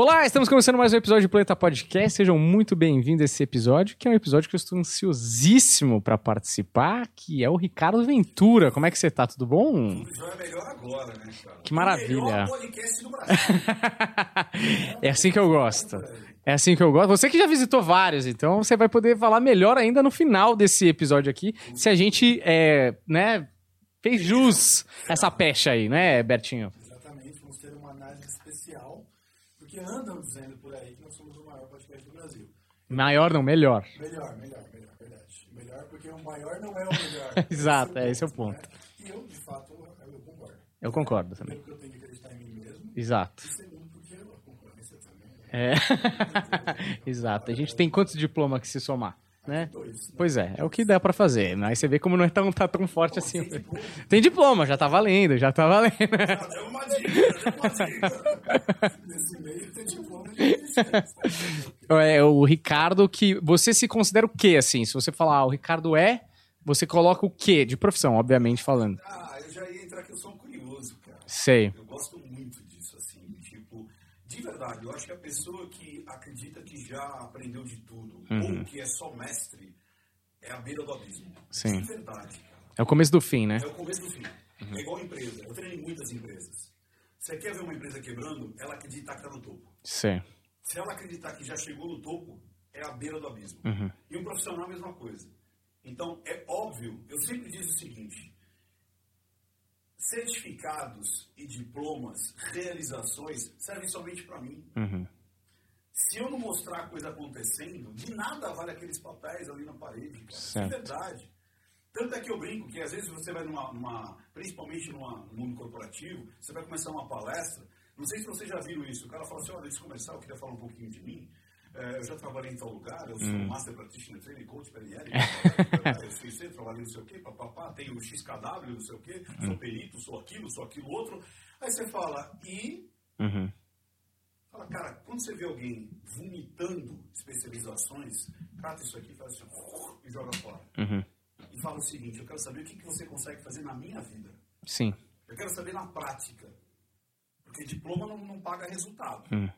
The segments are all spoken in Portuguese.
Olá, estamos começando mais um episódio do Planeta Podcast. Sejam muito bem-vindos a esse episódio, que é um episódio que eu estou ansiosíssimo para participar, que é o Ricardo Ventura. Como é que você tá? Tudo bom? Tudo é melhor agora, né, cara? Que maravilha. O melhor podcast do Brasil. é assim que eu gosto. É assim que eu gosto. Você que já visitou vários, então você vai poder falar melhor ainda no final desse episódio aqui, se a gente, é, né, fez jus essa pecha aí, né, Bertinho? Exatamente, vamos ter uma análise especial, porque andam dizendo por aí que nós somos o maior podcast do Brasil. Maior não, melhor. Melhor, melhor, melhor, verdade. Melhor porque o maior não é o melhor. Exato, é esse é o ponto. Né? E eu, de fato, eu concordo. Eu concordo também. Primeiro porque eu tenho que acreditar em mim mesmo. Exato. E segundo porque a concorrência também. É. Exato. A gente tem quantos diplomas que se somar? Né? Dois. né? Pois é, é o que dá pra fazer. Aí você vê como não é tão, tá tão forte assim. tem diploma. Tem diploma, já tá valendo, já tá valendo. Deu uma dica. Nesse meio tem diploma de. É o Ricardo que. Você se considera o quê, assim? Se você falar, ah, o Ricardo é, você coloca o quê? De profissão, obviamente falando. Ah, eu já ia entrar que eu sou um curioso, cara. Sei. Eu gosto muito disso, assim, tipo, de verdade, eu acho que a pessoa que acredita que já aprendeu de tudo, ou que é só mestre, é a beira do abismo. Sim. De verdade, cara. É o começo do fim, né? É o começo do fim. É igual a empresa. Eu treino em muitas empresas. Você quer ver uma empresa quebrando, ela acreditar que está no topo. Sei. Se ela acreditar que já chegou no topo, é a beira do abismo. Uhum. E um profissional, a mesma coisa. Então, é óbvio, eu sempre digo o seguinte: certificados e diplomas, realizações, servem somente para mim. Uhum. Se eu não mostrar a coisa acontecendo, de nada vale aqueles papéis ali na parede. Cara. De verdade. Tanto é que eu brinco que às vezes você vai numa, numa principalmente numa- no mundo corporativo, você vai começar uma palestra, não sei se vocês já viram isso, o cara fala assim, olha, antes de começar, eu queria falar um pouquinho de mim, É, eu já trabalhei em tal lugar, eu sou Master Practitioner Training Coach, PNL, eu sou isso, trabalhei não sei o quê, papapá, tenho o XKW, não sei o quê, sou perito, sou aquilo, sou aquilo outro. Aí você fala, e Uhum. Fala, cara, quando você vê alguém vomitando especializações, cata isso aqui e faz assim, e joga fora. Uhum. E fala o seguinte, eu quero saber o que, que você consegue fazer na minha vida. Sim. Eu quero saber na prática. Porque diploma não, não paga resultado. Hum.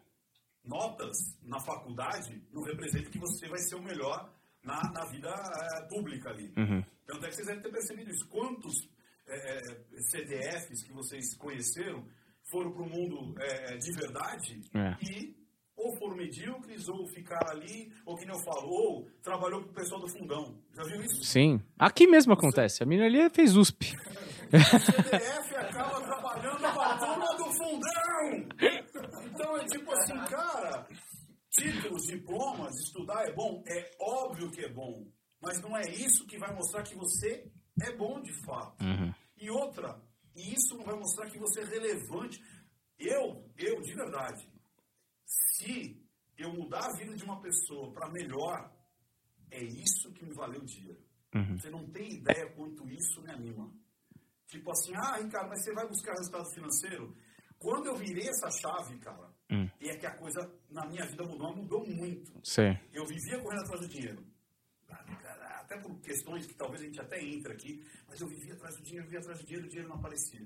Notas na faculdade não representam que você vai ser o melhor na, na vida eh, pública ali. Uhum. Então, é que vocês devem ter percebido isso. Quantos eh, CDFs que vocês conheceram foram para o mundo eh, de verdade É. e ou foram medíocres, ou ficaram ali, ou que nem eu falo, ou trabalhou com o pessoal do fundão. Já viu isso? Sim. Aqui mesmo acontece. A menina ali fez USP. CDF acaba trabalhando a turma do fundão. Então é tipo assim, cara, títulos, diplomas, estudar é bom? É óbvio que é bom. Mas não é isso que vai mostrar que você é bom de fato. Uhum. E outra, e isso não vai mostrar que você é relevante. Eu, eu, de verdade, se eu mudar a vida de uma pessoa para melhor, é isso que me valeu o dia. Uhum. Você não tem ideia quanto isso me anima. Tipo assim, ah, Ricardo, mas você vai buscar resultado financeiro? Quando eu virei essa chave, cara, Hum. e é que a coisa na minha vida mudou, mudou muito. Sei. Eu vivia correndo atrás do dinheiro. Até por questões que talvez a gente até entre aqui, mas eu vivia atrás do dinheiro, vivia atrás do dinheiro, o dinheiro não aparecia.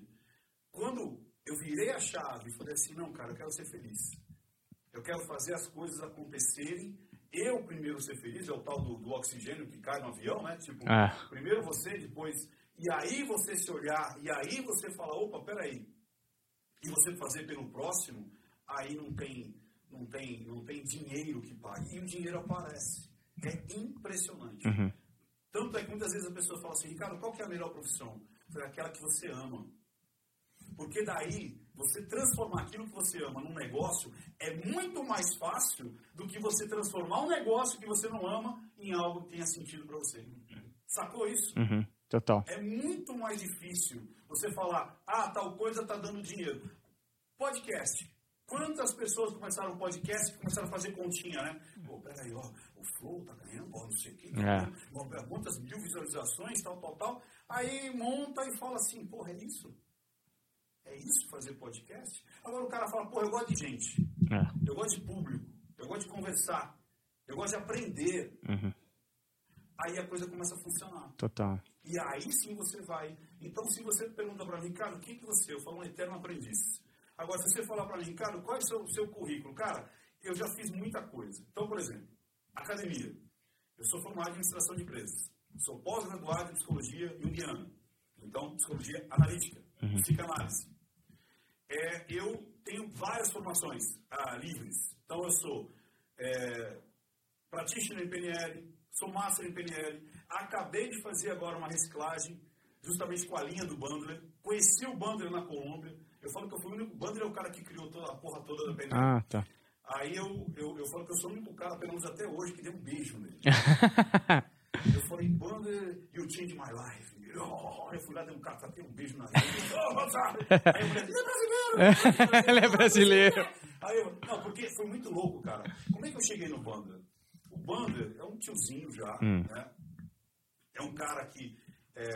Quando eu virei a chave e falei assim, não, cara, eu quero ser feliz. Eu quero fazer as coisas acontecerem. Eu primeiro ser feliz, é o tal do, do oxigênio que cai no avião, né? Tipo, Ah. primeiro você, depois. E aí você se olhar, e aí você falar, opa, peraí. E você fazer pelo próximo, aí não tem, não tem, não tem dinheiro que pague. E o dinheiro aparece. É impressionante. Uhum. Tanto é que muitas vezes a pessoa fala assim, Ricardo, qual que é a melhor profissão? Foi aquela que você ama. Porque daí, você transformar aquilo que você ama num negócio é muito mais fácil do que você transformar um negócio que você não ama em algo que tenha sentido para você. Sacou isso? Uhum. Total. É muito mais difícil você falar, ah, tal coisa está dando dinheiro. Podcast. Quantas pessoas começaram o podcast e começaram a fazer continha, né? Pô, peraí, ó, o Flow tá ganhando, ó, não sei o tá É. quantas mil visualizações, tal, tal, tal. Aí monta e fala assim, porra, é isso? É isso fazer podcast? Agora o cara fala, porra, eu gosto de gente, É. eu gosto de público, eu gosto de conversar, eu gosto de aprender. Uhum. Aí a coisa começa a funcionar. Total. E aí sim você vai. Então, se você pergunta para mim, cara, o que, que você? Eu falo um eterno aprendiz. Agora, se você falar para mim, cara, qual é o seu, seu currículo? Cara, eu já fiz muita coisa. Então, por exemplo, academia. Eu sou formado em administração de empresas. Sou pós-graduado em psicologia junguiana. Então, psicologia analítica, uhum. psicanálise. É, eu tenho várias formações ah, livres. Então, eu sou é, practitioner em PNL, sou master em PNL. Acabei de fazer agora uma reciclagem, justamente com a linha do Bandler. Conheci o Bandler na Colômbia. Eu falo que eu fui o único. Bandler é o cara que criou toda a porra toda da PNL. Ah, tá. Aí eu, eu, eu falo que eu sou o único cara, pelo menos até hoje, que deu um beijo nele. eu falei, Bandler, you changed my life. Oh, eu fui lá, dei um cara, dei um beijo na rede. Oh, Aí eu falei, ele é brasileiro! ele é brasileiro. Aí eu, não, porque foi muito louco, cara. Como é que eu cheguei no Bandler? O Bandler é um tiozinho já, hum. né? É um cara que é,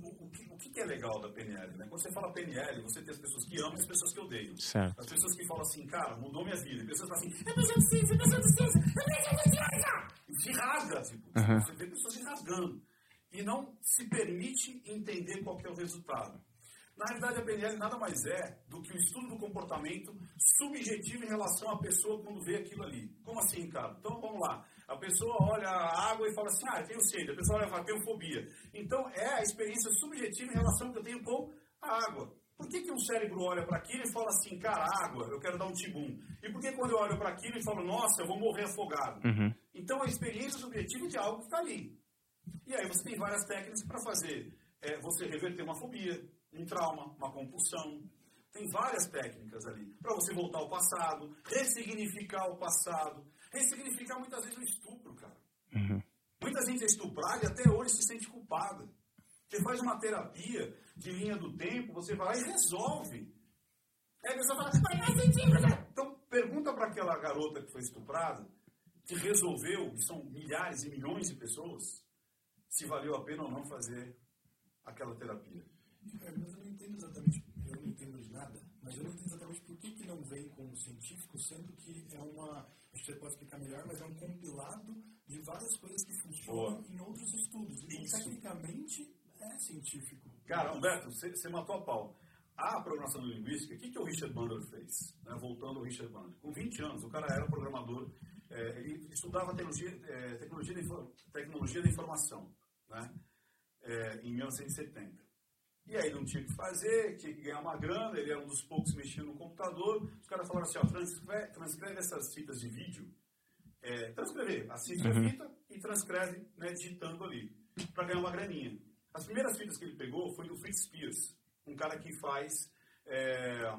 o, que, o que é legal da PNL? Né? Quando você fala PNL, você tem as pessoas que amam e as pessoas que odeiam. Certo. As pessoas que falam assim, cara, mudou minha vida. E pessoas falam assim, é pessoa de ciência, é pessoa de ciência, é pessoa de ciência. E se rasga, tipo, uhum. você vê pessoas se rasgando. E não se permite entender qual é o resultado. Na realidade, a PNL nada mais é do que o estudo do comportamento subjetivo em relação à pessoa quando vê aquilo ali. Como assim, cara? Então, vamos lá. A pessoa olha a água e fala assim, ah, eu tenho sede. A pessoa olha e fala, tenho fobia. Então, é a experiência subjetiva em relação ao que eu tenho com a água. Por que, que um cérebro olha para aquilo e fala assim, cara, água, eu quero dar um tibum? E por que quando eu olho para aquilo e falo, nossa, eu vou morrer afogado? Uhum. Então, a experiência subjetiva de algo que está ali. E aí você tem várias técnicas para fazer é, você reverter uma fobia, um trauma, uma compulsão. Tem várias técnicas ali. Para você voltar ao passado, ressignificar o passado. Ressignificar muitas vezes o estupro, cara. Uhum. Muita gente é estuprada e até hoje se sente culpada. Você faz uma terapia de linha do tempo, você vai lá e resolve. Aí a pessoa fala, mas faz sentido? Então, pergunta para aquela garota que foi estuprada, que resolveu, que são milhares e milhões de pessoas, se valeu a pena ou não fazer aquela terapia. É, mas eu não entendo exatamente, eu não entendo de nada, mas eu não entendo exatamente por que, que não vem como científico, sendo que é uma acho que você pode explicar melhor, mas é um compilado de várias coisas que funcionam Boa. em outros estudos. Então, tecnicamente, é científico. Cara, Humberto, você, você matou a pau. A programação linguística, o que, que o Richard Bandler fez? Né? Voltando ao Richard Bandler. Com 20 anos, o cara era programador, é, ele estudava tecnologia, é, tecnologia, da, tecnologia da informação, né? É, em 1970. E aí não tinha o que fazer, tinha que ganhar uma grana, ele era um dos poucos mexia no computador. Os caras falaram assim, ó, transcreve, transcreve essas fitas de vídeo, é, transcrever, assiste uhum. a fita e transcreve né, digitando ali, para ganhar uma graninha. As primeiras fitas que ele pegou foi do Fritz Spears, um cara que faz é,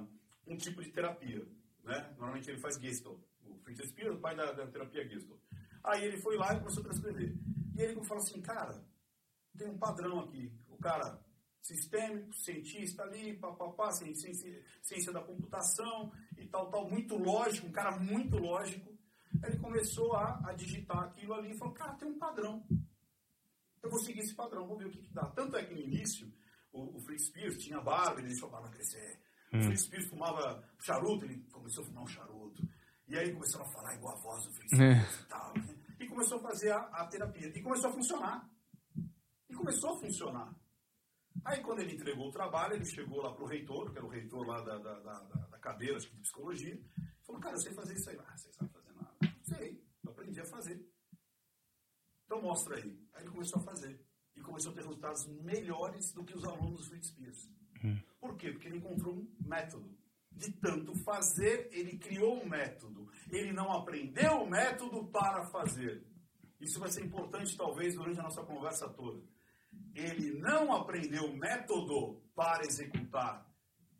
um tipo de terapia. Né? Normalmente ele faz Gestalt. O Fritz Spears, o pai da, da terapia Gestalt. Aí ele foi lá e começou a transcrever. E ele falou assim, cara, tem um padrão aqui. O cara sistêmico, cientista ali, papapá, ciência, ciência da computação e tal, tal, muito lógico, um cara muito lógico. Ele começou a, a digitar aquilo ali e falou, cara, tem um padrão. Eu vou seguir esse padrão, vou ver o que, que dá. Tanto é que no início, o, o Fritz Spears tinha barba, ele deixou a barba crescer. Hum. O Fritz Spears fumava charuto, ele começou a fumar um charuto. E aí começou a falar igual a voz do Fritz Spears é. e tal. Né? E começou a fazer a, a terapia. E começou a funcionar. E começou a funcionar. Aí, quando ele entregou o trabalho, ele chegou lá para o reitor, que era o reitor lá da, da, da, da cadeira acho que de psicologia, falou: Cara, eu sei fazer isso aí. Ah, você sabe fazer nada? Sei, eu aprendi a fazer. Então, mostra aí. Aí ele começou a fazer. E começou a ter resultados melhores do que os alunos do Spears. Hum. Por quê? Porque ele encontrou um método. De tanto fazer, ele criou um método. Ele não aprendeu o método para fazer. Isso vai ser importante, talvez, durante a nossa conversa toda ele não aprendeu método para executar.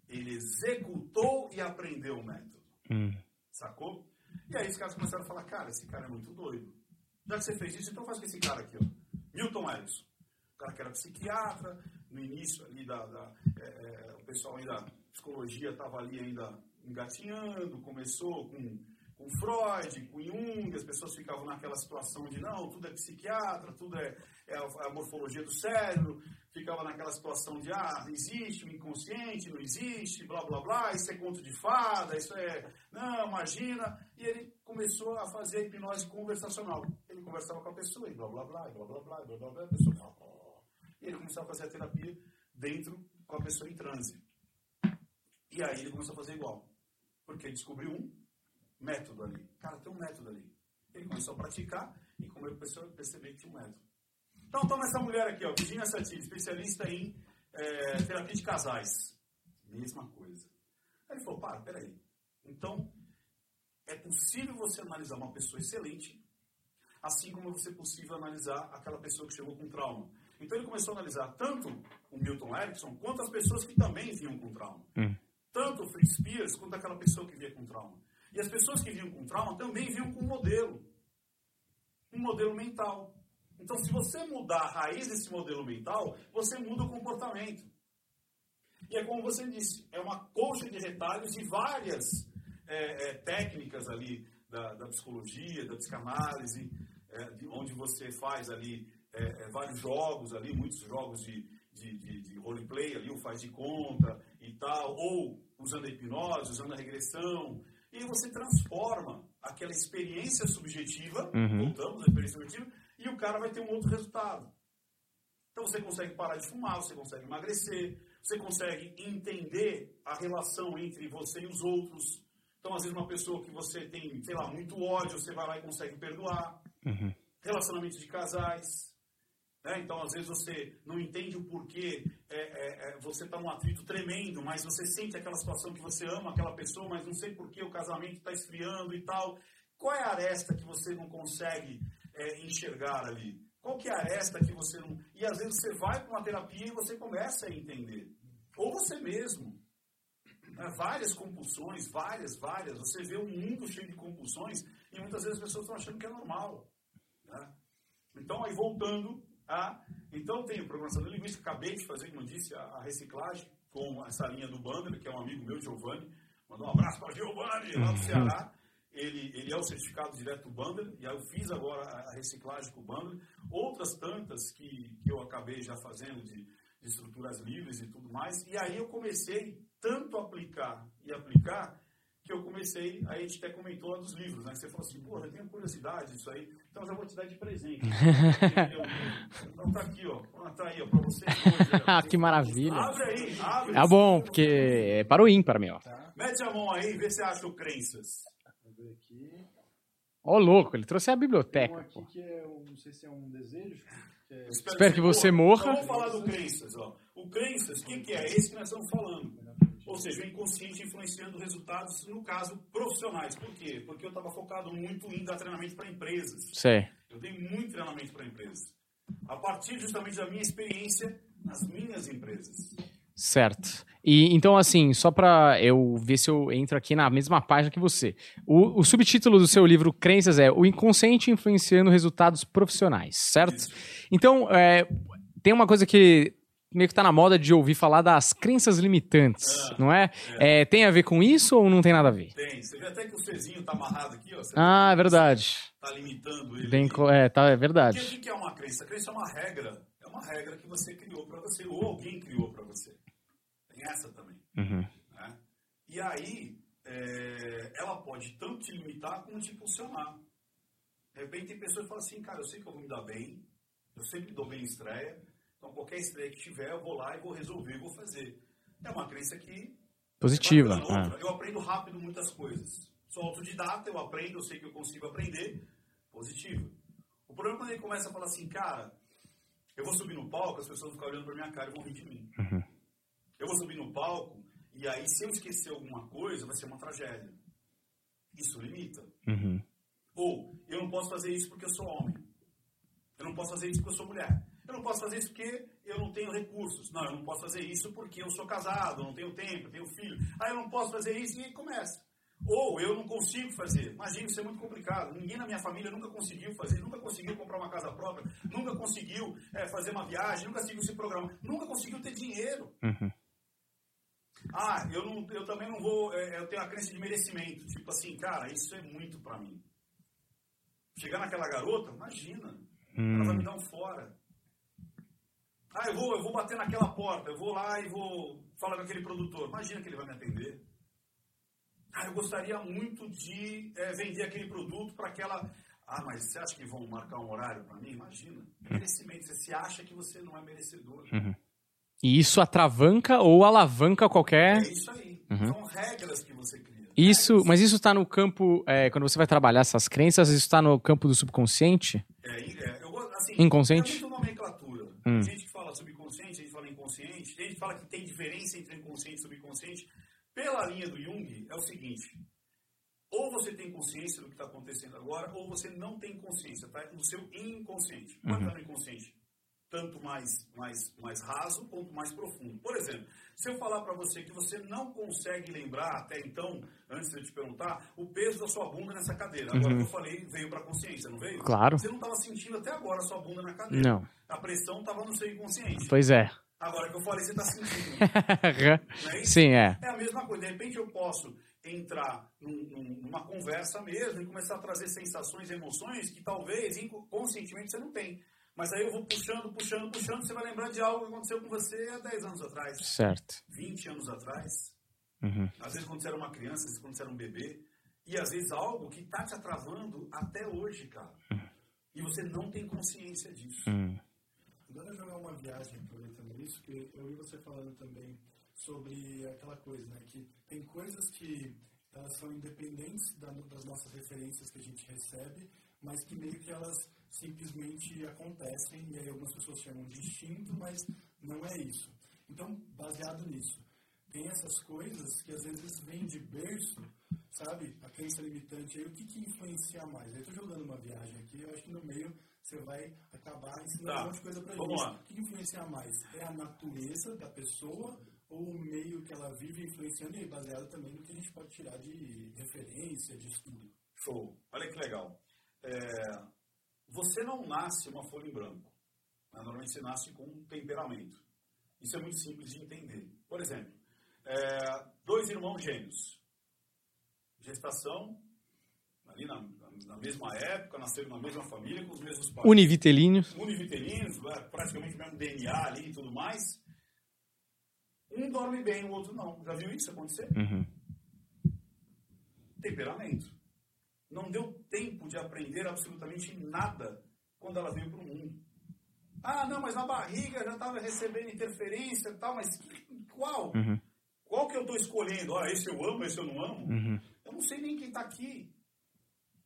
Ele executou e aprendeu o método. Hum. Sacou? E aí os caras começaram a falar, cara, esse cara é muito doido. Já que você fez isso, então faz com esse cara aqui, ó. Milton Erickson. O cara que era psiquiatra, no início ali da... da é, é, o pessoal ainda, psicologia estava ali ainda engatinhando, começou com com Freud, com Jung, as pessoas ficavam naquela situação de não, tudo é psiquiatra, tudo é, é a morfologia do cérebro, ficava naquela situação de ah, existe o inconsciente, não existe, blá blá blá, isso é conto de fada, isso é. Não, imagina. E ele começou a fazer a hipnose conversacional. Ele conversava com a pessoa e blá blá blá, blá blá blá, blá blá blá, a pessoa. E ele começou a fazer a terapia dentro com a pessoa em transe. E aí ele começou a fazer igual. Porque descobriu um método ali. Cara, tem um método ali. Ele começou a praticar e começou a perceber que tinha um método. Então, toma essa mulher aqui, ó, Virginia Satir, especialista em é, terapia de casais. Mesma coisa. Aí ele falou, para, peraí. Então, é possível você analisar uma pessoa excelente, assim como você é possível analisar aquela pessoa que chegou com trauma. Então ele começou a analisar tanto o Milton Erickson quanto as pessoas que também vinham com trauma. Hum. Tanto o Fritz Spears quanto aquela pessoa que vinha com trauma. E as pessoas que vinham com trauma também vinham com um modelo. Um modelo mental. Então, se você mudar a raiz desse modelo mental, você muda o comportamento. E é como você disse, é uma coxa de retalhos e várias é, é, técnicas ali da, da, psicologia, da psicanálise, é, de, onde você faz ali é, é, vários jogos ali, muitos jogos de, de, de, de roleplay ali, o faz de conta e tal, ou usando a hipnose, usando a regressão, e você transforma aquela experiência subjetiva, Uhum. voltamos à experiência subjetiva, e o cara vai ter um outro resultado. Então você consegue parar de fumar, você consegue emagrecer, você consegue entender a relação entre você e os outros. Então, às vezes, uma pessoa que você tem, sei lá, muito ódio, você vai lá e consegue perdoar. Uhum. Relacionamentos de casais. né? Então, às vezes, você não entende o porquê é, é, é, você está num atrito tremendo, mas você sente aquela situação que você ama aquela pessoa, mas não sei porquê o casamento está esfriando e tal. Qual é a aresta que você não consegue é, enxergar ali? Qual que é a aresta que você não... E às vezes você vai para uma terapia e você começa a entender. Ou você mesmo. Né? Várias compulsões, várias, várias. Você vê um mundo cheio de compulsões e muitas vezes as pessoas estão achando que é normal. Né? Então, aí voltando a... Então, tem programação linguística, acabei de fazer, como eu disse, a, a reciclagem com essa linha do Bandler, que é um amigo meu, Giovanni. Mandou um abraço para Giovanni, lá do Ceará. Ele, ele é o certificado direto do Bandler, e aí eu fiz agora a, reciclagem com o Bandler. Outras tantas que, que eu acabei já fazendo de, de estruturas livres e tudo mais. E aí eu comecei tanto a aplicar e aplicar que eu comecei, aí a gente até comentou lá dos livros, né? Que você falou assim, porra, eu tenho curiosidade disso aí, então eu já vou te dar de presente. Então tá aqui, ó. Ah, Tá aí, ó, pra você. Ah, que maravilha. Abre aí, abre. Tá bom, porque é para o ímpar, meu. Mete a mão aí e vê se acha o crenças. Ô, louco, ele trouxe a Tem um biblioteca, aqui pô. que é, um, não sei se é um desejo. Que é, Espero que você morra. Então vamos falar do crenças, ó. O crenças, o que, que é? É esse que nós estamos falando. Ou seja, o inconsciente influenciando resultados, no caso, profissionais. Por quê? Porque eu estava focado muito em dar treinamento para empresas. Sei. Eu dei muito treinamento para empresas. A partir justamente da minha experiência nas minhas empresas. Certo. E então, assim, só pra eu ver se eu entro aqui na mesma página que você. O, o subtítulo do seu livro Crenças é O Inconsciente Influenciando Resultados Profissionais, certo? Isso. Então, é, tem uma coisa que meio que tá na moda de ouvir falar das crenças limitantes, Ah, não é? É, Tem a ver com isso ou não tem nada a ver? Tem. Você vê até que o Cezinho tá amarrado aqui, ó. Você Ah, é verdade. Tá limitando ele. Bem, é, tá, é Porque o verdade. que que é uma crença? A crença é uma regra. É uma regra que você criou para você, ou alguém criou para você. Tem essa também. Uhum. né? E aí, é, ela pode tanto te limitar como te impulsionar. De repente, tem pessoas que falam assim, cara, eu sei que eu vou me dar bem, eu sempre dou bem em estreia, então qualquer estreia que tiver, eu vou lá e vou resolver, vou fazer. É uma crença que Positiva. outra. Eu aprendo rápido muitas coisas. Sou autodidata, eu aprendo, eu sei que eu consigo aprender. Positivo. O problema é quando ele começa a falar assim, cara, eu vou subir no palco, as pessoas vão ficar olhando pra minha cara e vão rir de mim. Uhum. Eu vou subir no palco e aí se eu esquecer alguma coisa, vai ser uma tragédia. Isso limita. Uhum. Ou, eu não posso fazer isso porque eu sou homem. Eu não posso fazer isso porque eu sou mulher. Eu não posso fazer isso porque eu não tenho recursos. Não, eu não posso fazer isso porque eu sou casado, eu não tenho tempo, eu tenho filho. Ah, eu não posso fazer isso e aí começa. Ou eu não consigo fazer. Imagina, isso é muito complicado. Ninguém na minha família nunca conseguiu fazer, nunca conseguiu comprar uma casa própria, nunca conseguiu eh, fazer uma viagem, nunca conseguiu se programar, nunca conseguiu ter dinheiro. Uhum. Ah, eu, não, eu também não vou. é, eu tenho a crença de merecimento. Tipo assim, cara, isso é muito pra mim. Chegar naquela garota, imagina. Ela vai me dar um fora. Ah, eu vou, eu vou bater naquela porta, eu vou lá e vou falar com aquele produtor. Imagina que ele vai me atender. Ah, eu gostaria muito de é, vender aquele produto para aquela. Ah, mas você acha que vão marcar um horário para mim? Imagina. Merecimento. Você se acha que você não é merecedor. E isso atravanca ou alavanca qualquer. É isso aí. São regras que você cria. Isso, mas isso está no campo, é, quando você vai trabalhar essas crenças, isso está no campo do subconsciente? É, é, eu, assim, Inconsciente? É muita nomenclatura. Hum. Tem gente fala subconsciente, a gente fala inconsciente, tem gente que fala que tem diferença entre inconsciente e subconsciente. Pela linha do Jung, é o seguinte: ou você tem consciência do que está acontecendo agora, ou você não tem consciência, está no seu inconsciente. Quando está no inconsciente? Tanto mais, mais, mais raso quanto mais profundo. Por exemplo, se eu falar para você que você não consegue lembrar até então, antes de eu te perguntar, o peso da sua bunda nessa cadeira. Agora que eu falei, veio para a consciência, não veio? Claro. Você não estava sentindo até agora a sua bunda na cadeira. Não. A pressão estava no seu inconsciente. Pois é. Agora que eu falei, você está sentindo. É? Sim, é. É a mesma coisa. De repente eu posso entrar num- num- numa conversa mesmo e começar a trazer sensações e emoções que talvez inconscientemente você não tem. Mas aí eu vou puxando, puxando, puxando, você vai lembrar de algo que aconteceu com você há 10 anos atrás, Certo. 20 anos atrás. Uhum. Às vezes quando você era uma criança, às vezes quando você era um bebê. E às vezes algo que tá te atravando até hoje, cara. E você não tem consciência disso. Hum. Agora jogar uma viagem aproveitando isso, que eu ouvi você falando também sobre aquela coisa, né? Que tem coisas que elas são independentes da- das nossas referências que a gente recebe, mas que meio que elas simplesmente acontecem, e aí algumas pessoas chamam de instinto, mas não é isso. Então, baseado nisso, tem essas coisas que às vezes vêm de berço, sabe? A crença limitante aí, o que, que influencia mais? Eu tô jogando uma viagem aqui, eu acho que no meio você vai acabar ensinando Tá. um monte de coisa pra Vamos gente. lá. O que, que influencia mais? É a natureza da pessoa ou o meio que ela vive influenciando e baseado também no que a gente pode tirar de referência, de estudo? Show. Olha que legal. É, você não nasce uma folha em branco. né? Normalmente você nasce com um temperamento. Isso é muito simples de entender. Por exemplo, é, dois irmãos gêmeos. Gestação, ali na, na- mesma época, nasceram na mesma família, com os mesmos pais. Univitelíneos. Univitelinos, é, praticamente o mesmo DNA ali e tudo mais. Um dorme bem, o outro não. Já viu isso acontecer? Uhum. temperamento. Não deu tempo de aprender absolutamente nada quando ela veio para o mundo. Ah, não, mas na barriga já estava recebendo interferência e tal, mas qual? Uhum. Qual que eu estou escolhendo? Ah, esse eu amo, esse eu não amo? Uhum. Eu não sei nem quem está aqui.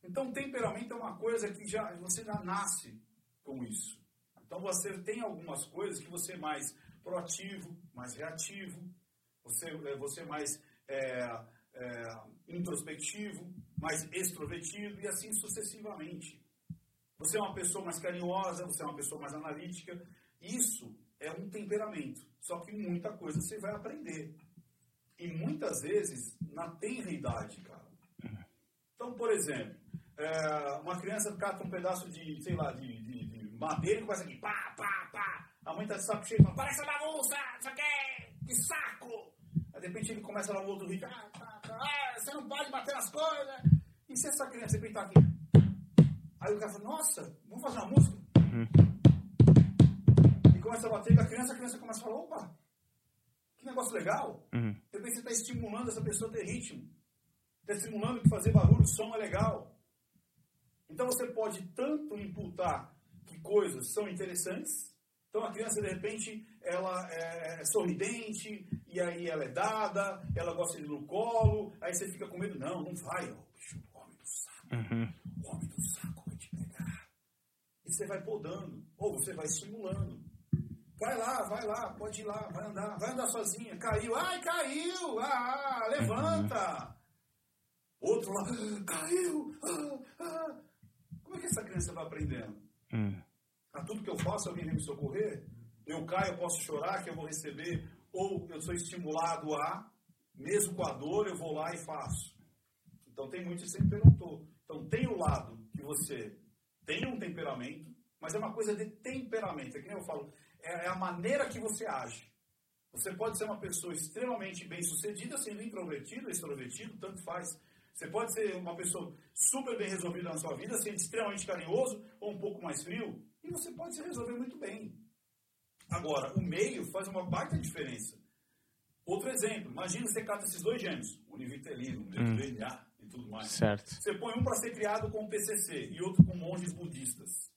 Então, temperamento é uma coisa que já você já nasce com isso. Então, você tem algumas coisas que você é mais proativo, mais reativo, você, é, você é mais é, é, introspectivo, mais extrovertido e assim sucessivamente. Você é uma pessoa mais carinhosa, você é uma pessoa mais analítica. Isso é um temperamento. Só que muita coisa você vai aprender. E muitas vezes na tenra idade, cara. Então, por exemplo, é, uma criança cata um pedaço de, sei lá, de, de- de madeira e começa aqui, pá, pá, pá. A mãe tá de saco cheio, fala, para essa bagunça, isso aqui, é, que saco. Aí, de repente, ele começa lá no outro ritmo, ah, tá, tá, ah, você não pode bater nas coisas. E se essa criança de repente tá aqui? Aí o cara fala, nossa, vamos fazer uma música? E começa a bater com a criança, a criança começa a falar, opa, que negócio legal. Uhum. De repente você está estimulando essa pessoa a ter ritmo. Está estimulando que fazer barulho, som é legal. Então você pode tanto imputar que coisas são interessantes. Então a criança, de repente, ela é, é sorridente, e aí ela é dada, ela gosta de ir no colo, aí você fica com medo. Não, não vai. ó. Bicho, o homem do saco. Uhum. O homem do saco vai te pegar. E você vai podando, ou você vai estimulando. Vai lá, vai lá, pode ir lá, vai andar, vai andar sozinha. Caiu, ai, caiu, ah, levanta. Outro lá, "Ah, caiu, ah, ah. Como é que essa criança vai aprendendo? Uhum. A tudo que eu faço, alguém vem me socorrer? Eu caio, eu posso chorar, que eu vou receber, ou eu sou estimulado a, mesmo com a dor, eu vou lá e faço. Então tem muito isso que perguntou. Então tem o lado que você tem um temperamento, mas é uma coisa de temperamento. É que nem eu falo, é, é a maneira que você age. Você pode ser uma pessoa extremamente bem sucedida, sendo introvertido, extrovertido, tanto faz. Você pode ser uma pessoa super bem resolvida na sua vida, sendo extremamente carinhoso ou um pouco mais frio, e você pode se resolver muito bem. Agora, o meio faz uma baita diferença. Outro exemplo, imagina você cata esses dois gêmeos, univitelino, Hum. DNA e tudo mais. Certo. Você põe um para ser criado com o PCC e outro com monges budistas.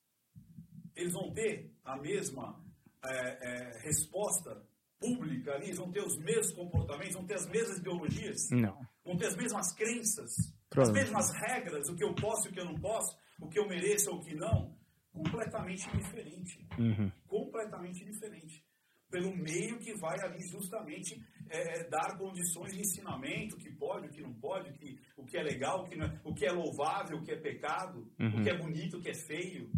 Eles vão ter a mesma é, é, resposta pública ali, eles vão ter os mesmos comportamentos, vão ter as mesmas ideologias. Não. Vão ter as mesmas crenças, as mesmas regras, o que eu posso e o que eu não posso, o que eu mereço ou o que não. Completamente diferente. Uhum. Completamente diferente. Pelo meio que vai ali justamente é, dar condições de ensinamento, o que pode, o que não pode, o que, o que é legal, o que, não é, o que é louvável, o que é pecado, Uhum. o que é bonito, o que é feio.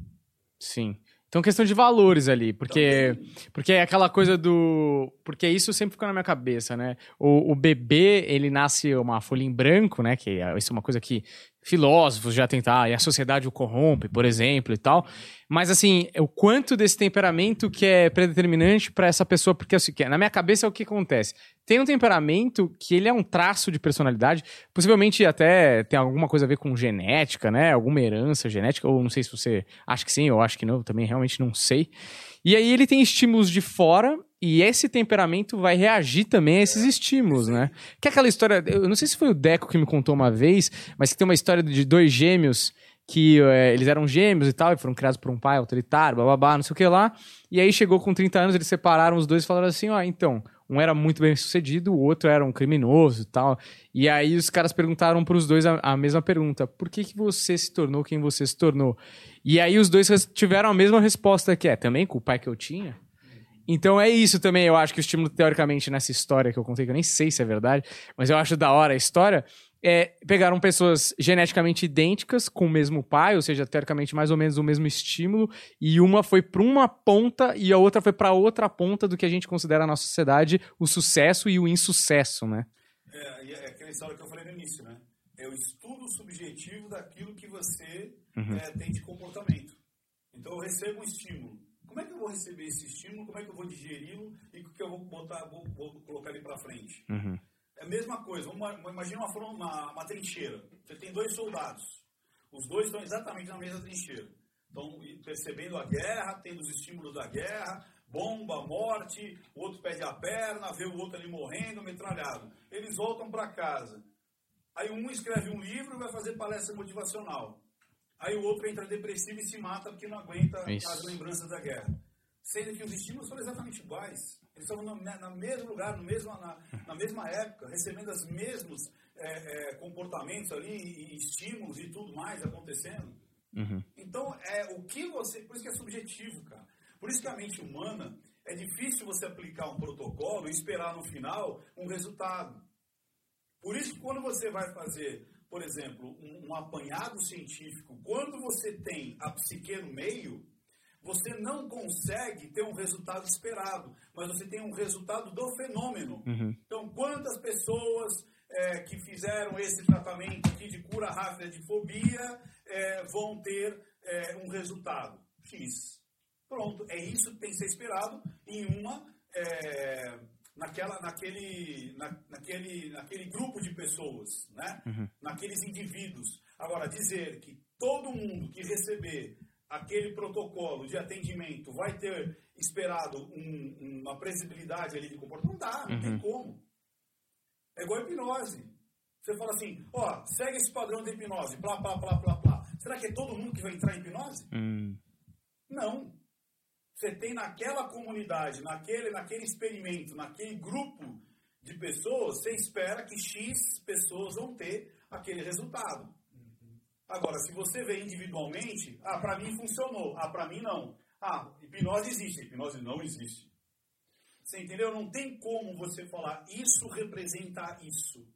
Sim. Então, questão de valores ali, porque, porque é aquela coisa do. Porque isso sempre ficou na minha cabeça, né? O, o bebê, ele nasce uma folha em branco, né? Que é- isso é uma coisa que filósofos já tentaram, e a sociedade o corrompe, por exemplo, e tal. Mas, assim, o quanto desse temperamento que é predeterminante para essa pessoa, porque assim, que- na minha cabeça é o que acontece. Tem um temperamento que ele é um traço de personalidade, possivelmente até tem alguma coisa a ver com genética, né? Alguma herança genética, ou não sei se você acha que sim, eu acho que não, também realmente não sei. E aí ele tem estímulos de fora e esse temperamento vai reagir também a esses estímulos, né? Que é aquela história, eu não sei se foi o Deco que me contou uma vez, mas que tem uma história de dois gêmeos que é, eles eram gêmeos e tal, e foram criados por um pai autoritário, bababá, não sei o que lá. E aí chegou com 30 anos, eles separaram os dois e falaram assim, ó, então, um era muito bem sucedido, o outro era um criminoso e tal. E aí os caras perguntaram pros dois a, a mesma pergunta, por que que você se tornou quem você se tornou? E aí os dois tiveram a mesma resposta que é, também com o pai que eu tinha? Então é isso também, eu acho que o estímulo, teoricamente, nessa história que eu contei, que eu nem sei se é verdade, mas eu acho da hora a história, é, pegaram pessoas geneticamente idênticas, com o mesmo pai, ou seja, teoricamente mais ou menos o mesmo estímulo, e uma foi para uma ponta e a outra foi para outra ponta do que a gente considera na sociedade o sucesso e o insucesso, né? É, é aquela história que eu falei no início, né? É o estudo subjetivo daquilo que você Uhum. é, tem de comportamento. Então eu recebo um estímulo. Como é que eu vou receber esse estímulo? Como é que eu vou digeri-lo e o que eu vou botar, vou, vou colocar ele para frente? Uhum. É a mesma coisa. Imagina uma, uma, uma trincheira. Você tem dois soldados. Os dois estão exatamente na mesma trincheira. Estão percebendo a guerra, tendo os estímulos da guerra, bomba, morte, o outro perde a perna, vê o outro ali morrendo, metralhado. Eles voltam para casa. Aí um escreve um livro e vai fazer palestra motivacional. Aí o outro entra depressivo e se mata porque não aguenta Isso. as lembranças da guerra. Sendo que os estímulos foram exatamente iguais. Eles estavam no, na, mesmo lugar, no mesmo, na, na mesma época, recebendo os mesmos é, é, comportamentos ali, e estímulos e tudo mais acontecendo. Uhum. Então, é o que você. Por isso que é subjetivo, cara. Por isso que a mente humana é difícil você aplicar um protocolo e esperar no final um resultado. Por isso que quando você vai fazer, por exemplo, um, um apanhado científico, quando você tem a psique no meio, você não consegue ter um resultado esperado, mas você tem um resultado do fenômeno. Uhum. Então, quantas pessoas é, que fizeram esse tratamento aqui de cura rápida de fobia é, vão ter é, um resultado? X. Pronto, é isso que tem que ser esperado em uma. Naquela, naquele, na, naquele, naquele grupo de pessoas, né? naqueles indivíduos. Agora, dizer que todo mundo que receber aquele protocolo de atendimento vai ter esperado um- uma previsibilidade ali de comportamento, não dá, não tem como. É igual a hipnose. Você fala assim, ó, segue esse padrão de hipnose, plá, plá, plá, plá, plá. Será que é todo mundo que vai entrar em hipnose? Hum. Não. Você tem naquela comunidade, naquele, naquele experimento, naquele grupo de pessoas, você espera que X pessoas vão ter aquele resultado. Agora, se você vê individualmente, ah, para mim funcionou, ah, para mim não. Ah, hipnose existe, hipnose não existe. Você entendeu? Não tem como você falar isso representa isso.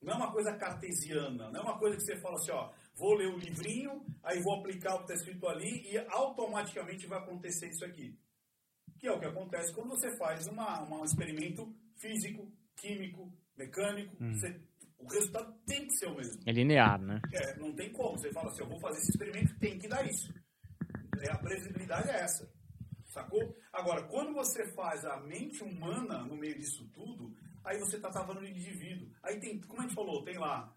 Não é uma coisa cartesiana, não é uma coisa que você fala assim, ó, vou ler o livrinho, aí vou aplicar o que está escrito ali e automaticamente vai acontecer isso aqui. Que é o que acontece quando você faz uma, uma- um experimento físico, químico, mecânico. Você- o resultado tem que ser o mesmo. É linear, né? É, não tem como. Você fala assim, eu vou fazer esse experimento, tem que dar isso. É, a previsibilidade é essa. Sacou? Agora, quando você faz a mente humana no meio disso tudo, aí você está falando de indivíduo. Aí tem, como a gente falou, tem lá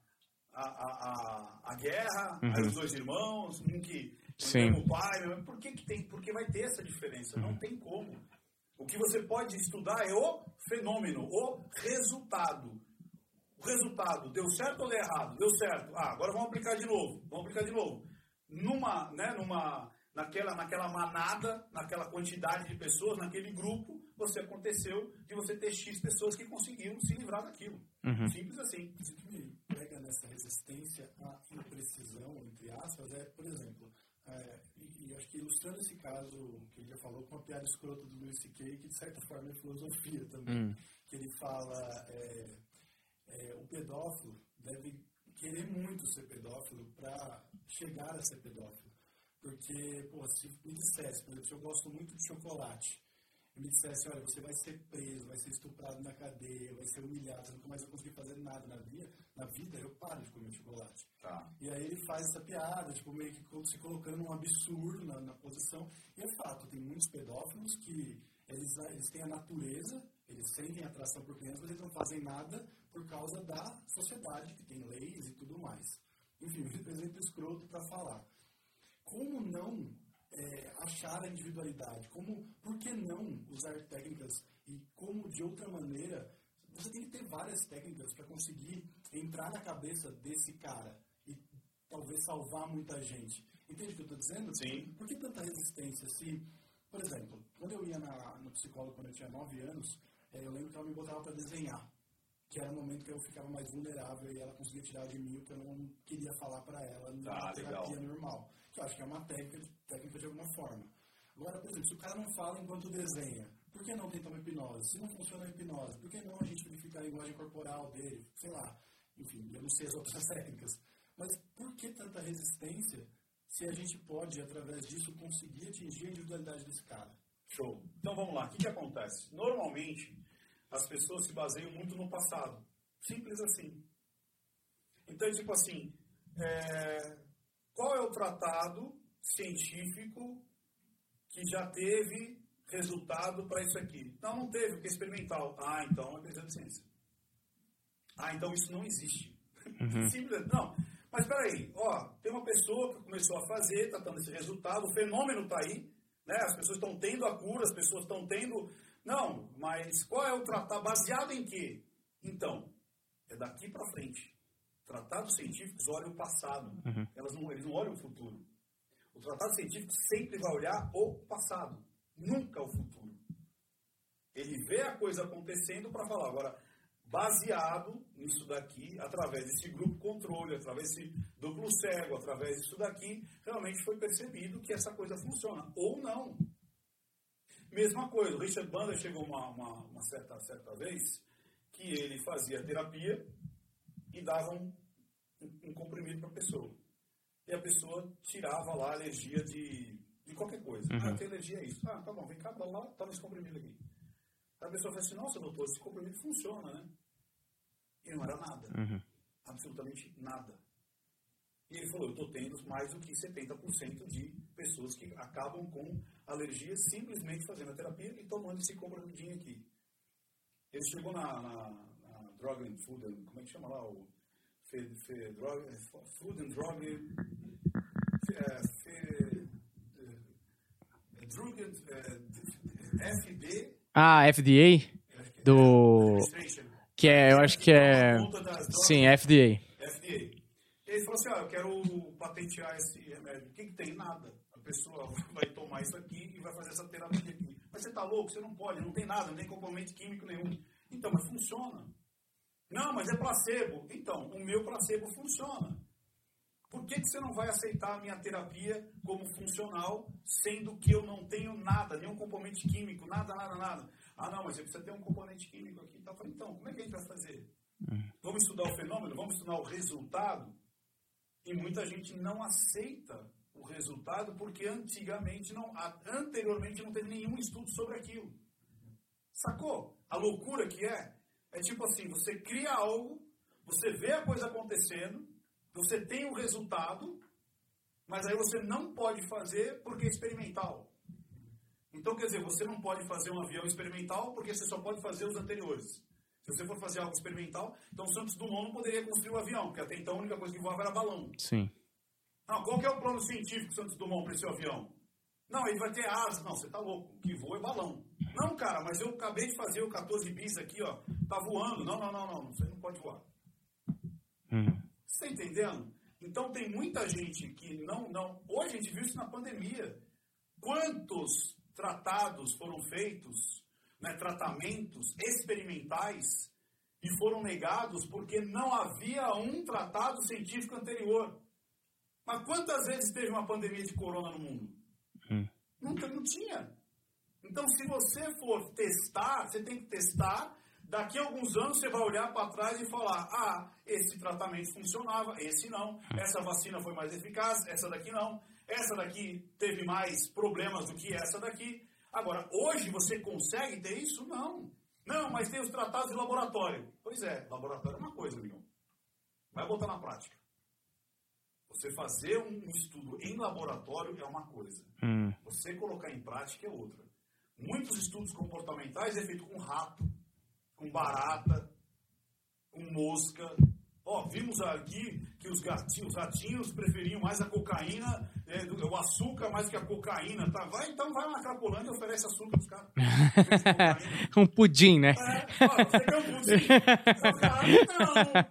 a, a, a, a guerra, aí os dois irmãos, um que o Sim. mesmo pai. meu- Por que, que tem? Porque vai ter essa diferença. Não tem como. O que você pode estudar é o fenômeno, o resultado. O resultado, deu certo ou deu errado? Deu certo. Ah, agora vamos aplicar de novo. Vamos aplicar de novo. Numa, né, numa, naquela, naquela manada, naquela quantidade de pessoas, naquele grupo, você aconteceu de você ter X pessoas que conseguiram se livrar daquilo. Simples assim. Nessa resistência à imprecisão, entre aspas, é, por exemplo, é, e, e, acho que ilustrando esse caso que ele já falou com a piada escrota do Luis C.K., que de certa forma é filosofia também, hum. que ele fala é, é, o pedófilo deve querer muito ser pedófilo para chegar a ser pedófilo. Porque, pô, se me dissesse, por exemplo, se eu gosto muito de chocolate, e me dissesse, olha, você vai ser preso, vai ser estuprado na cadeia, vai ser humilhado, você nunca mais vai conseguir fazer nada na vida, na vida eu paro de comer chocolate. Tá. E aí ele faz essa piada, tipo, meio que se colocando um absurdo na, na posição. E é fato, tem muitos pedófilos que eles, eles têm a natureza, eles sentem atração por crianças, mas eles não fazem nada por causa da sociedade, que tem leis e tudo mais. Enfim, exemplo escroto para falar. Como não é, achar a individualidade? Como, por que não usar técnicas e como, de outra maneira, você tem que ter várias técnicas para conseguir entrar na cabeça desse cara e talvez salvar muita gente. Entende o que eu estou dizendo? Sim. Por que tanta resistência? Se, por exemplo, quando eu ia na, no psicólogo quando eu tinha 9 anos, é, eu lembro que ela me botava para desenhar que era o momento que eu ficava mais vulnerável e ela conseguia tirar de mim o que eu não queria falar para ela na tá, terapia legal. normal. Que eu acho que é uma técnica, técnica de alguma forma. Agora, por exemplo, se o cara não fala enquanto desenha, por que não tentar uma hipnose? Se não funciona a hipnose, por que não a gente verificar a linguagem corporal dele? Sei lá. Enfim, eu não sei as outras técnicas. Mas por que tanta resistência se a gente pode, através disso, conseguir atingir a individualidade desse cara? Show. Então vamos lá. O que, que acontece? Normalmente, as pessoas se baseiam muito no passado. Simples assim. Então, tipo assim, é, qual é o tratado científico que já teve resultado para isso aqui? Não, não teve, porque é experimental. Ah, então é precisa de ciência. Ah, então isso não existe. Uhum. Simples. Não. Mas peraí, ó, tem uma pessoa que começou a fazer, está dando esse resultado, o fenômeno está aí, né? As pessoas estão tendo a cura, as pessoas estão tendo não, mas qual é o tratado? Baseado em quê? Então, é daqui para frente. Tratados científicos olham o passado, uhum. Elas não, eles não olham o futuro. O tratado científico sempre vai olhar o passado, nunca o futuro. Ele vê a coisa acontecendo para falar. Agora, baseado nisso daqui, através desse grupo controle, através desse duplo cego, através disso daqui, realmente foi percebido que essa coisa funciona. Ou não. Mesma coisa, o Richard Bandler chegou uma, uma, uma certa, certa vez que ele fazia terapia e dava um, um comprimido para a pessoa. E a pessoa tirava lá a alergia de, de qualquer coisa. Uhum. Ah, tem alergia a isso. Ah, tá bom, vem cá, lá, toma esse comprimido aqui. A pessoa fala assim, nossa, doutor, esse comprimido funciona, né? E não era nada. Uhum. Absolutamente nada. E ele falou, eu estou tendo mais do que 70% de pessoas que acabam com alergia simplesmente fazendo a terapia e tomando esse comprimidinho aqui. Ele chegou na, na, na Drug and Food, como é que chama lá? O fe, fe, drug, Food and Drug... É, fe, é, drug and, é, FD... Ah, FDA? Do... Que é, eu acho que é... Sim, FDA. FDA. Ele falou assim, ah, eu quero patentear esse remédio. O que, que tem? Nada. A pessoa vai tomar isso aqui e vai fazer essa terapia aqui. Mas você está louco? Você não pode, não tem nada, não tem componente químico nenhum. Então, mas funciona. Não, mas é placebo. Então, o meu placebo funciona. Por que, que você não vai aceitar a minha terapia como funcional, sendo que eu não tenho nada, nenhum componente químico, nada, nada, nada? Ah, não, mas você precisa ter um componente químico aqui. Então, então como é que a gente vai fazer? Hum. Vamos estudar o fenômeno? Vamos estudar o resultado? E muita gente não aceita o resultado porque antigamente não, anteriormente não teve nenhum estudo sobre aquilo. Sacou? A loucura que é é tipo assim, você cria algo, você vê a coisa acontecendo, você tem o resultado, mas aí você não pode fazer porque é experimental. Então, quer dizer, você não pode fazer um avião experimental porque você só pode fazer os anteriores. Se você for fazer algo experimental, então Santos Dumont não poderia construir o um avião, porque até então a única coisa que voava era balão. Sim. Não, qual que é o plano científico Santos Dumont para esse avião? Não, ele vai ter asas. Não, você tá louco. O que voa é balão. Não, cara, mas eu acabei de fazer o 14 bis aqui, ó. Tá voando. Não, não, não, não. Você não pode voar. Uhum. Você tá entendendo? Então tem muita gente que não, não. Hoje a gente viu isso na pandemia. Quantos tratados foram feitos né, tratamentos experimentais E foram negados porque não havia um tratado científico anterior. Mas quantas vezes teve uma pandemia de corona no mundo? Hum. Nunca, não tinha. Então, se você for testar, você tem que testar. Daqui a alguns anos, você vai olhar para trás e falar: ah, esse tratamento funcionava, esse não. Hum. Essa vacina foi mais eficaz, essa daqui não. Essa daqui teve mais problemas do que essa daqui. Agora, hoje você consegue ter isso? Não. Não, mas tem os tratados de laboratório. Pois é, laboratório é uma coisa, amigão. Vai botar na prática. Você fazer um estudo em laboratório é uma coisa. Hum. Você colocar em prática é outra. Muitos estudos comportamentais é feito com rato, com barata, com mosca, Ó, vimos aqui que os gatinhos, os ratinhos preferiam mais a cocaína, é, o açúcar mais que a cocaína, tá? Vai, então vai na Cracolândia e oferece açúcar pros caras. um pudim, né? É, ó, você quer um pudim? não.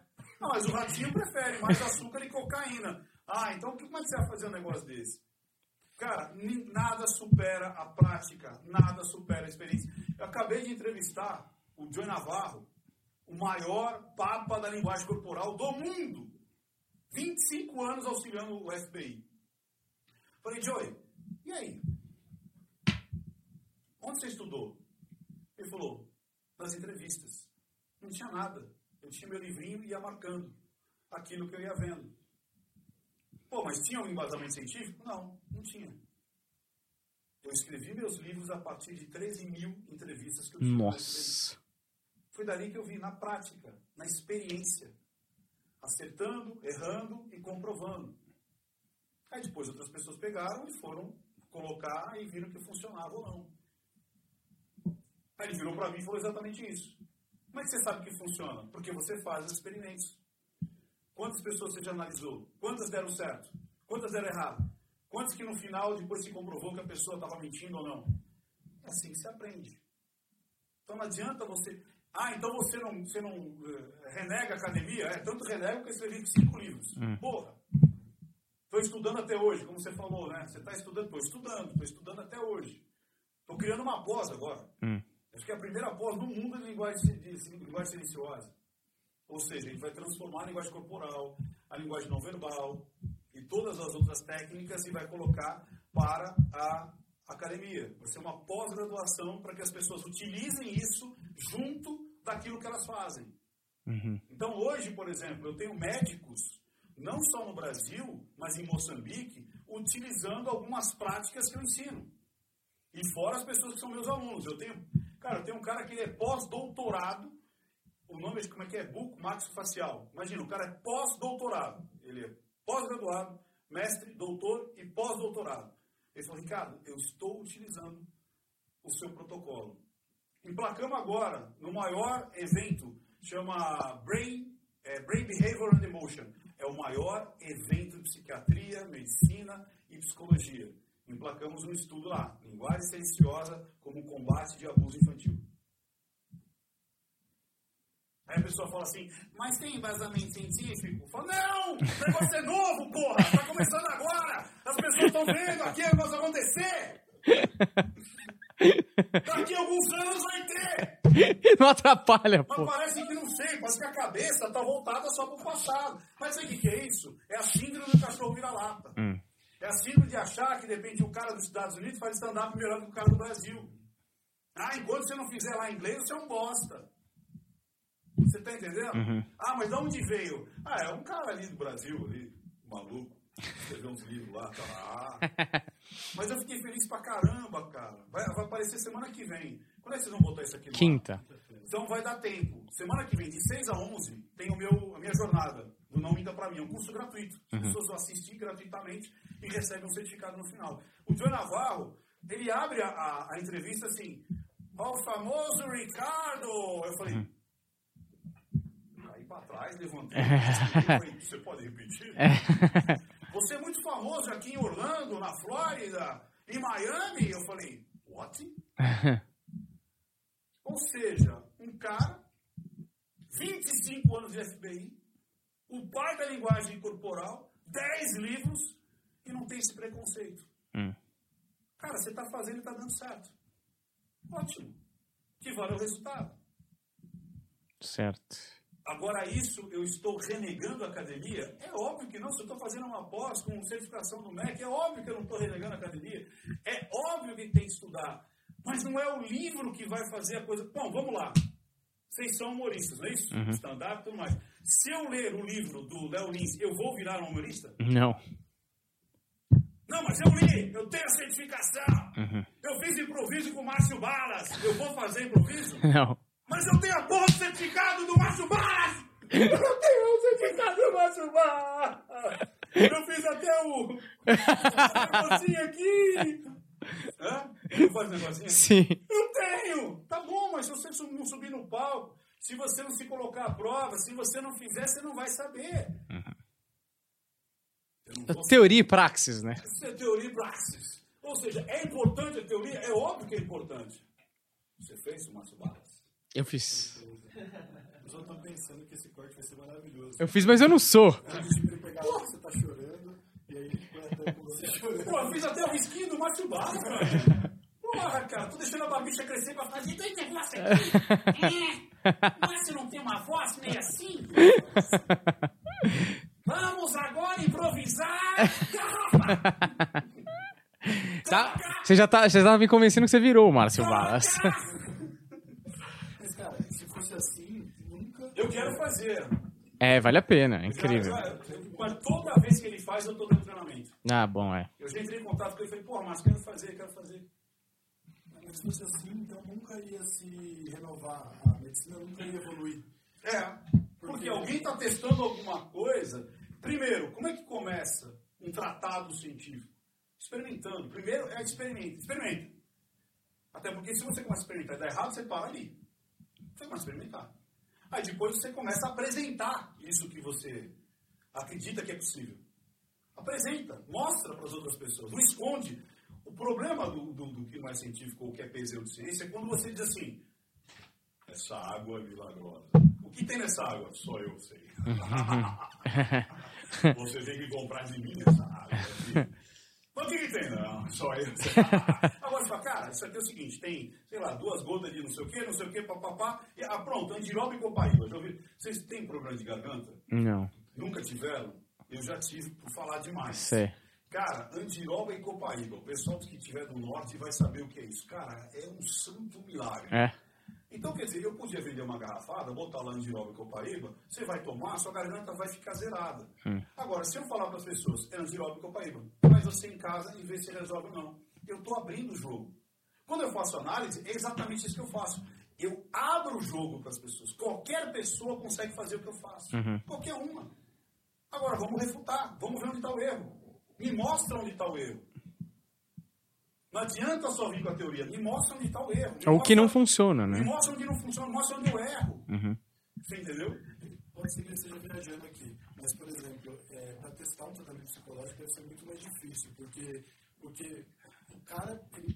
não. mas o ratinho prefere mais açúcar e cocaína. Ah, então como é que você vai fazer um negócio desse? Cara, nada supera a prática, nada supera a experiência. Eu acabei de entrevistar o Joe Navarro, o maior papa da linguagem corporal do mundo. 25 anos auxiliando o FBI. Falei, Joey, e aí? Onde você estudou? Ele falou, nas entrevistas. Não tinha nada. Eu tinha meu livrinho e ia marcando aquilo que eu ia vendo. Pô, mas tinha um embasamento científico? Não, não tinha. Eu escrevi meus livros a partir de 13 mil entrevistas que eu tive. Nossa! Foi dali que eu vi, na prática, na experiência. Acertando, errando e comprovando. Aí depois outras pessoas pegaram e foram colocar e viram que funcionava ou não. Aí ele virou para mim e falou exatamente isso. Como é que você sabe que funciona? Porque você faz os experimentos. Quantas pessoas você já analisou? Quantas deram certo? Quantas deram errado? Quantas que no final depois se comprovou que a pessoa estava mentindo ou não? É assim que se aprende. Então não adianta você. Ah, então você não, você não uh, renega a academia? É, tanto renega que eu escrevi cinco livros. Hum. Porra! Estou estudando até hoje, como você falou, né? Você está estudando? Estou estudando, estou estudando até hoje. Estou criando uma pós agora. Hum. Acho que é a primeira pós no mundo de linguagem, de, de linguagem silenciosa. Ou seja, a gente vai transformar a linguagem corporal, a linguagem não verbal e todas as outras técnicas e vai colocar para a academia. Vai ser uma pós-graduação para que as pessoas utilizem isso junto daquilo que elas fazem. Uhum. Então, hoje, por exemplo, eu tenho médicos, não só no Brasil, mas em Moçambique, utilizando algumas práticas que eu ensino. E fora as pessoas que são meus alunos. Eu tenho, cara, eu tenho um cara que é pós-doutorado, o nome é como é que é? Buco maxofacial. Imagina, o cara é pós-doutorado. Ele é pós-graduado, mestre, doutor e pós-doutorado. Ele falou, Ricardo, eu estou utilizando o seu protocolo. Emplacamos agora no maior evento, chama Brain, é, Brain Behavior and Emotion. É o maior evento de psiquiatria, medicina e psicologia. Emplacamos um estudo lá, linguagem silenciosa como combate de abuso infantil. Aí a pessoa fala assim, mas tem embasamento científico? Fala, não! O negócio é novo, porra! Tá começando agora! As pessoas estão vendo aqui o negócio acontecer! Daqui a alguns anos vai ter! Não atrapalha, pô. Mas parece que não sei, parece que a cabeça tá voltada só pro passado. Mas sabe o que é isso? É a síndrome do cachorro vira-lata. Hum. É a síndrome de achar que, de repente, o cara dos Estados Unidos faz stand-up melhor do que o cara do Brasil. Ah, enquanto você não fizer lá em inglês, você é um bosta. Você tá entendendo? Uhum. Ah, mas de onde veio? Ah, é um cara ali do Brasil, ali, maluco. Escreveu uns livros lá, tá lá. Mas eu fiquei feliz pra caramba, cara. Vai, vai aparecer semana que vem. Quando é que vocês vão botar isso aqui? Quinta. Então vai dar tempo. Semana que vem, de 6 a 11, tem o meu, a minha jornada. Do Não Minta Pra Mim. É um curso gratuito. As uhum. pessoas vão assistir gratuitamente e recebem um certificado no final. O João Navarro, ele abre a, a, a entrevista assim, ó, o famoso Ricardo. Eu falei... Uhum para trás, levantei. Você pode repetir? Você é muito famoso aqui em Orlando, na Flórida, em Miami. Eu falei, what? Ou seja, um cara, 25 anos de FBI, o pai da linguagem corporal, 10 livros e não tem esse preconceito. Hum. Cara, você está fazendo e está dando certo. Ótimo. Que vale o resultado. Certo. Agora, isso eu estou renegando a academia? É óbvio que não. Se eu estou fazendo uma pós com certificação do MEC, é óbvio que eu não estou renegando a academia. É óbvio que tem que estudar. Mas não é o livro que vai fazer a coisa. Bom, vamos lá. Vocês são humoristas, não é isso? Uhum. Stand-up e tudo mais. Se eu ler o livro do Léo Lins, eu vou virar um humorista? Não. Não, mas eu li, eu tenho a certificação. Uhum. Eu fiz improviso com o Márcio Balas. Eu vou fazer improviso? Não. Mas eu tenho a porra do certificado do Márcio Balas! Eu tenho o certificado do Márcio Balas! Eu fiz até o negocinho aqui! Hã? Eu faço negocinho? Sim. Eu tenho! Tá bom, mas se você não subir no palco, se você não se colocar à prova, se você não fizer, você não vai saber. Não posso Teoria e praxis, né? isso é teoria e praxis. Ou seja, é importante a teoria? É óbvio que é importante. Você fez, Márcio Balas? Eu fiz. Eu só tô pensando que esse corte vai ser maravilhoso. Eu fiz, mas eu não sou. Pegar lá, você tá chorando, e aí ele põe até com você chorando. Pô, eu fiz até o risquinho do Márcio Balas, cara. Porra, cara, tô deixando a barbicha crescer pra fazer dois negócios aqui. É. Márcio não tem uma voz meio assim? Vamos agora improvisar. Garrafa! Tá? Você já tá, você já tá me convencendo que você virou o Márcio Balas. Mas, cara, se fosse assim, nunca. Eu quero fazer. É, vale a pena. é Incrível. Mas toda vez que ele faz, eu tô dando treinamento. Ah, bom, é. Eu já entrei em contato com ele e falei, porra, Márcio, quero fazer, quero fazer. Mas se fosse assim, então nunca ia se renovar. A medicina nunca ia evoluir. É, porque alguém está testando alguma coisa. Primeiro, como é que começa um tratado científico? Experimentando. Primeiro é experimento. Experimenta. Até porque se você começa a experimentar e dá errado, você para ali. Você começa a experimentar. Aí depois você começa a apresentar isso que você acredita que é possível. Apresenta, mostra para as outras pessoas, não esconde. O problema do, do, do que não é científico ou que é pseudociência é quando você diz assim, essa água é milagrosa. O que tem nessa água? Só eu sei. Você tem que comprar de mim essa água. aqui. Mas o que, tem? Não, só eu. Agora você fala, cara, isso aqui é o seguinte, tem, sei lá, duas gotas de não sei o que, não sei o que, papapá. E, ah, pronto, andiroba e copaíba. Já ouviram? Vocês têm problema de garganta? Não. Nunca tiveram? Eu já tive por falar demais. Sei. Cara, andiroba e copaíba. O pessoal que estiver do norte vai saber o que é isso. Cara, é um santo milagre. É. Então, quer dizer, eu podia vender uma garrafada, botar lá andiroba e copaíba, você vai tomar, sua garganta vai ficar zerada. Agora, se eu falar para as pessoas, é andiroba e copaíba, mas você em casa e vê se resolve ou não. Eu estou abrindo o jogo. Quando eu faço análise, é exatamente isso que eu faço. Eu abro o jogo para as pessoas. Qualquer pessoa consegue fazer o que eu faço. Qualquer uma. Agora, vamos refutar. Vamos ver onde está o erro. Me mostra onde está o erro. Não adianta só vir com a teoria. Me mostra onde está o erro. Me Ou que não funciona, Me né? mostra onde não funciona. Me mostra onde eu erro. Você entendeu? Pode ser que ele esteja viajando aqui, mas, por exemplo, para testar um tratamento psicológico deve ser muito mais difícil, porque, porque o cara, ele,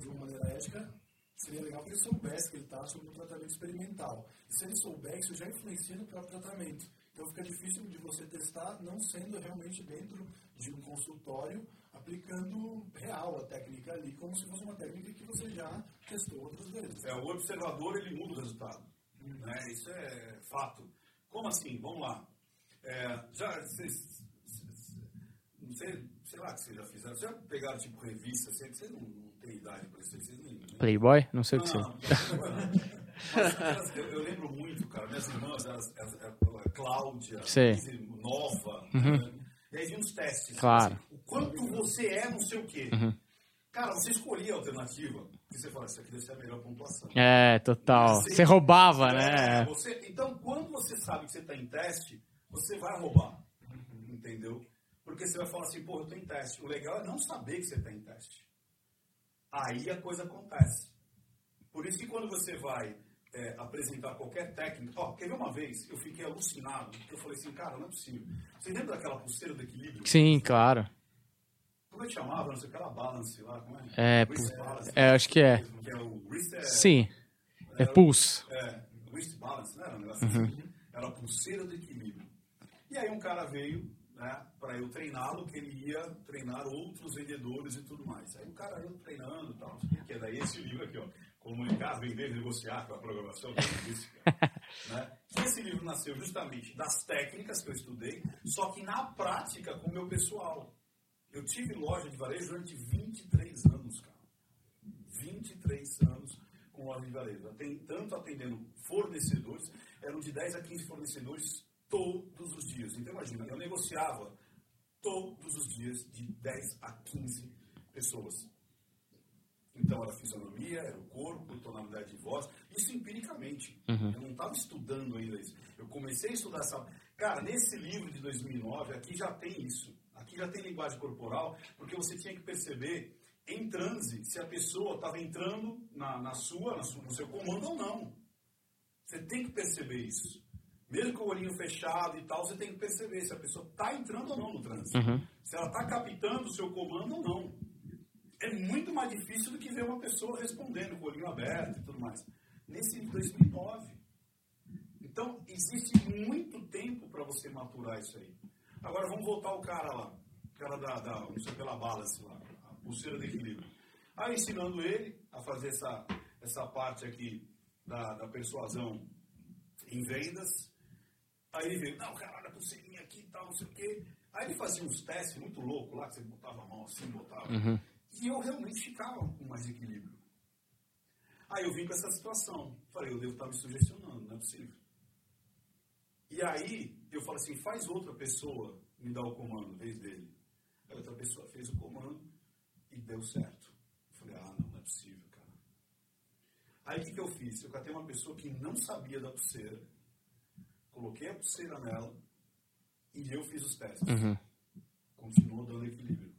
de uma maneira ética, seria legal que ele soubesse que ele está sob um tratamento experimental. E se ele souber, isso já influencia no próprio tratamento. Então fica difícil de você testar não sendo realmente dentro de um consultório, aplicando real a técnica ali, como se fosse uma técnica que você já testou outras vezes. É, o observador ele muda o resultado. Né? Isso é fato. Como assim? Vamos lá. É, já, vocês, não sei, sei lá que vocês já fizeram. Vocês já pegaram tipo revista? Assim, que vocês não, não têm idade para isso. Vocês nem, nem- Playboy? Não sei o que Não, seja. Mas elas- eu, eu lembro muito, cara, minhas irmãs, elas, elas, a Cláudia. Nova, né? e aí vinha uns testes. Claro. assim, o quanto você é não sei o quê. Cara, você escolhia a alternativa, e você fala, isso aqui deve ser a melhor pontuação. É, total. Você roubava, né? É, você- então, quando você sabe que você está em teste, você vai roubar. Entendeu? Porque você vai falar assim, pô, eu estou em teste. O legal é não saber que você está em teste. Aí a coisa acontece. Por isso que quando você vai é, apresentar qualquer técnica... Ó, quer ver uma vez? Eu fiquei alucinado. porque Eu falei assim, cara, não é possível. Você lembra daquela pulseira do equilíbrio? Sim, claro. Como é que chamava? Não sei aquela balance lá, como é? É, balance. é, acho que é. Que é o wrist é, Sim. É pulso. É, wrist balance, né? Era um negócio assim. Era a pulseira do equilíbrio. E aí um cara veio, né, para eu treiná-lo, que ele ia treinar outros vendedores e tudo mais. Aí o cara ia treinando e tal, que é daí esse livro aqui, ó. Comunicar, vender, negociar com a programação. cara. Né? Esse livro nasceu justamente das técnicas que eu estudei, só que na prática com o meu pessoal. Eu tive loja de varejo durante 23 anos, cara. 23 anos com loja de varejo. Tanto atendendo fornecedores, eram de 10 a 15 fornecedores todos os dias. Então imagina, eu negociava todos os dias de 10 a 15 pessoas. Então era fisionomia, era o corpo, tonalidade de voz, isso empiricamente. Uhum. Eu não estava estudando ainda isso. Eu comecei a estudar essa. Cara, nesse livro de 2009, aqui já tem isso. Aqui já tem linguagem corporal, porque você tinha que perceber em transe se a pessoa estava entrando na, na, sua, na sua, no seu comando ou não. Você tem que perceber isso. Mesmo com o olhinho fechado e tal, você tem que perceber se a pessoa está entrando ou não no trânsito. Uhum. Se ela está captando o seu comando ou não. É muito mais difícil do que ver uma pessoa respondendo com o olhinho aberto e tudo mais. Nesse 2009. Então, existe muito tempo para você maturar isso aí. Agora, vamos voltar ao cara lá. O cara da, da não sei pela balance lá. A pulseira de equilíbrio. Aí, ensinando ele a fazer essa, essa parte aqui da, da persuasão em vendas. Aí ele veio, não, cara, olha a pulseirinha aqui e tal, não sei o quê. Aí ele fazia uns testes muito loucos lá, que você botava a mão assim, botava. Uhum. E eu realmente ficava com mais equilíbrio. Aí eu vim com essa situação. Falei, eu devo estar me sugestionando, não é possível. E aí eu falei assim, faz outra pessoa me dar o comando, em vez dele. Aí outra pessoa fez o comando e deu certo. Eu falei, ah, não, não é possível, cara. Aí o que, que eu fiz? Eu catei uma pessoa que não sabia da pulseira coloquei a pulseira nela e eu fiz os testes. Uhum. Continuou dando equilíbrio.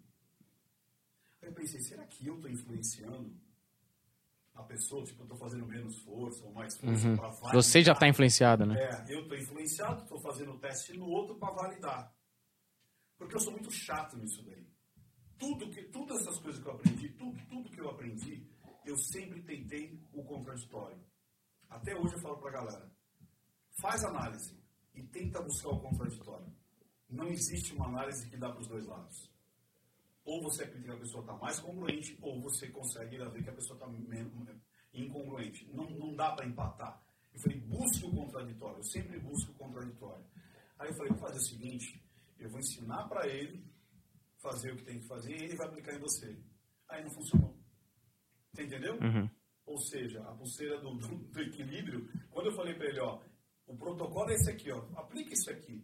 Pensei, será que eu estou influenciando a pessoa? Tipo, eu estou fazendo menos força ou mais força uhum. para validar. Você já está influenciado, né? É, eu estou influenciado, estou fazendo o teste no outro para validar. Porque eu sou muito chato nisso daí. Tudo que, todas essas coisas que eu aprendi, tudo, tudo que eu aprendi, eu sempre tentei o contraditório. Até hoje eu falo para a galera, Faz análise e tenta buscar o contraditório. Não existe uma análise que dá para os dois lados. Ou você acredita que a pessoa está mais congruente, ou você consegue ver que a pessoa está incongruente. Não, não dá para empatar. Eu falei, busque o contraditório. Eu sempre busco o contraditório. Aí eu falei, vou fazer o seguinte, eu vou ensinar para ele fazer o que tem que fazer e ele vai aplicar em você. Aí não funcionou. Você entendeu? Uhum. Ou seja, a pulseira do, do, do equilíbrio, quando eu falei para ele, ó, o protocolo é esse aqui, ó. Aplica isso aqui.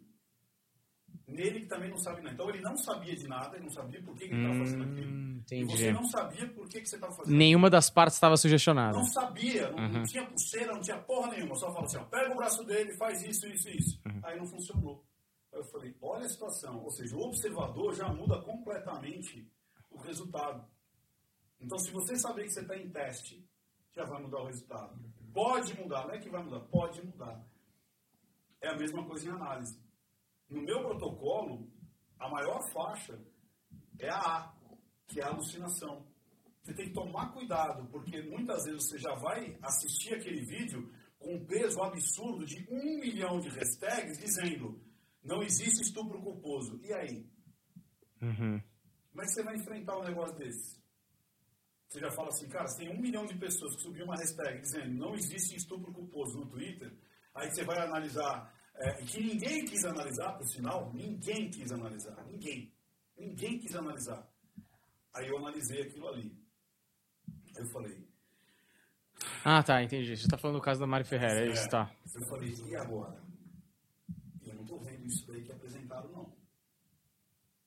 Nele que também não sabe nada. Então ele não sabia de nada, ele não sabia por que, que ele estava fazendo hum, aquilo. Entendi. E você não sabia por que, que você estava fazendo Nenhuma aquilo. das partes estava sugestionada. Não sabia, não, uhum. não, tinha pulseira, não tinha porra nenhuma. Só falava assim, ó, pega o braço dele, faz isso, isso, isso. Uhum. Aí não funcionou. Aí eu falei, olha a situação. Ou seja, o observador já muda completamente o resultado. Então, se você saber que você está em teste, já vai mudar o resultado. Pode mudar, não é que vai mudar, pode mudar. É a mesma coisa em análise. No meu protocolo, a maior faixa é a A, que é a alucinação. Você tem que tomar cuidado, porque muitas vezes você já vai assistir aquele vídeo com um peso absurdo de um milhão de hashtags dizendo não existe estupro culposo. E aí? Uhum. Como é que você vai enfrentar um negócio desse? Você já fala assim, cara, se tem um milhão de pessoas que subiu uma hashtag dizendo não existe estupro culposo no Twitter, Aí você vai analisar, é, que ninguém quis analisar, por sinal, ninguém quis analisar, ninguém. Ninguém quis analisar. Aí eu analisei aquilo ali. Aí eu falei. Ah, tá, entendi. Você está falando do caso da Mari Ferreira, é isso, tá. Eu falei, e agora? Eu não estou vendo isso daí que apresentaram, não.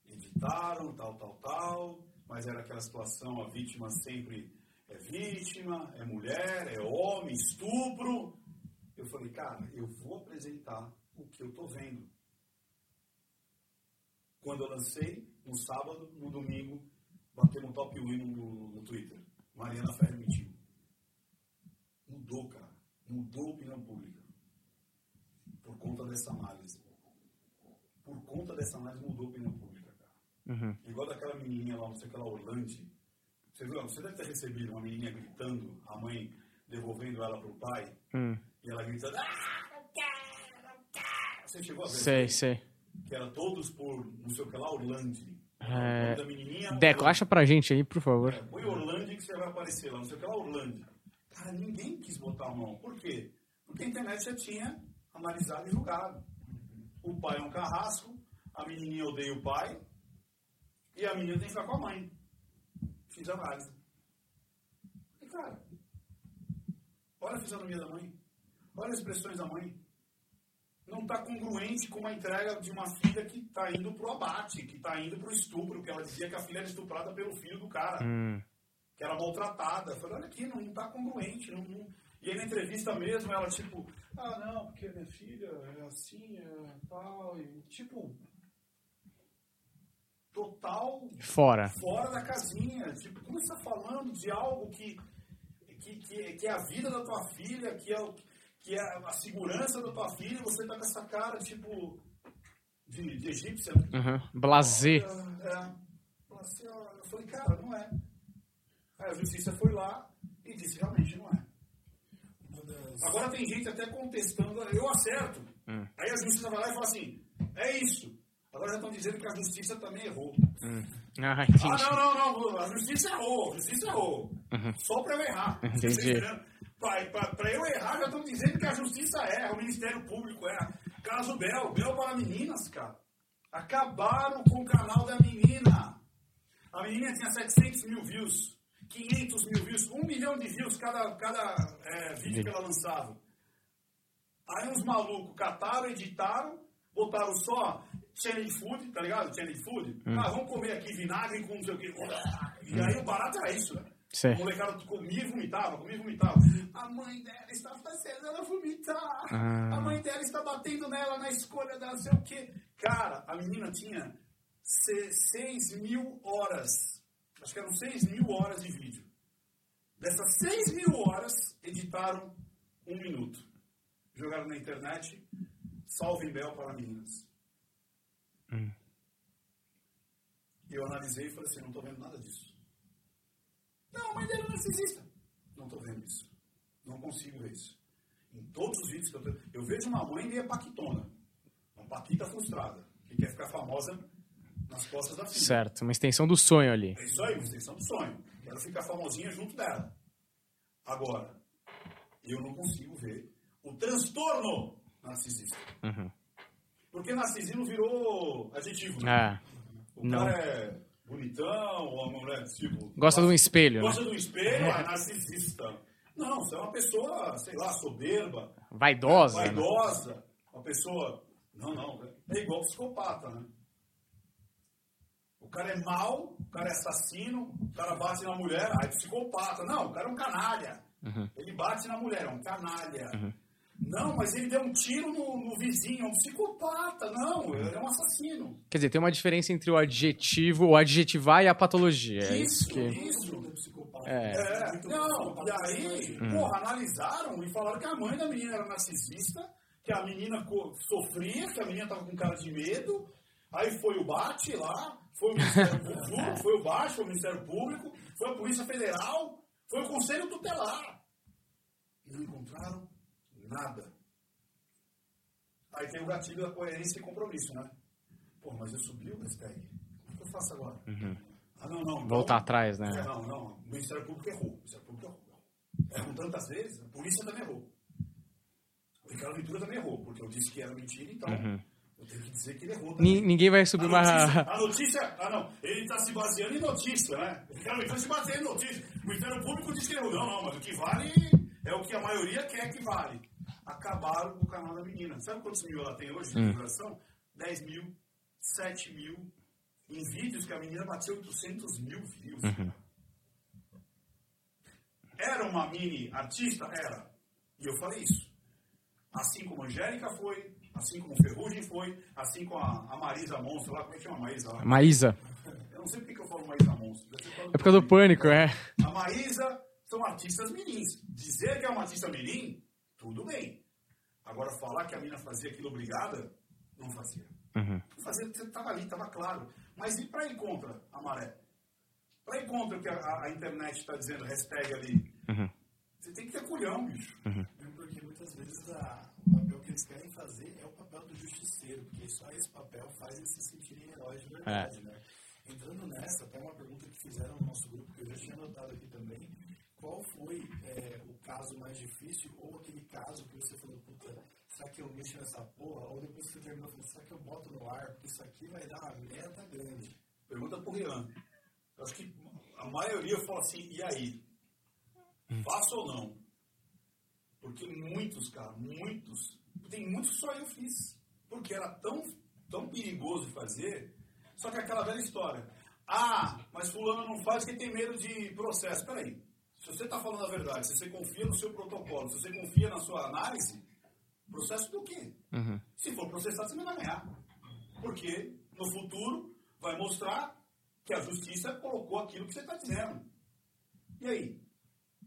Editaram, tal, tal, tal, mas era aquela situação, a vítima sempre é vítima, é mulher, é homem, estupro. Eu falei, cara, eu vou apresentar o que eu estou vendo. Quando eu lancei, no sábado, no domingo, bateu um top win no, no Twitter. Mariana Ferreira mentiu. Mudou, cara. Mudou a opinião pública. Por conta dessa análise. Por conta dessa análise, mudou a opinião pública, cara. Uhum. Igual daquela menininha lá, não sei aquela Orlando. Você viu? Você deve ter recebido uma menininha gritando, a mãe devolvendo ela para o pai. Hum. E ela gritando, ah, não quero. Você chegou a ver? Sei, sei. Que era todos por, não sei o que lá, Orlando. É... Deco, acha pra gente aí, por favor. É, põe Orlando que você vai aparecer lá, não sei o que lá, Orlando. Cara, ninguém quis botar a mão. Por quê? Porque a internet já tinha analisado e julgado. O pai é um carrasco, a menininha odeia o pai, e a menina tem que ficar com a mãe. Fiz a análise. E, cara, olha a fisionomia da mãe. Olha as expressões da mãe. Não está congruente com a entrega de uma filha que está indo para o abate, que está indo para o estupro, que ela dizia que a filha era estuprada pelo filho do cara, Hum. que era maltratada. Eu falei, olha aqui, não está congruente. Não, não... E aí na entrevista mesmo, ela tipo, ah não, porque minha filha é assim, é tal, e tipo, total Fora. fora da casinha. Tipo, como você está falando de algo que, que, que, que é a vida da tua filha, que é, o, que é a segurança da tua filha, e você tá com essa cara, tipo, de, de egípcia. Uhum. Blazer. É, é. Eu falei, cara, não é. Aí a justiça foi lá e disse, realmente não é. Agora tem gente até contestando, eu acerto. Hum. Aí a justiça vai lá e fala assim, é isso. Agora já estão dizendo que a justiça também errou. Ah, Ah, entendi. não, não, não. A justiça errou. A justiça errou. Só para eu errar. Entendi. Pra eu errar, já estão dizendo que a justiça erra, o Ministério Público erra. Caso Bel, Bel para meninas, cara. Acabaram com o canal da menina. A menina tinha 700 mil views, 500 mil views, 1 milhão de views cada, cada é, vídeo que ela lançava. Aí uns malucos cataram, editaram, botaram só channel food, tá ligado? Channel food. Ah, vamos comer aqui vinagre com não sei o quê. E aí o barato era isso, né? Sei. O molecada comia e vomitava, comia e vomitava. A mãe dela está fazendo ela vomitar. Ah. A mãe dela está batendo nela na escolha não sei o quê. Cara, a menina tinha 6 mil horas. Acho que eram 6 mil horas de vídeo. Dessas 6 mil horas, editaram um minuto. Jogaram na internet, salve Bel para meninas. E eu analisei e falei assim, não estou vendo nada disso. Não, a mãe dele é narcisista. Não estou vendo isso. Não consigo ver isso. Em todos os vídeos que eu tô... Eu vejo uma mãe meio paquitona. Uma paquita frustrada. Que quer ficar famosa nas costas da filha. Certo, uma extensão do sonho ali. É isso aí, uma extensão do sonho. Quero ficar famosinha junto dela. Agora, eu não consigo ver o transtorno narcisista. Uhum. Porque narcisismo virou adjetivo. né? Ah, o não. cara é bonitão, ou a mulher, tipo... gosta de um espelho, né? Gosta do espelho, é narcisista. Não, você é uma pessoa, sei lá, soberba, Vaidosa, né? vaidosa, uma pessoa... Não, não, é igual psicopata, né? O cara é mau, o cara é assassino, o cara bate na mulher, aí é psicopata. Não, o cara é um canalha. Uhum. Ele bate na mulher, é um canalha. Não, mas ele deu um tiro no, no vizinho, é um psicopata. Não, ele é um assassino. Quer dizer, tem uma diferença entre o adjetivo, o adjetivar e a patologia. É isso Isso, que... isso. É psicopata. É. É, não, e aí, Hum. porra, analisaram e falaram que a mãe da menina era narcisista, que a menina sofria, que a menina tava com cara de medo. Aí foi o BAT lá, foi o Ministério Público, foi o BAT, foi o Ministério Público, foi a Polícia Federal, foi o Conselho Tutelar. E não encontraram nada. Aí tem o gatilho da coerência e compromisso, né? Pô, mas eu subi o hashtag. O que eu faço agora? Ah, não, não. Voltar atrás, né? é, não, não. O Ministério Público errou. O Ministério Público errou. Erram tantas vezes, a polícia também errou. O Ricardo Ventura também errou, porque eu disse que era mentira, então eu tenho que dizer que ele errou também. Ni- Ninguém vai subir a, uma... notícia, a notícia. Ah, não. Ele está se baseando em notícia, né? O Ricardo Ventura se baseia em notícia. O Ministério Público diz que errou. Não, não, mas o que vale é o que a maioria quer que vale. Acabaram com o canal da menina. Sabe quantos mil ela tem hoje de divulgação? 10 mil, 7 mil. Em vídeos que a menina bateu 800 mil views. Era uma mini artista? Era. E eu falei isso. Assim como a Angélica foi, assim como Ferrugem foi, assim como a, a Marisa Monstro lá, como é que chama a Marisa lá? Maísa. Eu não sei por que eu falo Marisa Monstro. É por causa do pânico, é. A Maísa são artistas mirins. Dizer que é uma artista mirim, tudo bem. Agora, falar que a mina fazia aquilo obrigada, não fazia. Uhum. Não fazia, você estava ali, estava claro. Mas e para ir contra a maré? Para ir contra o que a, a- a internet está dizendo, hashtag ali, Uhum. você tem que ter culhão, bicho. Mesmo porque muitas vezes a- o papel que eles querem fazer é o papel do justiceiro, porque só esse papel faz eles se sentirem heróis de verdade, né? Entrando nessa, até uma pergunta que fizeram no nosso grupo, que eu já tinha anotado aqui também, qual foi é, o caso mais difícil ou aquele caso que você falou, puta, será que eu mexo nessa porra? Ou depois que você terminou, falou, será que eu boto no ar? Porque isso aqui vai dar uma merda grande. Pergunta pro Rian. Acho que a maioria fala assim, e aí? Faço ou não? Porque muitos, cara, muitos, tem muitos só eu fiz. Porque era tão, tão perigoso fazer, só que é aquela velha história. Ah, mas fulano não faz porque tem medo de processo. Peraí, se você está falando a verdade, se você confia no seu protocolo, se você confia na sua análise, processo do quê? Uhum. Se for processado, você não vai ganhar. Porque no futuro vai mostrar que a justiça colocou aquilo que você está dizendo. E aí?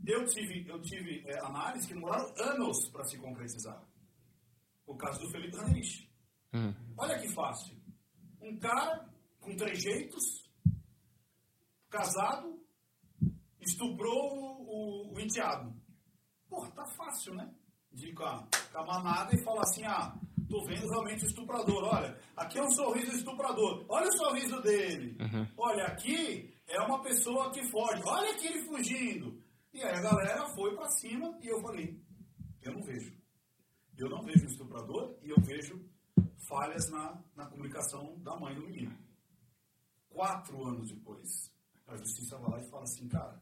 Eu tive, eu tive é, análises que demoraram anos para se concretizar. O caso do Felipe Ranich. Uhum. Olha que fácil. Um cara com trejeitos, casado, estuprou o, o, o enteado. Porra, tá fácil, né? De ir com a, com a manada e falar assim, ah, tô vendo realmente o estuprador. Olha, aqui é um sorriso do estuprador. Olha o sorriso dele. Uhum. Olha, aqui é uma pessoa que foge. Olha aqui ele fugindo. E aí a galera foi pra cima e eu falei, eu não vejo. Eu não vejo o estuprador e eu vejo falhas na, na comunicação da mãe do menino. Quatro anos depois, a justiça vai lá e fala assim, cara,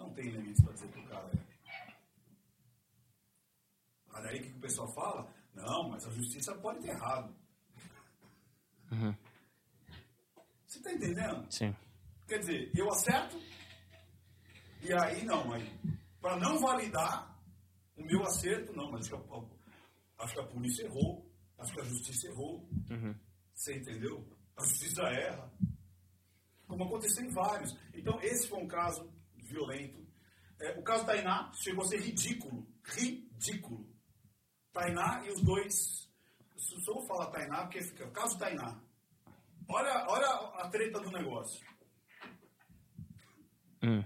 não tem elementos para dizer que o cara é. Olha aí o que o pessoal fala? Não, mas a justiça pode ter errado. Uhum. Você está entendendo? Sim. Quer dizer, eu acerto e aí não, aí para não validar o meu acerto, não, mas acho que, a, acho que a polícia errou, acho que a justiça errou. Uhum. Você entendeu? A justiça erra. Como aconteceu em vários. Então, esse foi um caso violento. É, o caso da Tainá chegou a ser ridículo. Ridículo. Tainá e os dois. Só vou falar Tainá porque fica. O caso Tainá. Olha, olha a treta do negócio. Hum.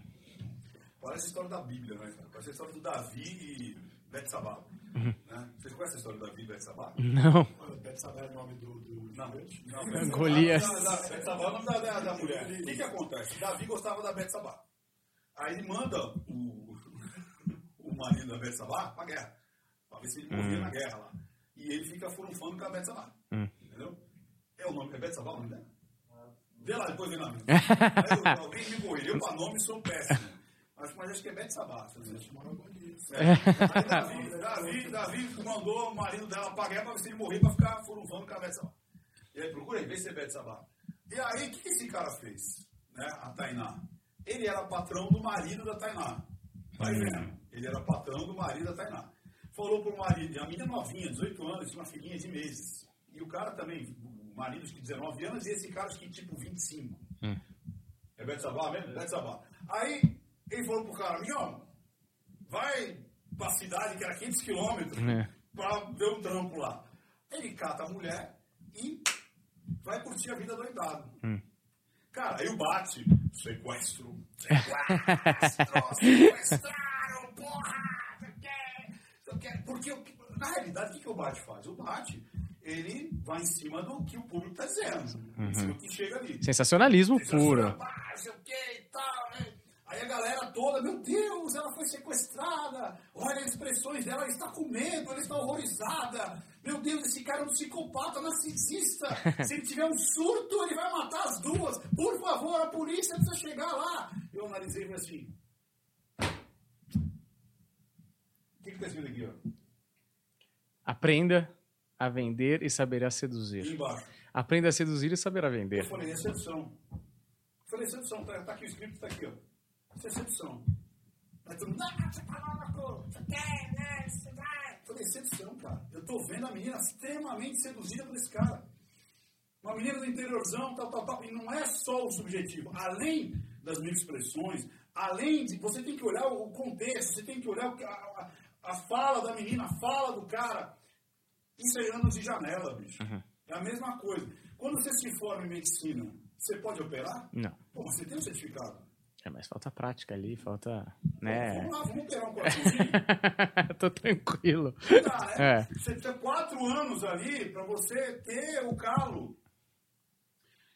Parece a história da Bíblia, né? Parece a história do Davi e Betsabá. Uhum. Né? Vocês conhecem a história do Davi e Betsabá? Não. Betsabá é o nome do, do Não, gigante? não, Betsabá- Golias. Betsabá é o nome da, da, da mulher. O que, que acontece? Davi gostava da Betsabá. Aí manda o, o marido da Betsabá pra guerra. Pra ver se ele morria na guerra lá. E ele fica furunfando com a Betsabá. Hum. Entendeu? É o nome, é Betsabá o nome dela? Vê lá, depois vê na minha. Aí eu- Alguém me correu. Eu pra nome sou péssimo. Mas, mas acho que é não engano. Chamava Golias. É. Davi, Davi, Davi mandou o marido dela pra guerra pra ver se ele morrer pra ficar furunfando com a Betsabá. E aí procura aí, vê se é Betsabá. E aí, o que que esse cara fez? Né? A Tainá. Ele era patrão do marido da Tainá. Vai vendo? Ele era patrão do marido da Tainá. Falou pro marido, a menina novinha, 18 anos, tinha uma filhinha de meses. E o cara também, o marido que 19 anos, e esse cara que tipo 25. Hum. É Betsabá mesmo? Betsabá. Aí ele falou pro cara, Mignon, vai pra cidade que era 500 quilômetros É. pra ver um trampo lá. Ele cata a mulher e vai curtir a vida doidado. Hum. Cara, aí o bate, sequestro, sequestro, sequestraram, porra. Porque, o- na realidade, o que, o bate faz? O bate, ele vai em cima do que o público está dizendo, em cima do que chega ali. Sensacionalismo puro. Ah, não sei o que e tal, né? Aí a galera toda, meu Deus, ela foi sequestrada. Olha as expressões dela, ela está com medo, ela está horrorizada. Meu Deus, esse cara é um psicopata narcisista. Se ele tiver um surto, ele vai matar as duas. Por favor, a polícia precisa chegar lá. Eu analisei e assim. O que está escrito aqui, ó? Aprenda a vender e saberá seduzir. embaixo. Aprenda a seduzir e saberá Eu vender. falei, é sedução. Eu falei, sedução, tá, tá aqui o escrito, tá aqui, ó. Isso é sedução. Todo mundo, ah, você tá louco, você quer, né, falei, sedução, cara. Eu tô vendo a menina extremamente seduzida por esse cara. Uma menina do interiorzão, tal, tal, tal. E não é só o subjetivo. Além das mil expressões, além de. Você tem que olhar o contexto, você tem que olhar a, a, a fala da menina, a fala do cara. Isso é anos de janela, bicho. É a mesma coisa. Quando você se forma em medicina, você pode operar? Não. Pô, você tem um certificado. É, mas falta prática ali, falta. Né? Vamos lá, vamos operar um coraçãozinho. Tô tranquilo. Dá, né? É. Você precisa quatro anos ali para você ter o calo.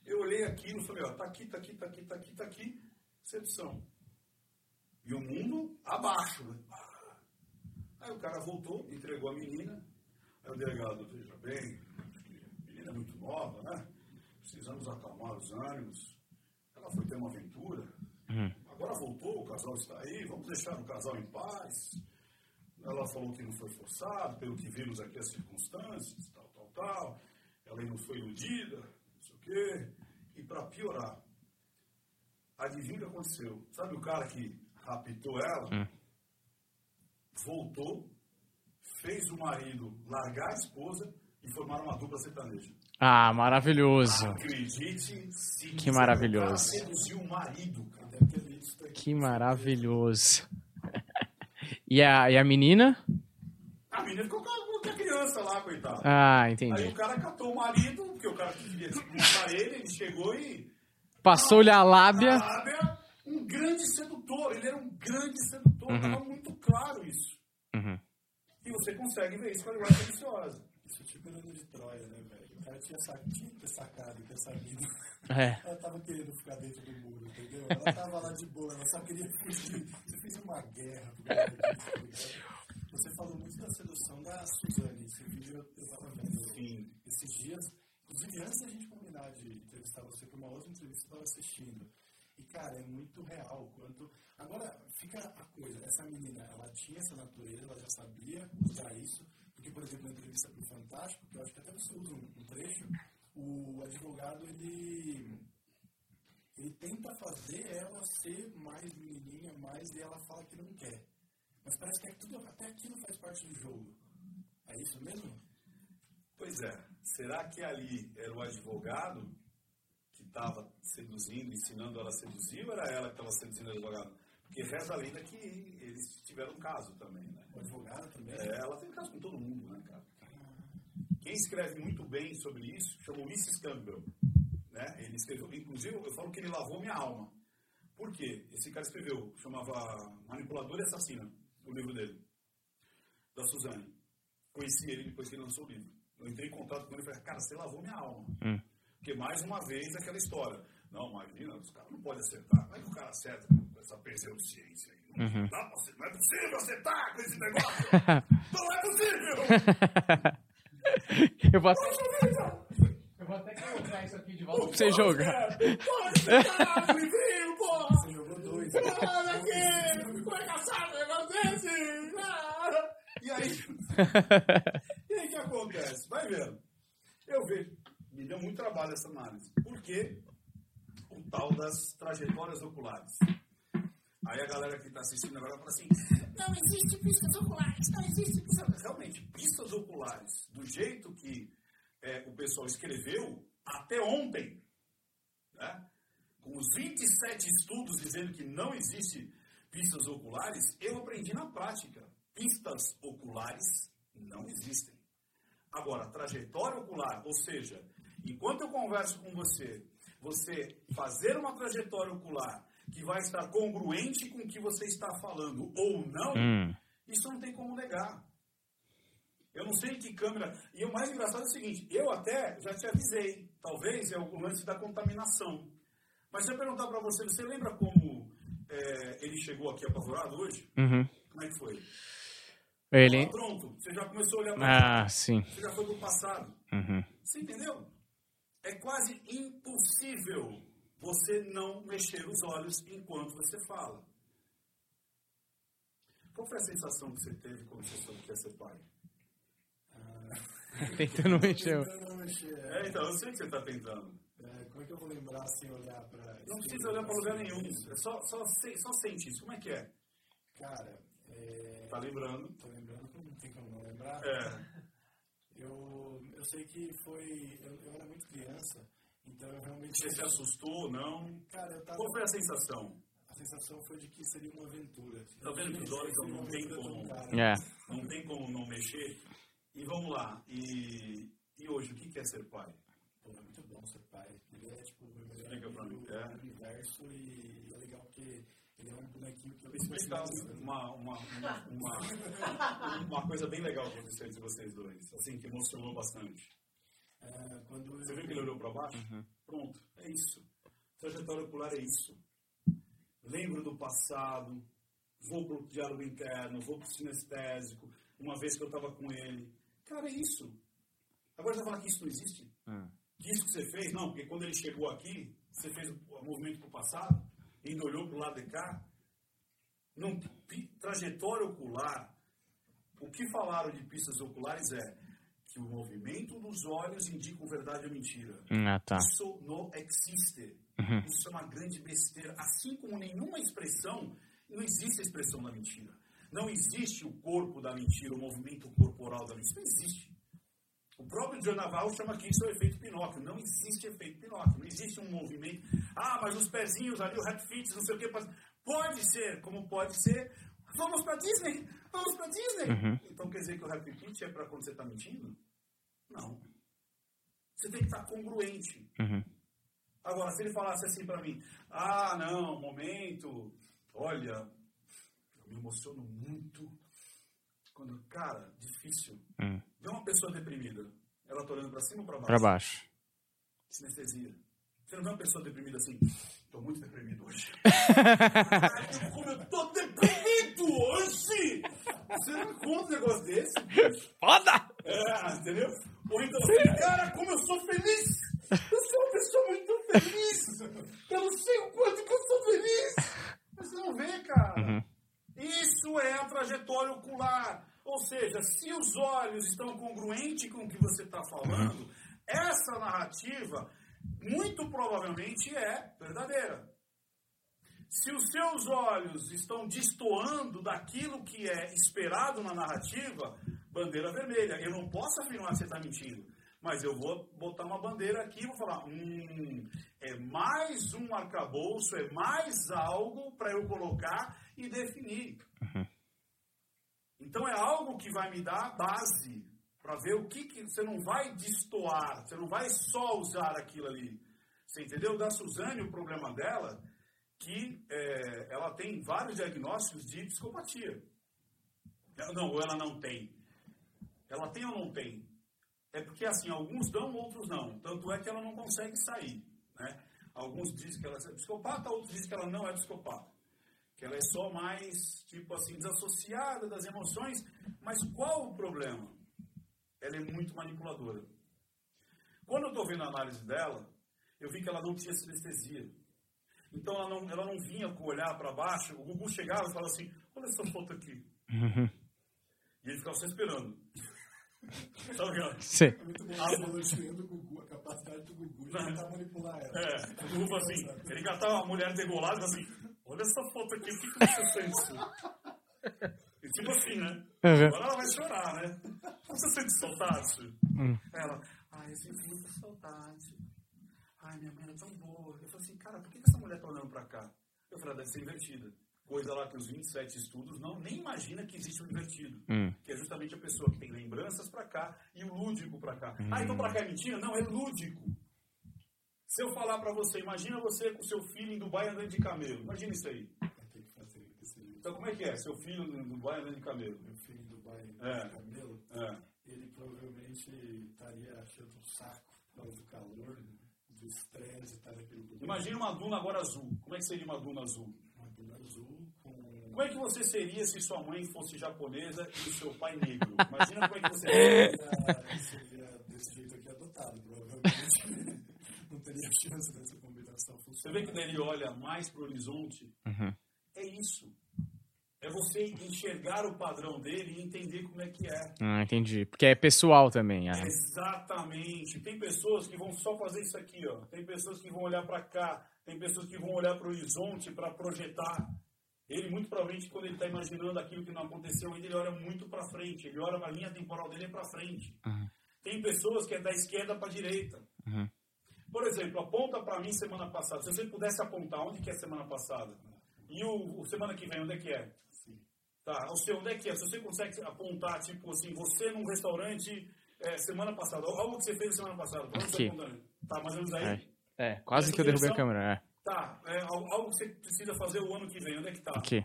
Eu olhei aquilo e falei, ó, tá aqui, tá aqui, tá aqui, tá aqui, tá aqui. Sedução. E o mundo abaixo, né? Aí o cara voltou, entregou a menina. Aí o delegado, veja bem, a menina muito nova, né? Precisamos acalmar os ânimos. Ela foi ter uma aventura. Uhum. Agora voltou, o casal está aí, vamos deixar o casal em paz. Ela falou que não foi forçado, pelo que vimos aqui as circunstâncias, tal, tal, tal. Ela não foi iludida, não sei o quê. E para piorar, adivinha o que aconteceu? Sabe o cara que raptou ela? Hum. Voltou, fez o marido largar a esposa e formar uma dupla sertaneja. Ah, maravilhoso. Acredite se Que maravilhoso. Cara seduziu o marido, Que maravilhoso. E a, e a menina? A menina ficou com a, a criança lá, coitada. Ah, Aí entendi. o cara catou o marido, porque o cara queria matar ele, ele chegou e. Passou-lhe a lábia. Lábia, um grande sedutor, ele era um grande sedutor, estava muito claro isso. Uhum. E você consegue ver isso com a linguagem deliciosa. Isso é tipo de Troia, né, velho? Cara tinha, sa- tinha que ter sacado, ter sabido. É. Ela tava querendo ficar dentro do muro, entendeu? Ela tava lá de boa, ela só queria fugir. Você fez uma guerra por causa disso, ligado? Você falou muito da sedução da Suzane. Esse vídeo eu, eu tava vendo Sim. esses dias. Inclusive, antes da gente combinar de entrevistar você para uma outra entrevista, eu tava assistindo. E, cara, é muito real. o Quanto... Agora, fica a coisa. Essa menina, ela tinha essa natureza, ela já sabia usar isso. Por exemplo, na entrevista pro Fantástico, que eu acho que até você usa um, um trecho, o advogado, ele ele tenta fazer ela ser mais menininha, mais, e ela fala que não quer. Mas parece que é tudo, até aquilo faz parte do jogo. É isso mesmo? Pois é. Será que ali era o advogado que estava seduzindo, ensinando ela a seduzir, ou era ela que estava seduzindo o advogado? Porque reza a lenda que eles tiveram um caso também, né? O advogado também? É, ela tem caso com todo mundo, né, cara? Quem escreve muito bem sobre isso chama Ulysses Campbell. Né? Ele escreveu, inclusive, eu falo que ele lavou minha alma. Por quê? Esse cara escreveu, chamava Manipulador e Assassina, o livro dele, da Suzane. Conheci ele depois que ele lançou o livro. Eu entrei em contato com ele e falei, cara, você lavou minha alma. Hum. Porque, mais uma vez, aquela história. Não, imagina, os caras não podem acertar. Como é que o cara acerta essa pseudociência aí? Não, Uhum. dá pra não é possível acertar com esse negócio! não é possível! Eu vou até, eu vou até colocar isso aqui de volta pra você jogar. Pode acertar, livrinho, porra! Você jogou dois. Olha aqui! Foi caçar um negócio desse! Ah! E aí? E aí o que acontece? Vai vendo. Eu vejo. Me deu muito trabalho essa análise. Por quê? O tal das trajetórias oculares. Aí a galera que está assistindo agora fala assim: não existe pistas oculares, não existe pistas. Realmente, pistas oculares, do jeito que é, o pessoal escreveu, até ontem, né? com os 27 estudos dizendo que não existe pistas oculares, eu aprendi na prática. Pistas oculares não existem. Agora, trajetória ocular, ou seja, enquanto eu converso com você, você fazer uma trajetória ocular que vai estar congruente com o que você está falando ou não, Hum. isso não tem como negar. Eu não sei que câmera. E o mais engraçado é o seguinte: eu até já te avisei. Talvez é o lance da contaminação. Mas se eu perguntar para você, você lembra como é, ele chegou aqui apavorado hoje? Uhum. Como é que foi? Ele. Ah, pronto, você já começou a olhar para Ah, sim. Você já foi pro passado. Uhum. Você entendeu? É quase impossível você não mexer os olhos enquanto você fala. Qual foi a sensação que você teve quando você soube que ia ser pai? Tentando mexer. Tentando mexer. É, então, eu sei que você está tentando. É, como é que eu vou lembrar sem olhar pra... Não precisa olhar para lugar nenhum. É só, só, só sente isso. Como é que é? Cara, é... Tá lembrando? Tô lembrando, não tem como não lembrar. É. Eu, eu sei que foi... Eu, eu era muito criança, então eu realmente... Você se assustou, não? Cara, eu tava... Qual foi a sensação? A sensação foi de que seria uma aventura. Tá vendo que os olhos não uma tem como-. É. Não tem como não mexer. E vamos lá. E, e hoje, o que é ser pai? Pô, é muito bom ser pai. Ele é tipo o meu melhor amigo é. do universo e é legal porque ele é um bonequinho que eu explicar uma, uma, uma, uma, uma coisa bem legal que aconteceu entre vocês dois, assim, que emocionou bastante. É, quando Você viu que ele olhou para baixo? Pronto, é isso. Trajetória ocular é isso. Lembro do passado, vou pro diálogo interno, vou pro sinestésico, uma vez que eu estava com ele. Cara, é isso. Agora você vai falar que isso não existe? Hum. Que isso que você fez? Não, porque quando ele chegou aqui, você fez o movimento para o passado, ainda olhou para o lado de cá. Não, trajetória ocular, o que falaram de pistas oculares é que o movimento dos olhos indica verdade ou mentira. Ah, tá. Isso não existe. Uhum. Isso é uma grande besteira. Assim como nenhuma expressão, não existe a expressão da mentira. Não existe o corpo da mentira, o movimento corporal da mentira. Não existe. O próprio John Navarro chama que isso é o efeito Pinóquio. Não existe efeito Pinóquio. Não existe um movimento. Ah, mas os pezinhos ali, o hat fits, não sei o que. Pode ser, como pode ser. Vamos para Disney! Vamos para Disney! Uhum. Então quer dizer que o happy pitch é para quando você está mentindo? Não. Você tem que estar tá congruente. Uhum. Agora, se ele falasse assim para mim, ah, não, momento, olha, eu me emociono muito. Quando, cara, difícil. Uhum. Vê uma pessoa deprimida. Ela tá olhando para cima ou para baixo? Para baixo. Sinestesia. Você não vê uma pessoa deprimida assim, tô muito deprimido hoje. Como eu tô deprimido hoje! Você não encontra um negócio desse? Foda! É, entendeu? Ou então, cara, como eu sou feliz! Eu sou uma pessoa muito feliz! Eu não sei o quanto que eu sou feliz! Mas você não vê, cara. Uhum. Isso é a trajetória ocular. Ou seja, se os olhos estão congruentes com o que você está falando, uhum. essa narrativa muito provavelmente é verdadeira. Se os seus olhos estão destoando daquilo que é esperado na narrativa, bandeira vermelha. Eu não posso afirmar que você está mentindo, mas eu vou botar uma bandeira aqui e vou falar: hum, é mais um arcabouço, é mais algo para eu colocar e definir. Uhum. Então é algo que vai me dar base para ver o que, que você não vai destoar, você não vai só usar aquilo ali. Você entendeu? Da Suzane, o problema dela, que é, ela tem vários diagnósticos de psicopatia. Não, ou ela não tem. Ela tem ou não tem? É porque, assim, alguns dão, outros não. Tanto é que ela não consegue sair. Né? Alguns dizem que ela é psicopata, outros dizem que ela não é psicopata. Que ela é só mais, tipo assim, desassociada das emoções. Mas qual o problema? ela é muito manipuladora. Quando eu estou vendo a análise dela, eu vi que ela não tinha sinestesia. Então ela não, ela não vinha com o olhar para baixo. O Gugu chegava e falava assim: Olha essa foto aqui. Uhum. E ele ficava só esperando. tá ligado? Sim. É muito bom você elogiando o Gugu, a capacidade do Gugu de tentar manipular ela. É, o Gugu assim: ele catava a mulher degolada e assim: Olha essa foto aqui, o que, que você sente? E tipo assim, né? Uhum. Agora ela vai chorar, né? Você sente saudade? Hum. Ela, ai, eu sinto muita saudade. Ai, minha mãe era tão boa. Eu falei assim, cara, por que essa mulher tá olhando pra cá? Eu falei, deve ser invertida. Coisa lá que os 27 estudos não nem imagina que existe um invertido. Hum. Que é justamente a pessoa que tem lembranças pra cá e o lúdico pra cá. Hum. Ah, então pra cá é mentira? Não, é lúdico. Se eu falar pra você, imagina você com seu filho em Dubai andando de camelo. Imagina isso aí. Então, como é que é? Seu filho no Dubai andando de camelo? Meu filho em Dubai É. de camelo, É. ele provavelmente estaria achando um saco por causa do calor, do estresse e tal. Imagina uma duna agora azul. Como é que seria uma duna azul? Uma duna azul com... Como é que você seria se sua mãe fosse japonesa e o seu pai negro? Imagina como é que você seria. Seria, seria desse jeito aqui adotado, provavelmente. Não teria chance dessa combinação Você funcionar. vê que daí ele olha mais para o horizonte? Uhum. É isso. É você enxergar o padrão dele e entender como é que é. Ah, entendi. Porque é pessoal também. Ah. Exatamente. Tem pessoas que vão só fazer isso aqui, ó. Tem pessoas que vão olhar para cá. Tem pessoas que vão olhar para o horizonte para projetar. Ele, muito provavelmente, quando ele está imaginando aquilo que não aconteceu ainda, ele olha muito para frente. Ele olha, a linha temporal dele é para frente. Uhum. Tem pessoas que é da esquerda para a direita. Uhum. Por exemplo, aponta para mim semana passada. Se você pudesse apontar, onde que é semana passada? E o, o semana que vem, onde é que é? Tá, o seu, onde é que é? Se você consegue apontar, tipo assim, você num restaurante é, semana passada, algo que você fez semana passada, você Aqui. Tá, mais ou menos aí? É. É, quase Essa que eu derrubei a câmera. É. Tá, é, al- algo que você precisa fazer o ano que vem, onde é que tá? Aqui.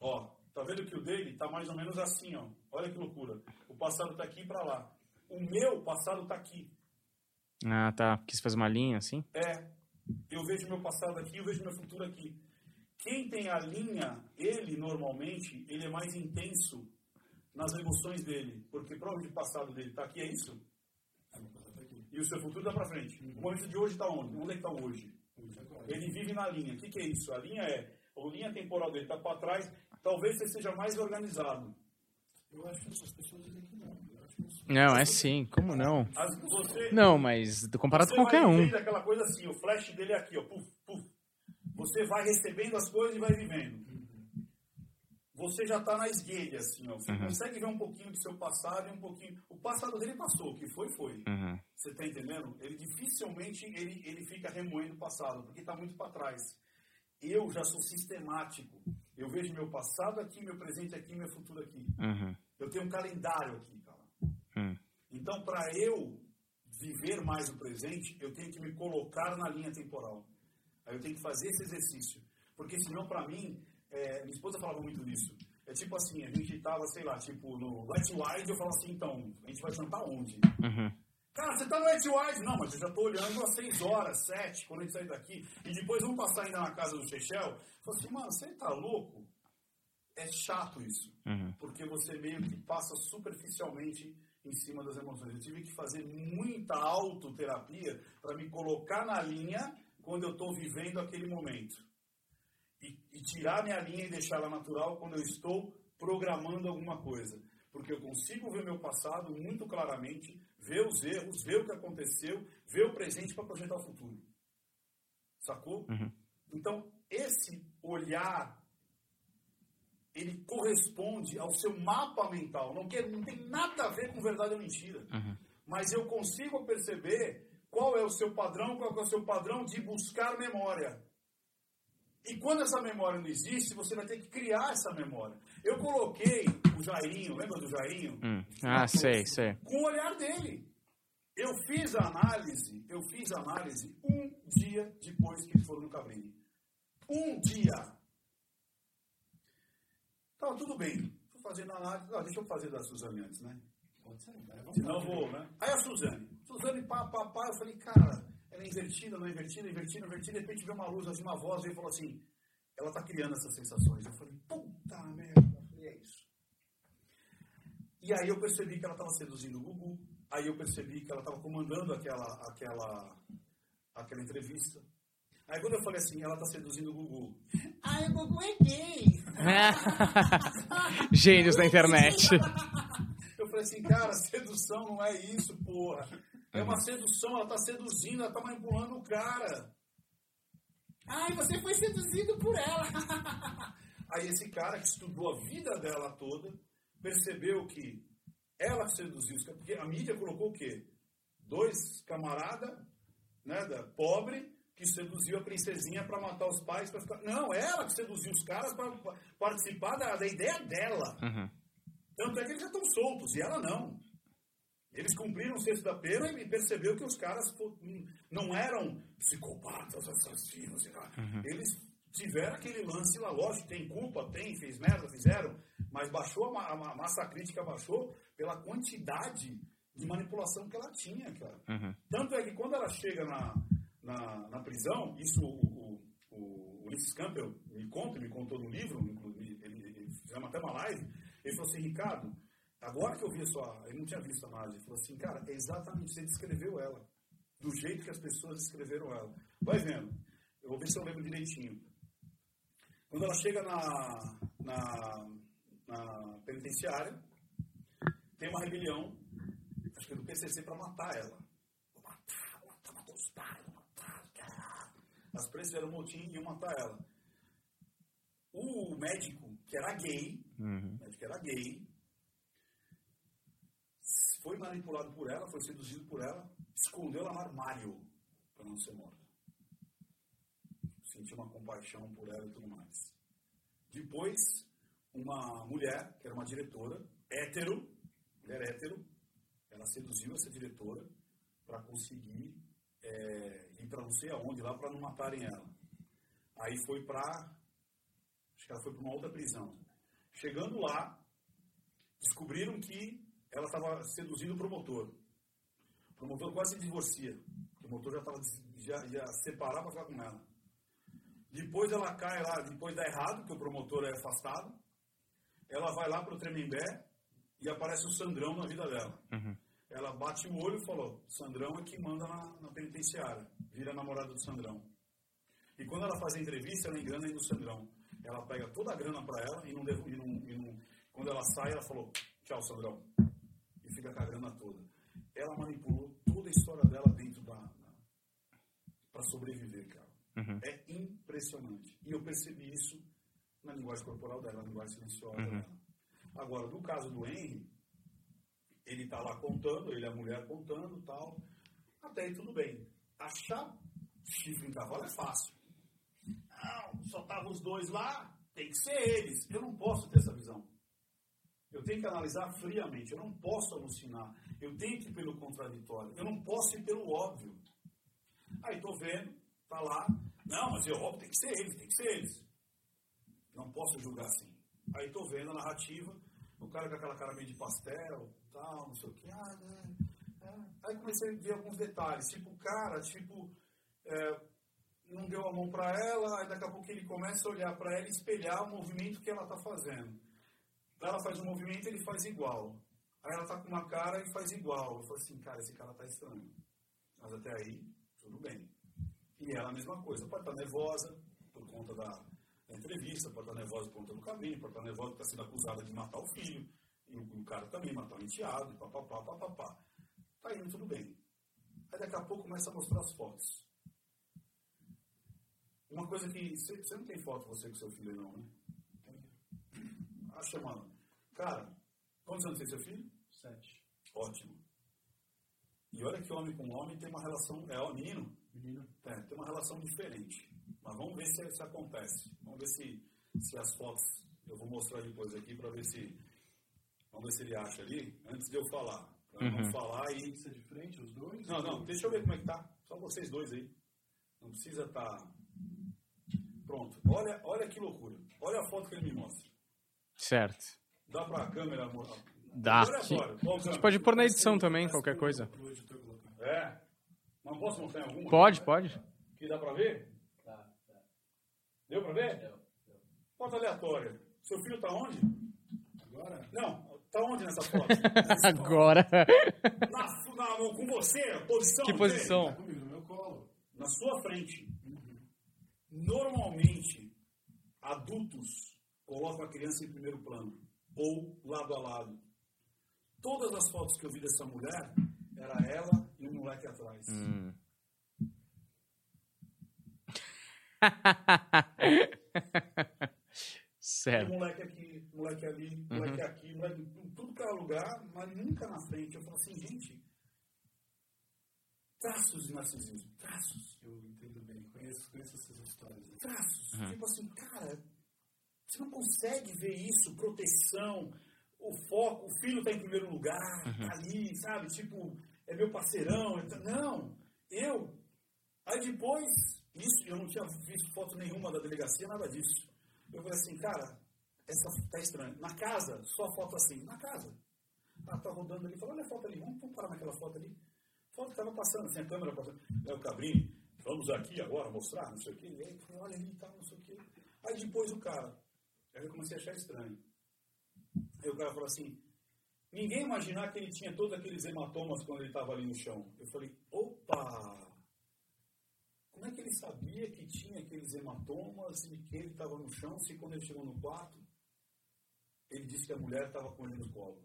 Ó, tá vendo que o dele tá mais ou menos assim, ó. Olha que loucura. O passado tá aqui e pra lá. O meu passado tá aqui. Ah, tá. Quis fazer uma linha assim? É, eu vejo meu passado aqui, eu vejo meu futuro aqui. Quem tem a linha, ele normalmente, ele é mais intenso nas emoções dele, porque prova de passado dele tá aqui, é isso? Passado tá e o seu futuro dá para frente. O momento de hoje está onde? Onde é que está hoje? Ele vive na linha. O que, que é isso? A linha é, a linha temporal dele está para trás, talvez você seja mais organizado. Eu acho que essas pessoas dizem que não. Não, é sim, como não? As- você, Não, mas comparado você com qualquer vai um. aquela coisa assim, o flash dele é aqui, ó, puf. Você vai recebendo as coisas e vai vivendo. Você já está na esguelha, assim, ó. Você Uhum. consegue ver um pouquinho do seu passado e um pouquinho... O passado dele passou, o que foi, foi. Uhum. Você está entendendo? Ele dificilmente ele, ele fica remoendo o passado, porque está muito para trás. Eu já sou sistemático. Eu vejo meu passado aqui, meu presente aqui, meu futuro aqui. Uhum. Eu tenho um calendário aqui, cara. Hum. Então, para eu viver mais o presente, eu tenho que me colocar na linha temporal. Aí eu tenho que fazer esse exercício. Porque senão, para mim, é, minha esposa falava muito disso. É tipo assim, a gente tava, sei lá, tipo, no Light Wide, eu falava assim, então, a gente vai jantar onde? Uhum. Cara, você tá no Light Wide? Não, mas eu já tô olhando às 6 horas, 7, quando a gente sair daqui. E depois vamos passar ainda na casa do Chechel. Eu falei assim, mano, você tá louco? É chato isso Uhum. porque você meio que passa superficialmente em cima das emoções. Eu tive que fazer muita autoterapia para me colocar na linha quando eu estou vivendo aquele momento. E, e tirar minha linha e deixar ela natural quando eu estou programando alguma coisa. Porque eu consigo ver meu passado muito claramente, ver os erros, ver o que aconteceu, ver o presente para projetar o futuro. Sacou? Uhum. Então, esse olhar ele corresponde ao seu mapa mental. Não, quer, não tem nada a ver com verdade ou mentira. Uhum. Mas eu consigo perceber qual é o seu padrão, qual é o seu padrão de buscar memória. E quando essa memória não existe, você vai ter que criar essa memória. Eu coloquei o Jairinho, lembra do Jairinho? Hum. Ah, sei, sei. Com o olhar dele. Eu fiz a análise, eu fiz a análise um dia depois que eles foram no Cabrini. Um dia. Tava tudo bem. Fui fazendo a análise. Ah, deixa eu fazer da Suzane antes, né? Pode ser, vontade. Senão eu vou, né? Aí a Suzane. Suzane, pá, pá, pá. Eu falei, cara, ela é invertida, não é invertida, invertida, invertida. De repente veio uma luz, assim, uma voz, e falou assim, ela tá criando essas sensações. Eu falei, puta merda. Eu falei, é isso. E aí eu percebi que ela estava seduzindo o Gugu. Aí eu percebi que ela estava comandando aquela, aquela, aquela entrevista. Aí quando eu falei assim, ela está seduzindo o Gugu. Ai, o Gugu é gay. Gênios da internet. Eu falei assim, cara, sedução não é isso, porra. É uma sedução, ela tá seduzindo, ela tá manipulando o cara. Ai, você foi seduzido por ela. Aí esse cara que estudou a vida dela toda, percebeu que ela seduziu os caras. Porque a mídia colocou o quê? Dois camaradas, né, da, pobre, que seduziu a princesinha para matar os pais. Pra ficar... Não, ela que seduziu os caras para participar da, da ideia dela. Uhum. Tanto é que eles já estão soltos, e ela não. Eles cumpriram o sexto da pena e percebeu que os caras não eram psicopatas, assassinos. lá. Eles tiveram aquele lance lá, lógico, tem culpa, tem, fez merda, fizeram, mas baixou, a, a ma- massa crítica baixou pela quantidade de manipulação que ela tinha, cara. Uhum. Tanto é que quando ela chega na, na, na prisão, isso o, o, o Ulisses Campbell me conta, me contou no livro, inclusive, ele, ele fizemos até uma live, ele falou assim, Ricardo, agora que eu vi a sua... Ele não tinha visto a imagem, ele falou assim, cara, é exatamente, você descreveu ela, do jeito que as pessoas descreveram ela. Vai vendo, eu vou ver se eu lembro direitinho. Quando ela chega na, na, na penitenciária, tem uma rebelião, acho que é do PCC, para matar ela. Vou matar, vou matar, matar os pais, vou matar, caralho. As presas fizeram um motim e iam matar ela. O médico, que era gay, Uhum. o médico que era gay, foi manipulado por ela, foi seduzido por ela, escondeu ela no armário para não ser morta. Sentiu uma compaixão por ela e tudo mais. Depois, uma mulher, que era uma diretora, hétero, mulher hétero, ela seduziu essa diretora para conseguir é, ir para não sei aonde lá para não matarem ela. Aí foi para. Acho que ela foi para uma outra prisão. Chegando lá, descobriram que ela estava seduzindo o promotor. O promotor quase se divorcia. O promotor já estava já, já separar para ficar com ela. Depois ela cai lá, depois dá errado, porque o promotor é afastado. Ela vai lá para o Tremembé e aparece o Sandrão na vida dela. Uhum. ela bate o olho e falou: Sandrão é que manda na, na penitenciária, vira namorada do Sandrão. E quando ela faz a entrevista, ela engana ainda o Sandrão. Ela pega toda a grana para ela e, não, e, não, e não, quando ela sai, ela falou: Tchau, Sandrão. Fica com a grana toda. Ela manipulou toda a história dela dentro da. da para sobreviver, cara. Uhum. É impressionante. E eu percebi isso na linguagem corporal dela, na linguagem silenciosa uhum. dela. Agora, no caso do Henry, ele está lá contando, ele é a mulher contando tal. Até aí tudo bem. Achar chifre em cavalo é fácil. Não, só estavam os dois lá, tem que ser eles. Eu não posso ter essa visão. Eu tenho que analisar friamente. Eu não posso alucinar. Eu tenho que ir pelo contraditório. Eu não posso ir pelo óbvio. Aí estou vendo, tá lá. Não, mas é óbvio, tem que ser eles, tem que ser eles. Não posso julgar assim. Aí estou vendo a narrativa, o cara com aquela cara meio de pastel, tal, não sei o quê. Ah, né? É. Aí comecei a ver alguns detalhes, tipo, o cara, tipo, é, não deu a mão para ela, aí daqui a pouco ele começa a olhar para ela e espelhar o movimento que ela está fazendo. Ela faz um movimento ele faz igual. Aí ela tá com uma cara e faz igual. Eu falei assim, cara, esse cara tá estranho. Mas até aí, tudo bem. E ela a mesma coisa, pode estar tá nervosa por conta da, da entrevista, pode estar tá nervosa por conta do caminho, pode estar tá nervosa por estar sendo acusada de matar o filho, e o, o cara também matar o enteado, e papapá, papapá. Tá indo tudo bem. Aí daqui a pouco começa a mostrar as fotos. Uma coisa que. Você não tem foto você com seu filho, não, né? Acha, mano. Cara, quantos anos tem seu filho? Sete. Ótimo. E olha que homem com homem tem uma relação. É, ó, menino? Menino. É, tem uma relação diferente. Mas vamos ver se, se acontece. Vamos ver se, se as fotos. Eu vou mostrar depois aqui para ver se. Vamos ver se ele acha ali, antes de eu falar. Pra uhum. não falar e. Precisa de frente, os dois? Não, não, deixa eu ver como é que tá. Só vocês dois aí. Não precisa estar. Tá... Pronto. Olha, olha que loucura. Olha a foto que ele me mostra. Certo. Dá pra câmera, amor? Dá. A gente pode pôr na edição também, qualquer coisa. É. Mas posso mostrar em alguma? Pode, pode. Que dá pra ver? Tá, tá. Deu pra ver? Deu. Foto aleatória. Seu filho tá onde? Agora? Não, tá onde nessa foto? Agora. Na, na, com você, posição. Que posição? Tá comigo, no meu colo. Na sua frente. Uhum. Normalmente, adultos colocam a criança em primeiro plano. Ou lado a lado. Todas as fotos que eu vi dessa mulher, era ela e o moleque atrás. Hum. certo. O moleque aqui, moleque ali, uhum. moleque aqui, moleque em tudo que era lugar, mas nunca na frente. Eu falo assim, gente, traços de narcisismo, traços. Eu entendo bem, conheço, conheço essas histórias. Traços. Uhum. Tipo assim, cara, você não consegue ver isso, proteção, o foco, o filho está em primeiro lugar, uhum. tá ali, sabe? Tipo, é meu parceirão. Tá... Não, eu. Aí depois, isso, eu não tinha visto foto nenhuma da delegacia, nada disso. Eu falei assim, cara, essa tá estranho. Na casa, só foto assim, na casa. Ah, tá rodando ali, falou, olha a foto ali, vamos, parar naquela foto ali. Foto que tava passando, assim, a câmera passando. É o Cabrini, vamos aqui agora mostrar, não sei o quê. E aí, falei, olha ali tá, não sei o quê. Aí depois o cara, aí eu comecei a achar estranho. Aí o cara falou assim, ninguém imaginar que ele tinha todos aqueles hematomas quando ele estava ali no chão. Eu falei, opa! Como é que ele sabia que tinha aqueles hematomas e que ele estava no chão se quando ele chegou no quarto, ele disse que a mulher estava com ele no colo?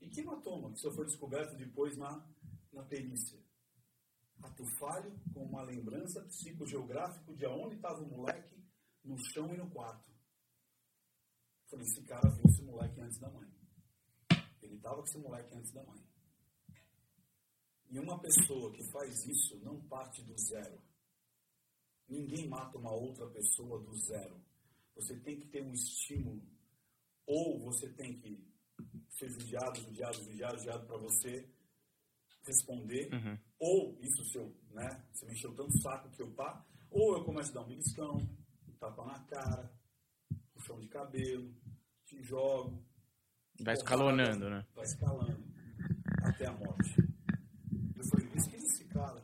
E que hematoma que só foi descoberto depois na, na perícia? Ato falho com uma lembrança psicogeográfica de aonde estava o moleque no chão e no quarto. Falei, esse cara viu esse moleque antes da mãe. Ele estava com esse moleque antes da mãe. E uma pessoa que faz isso não parte do zero. Ninguém mata uma outra pessoa do zero. Você tem que ter um estímulo. Ou você tem que ser vigiado, vigiado, vigiado, vigiado para você responder. Uhum. Ou isso seu, né? Você me encheu tanto saco que eu pá. Ou eu começo a dar um beliscão, tapa na cara, puxão de cabelo, te jogo. Vai escalonando, né? Vai escalando até a morte. Eu falei, pesquisa esse cara.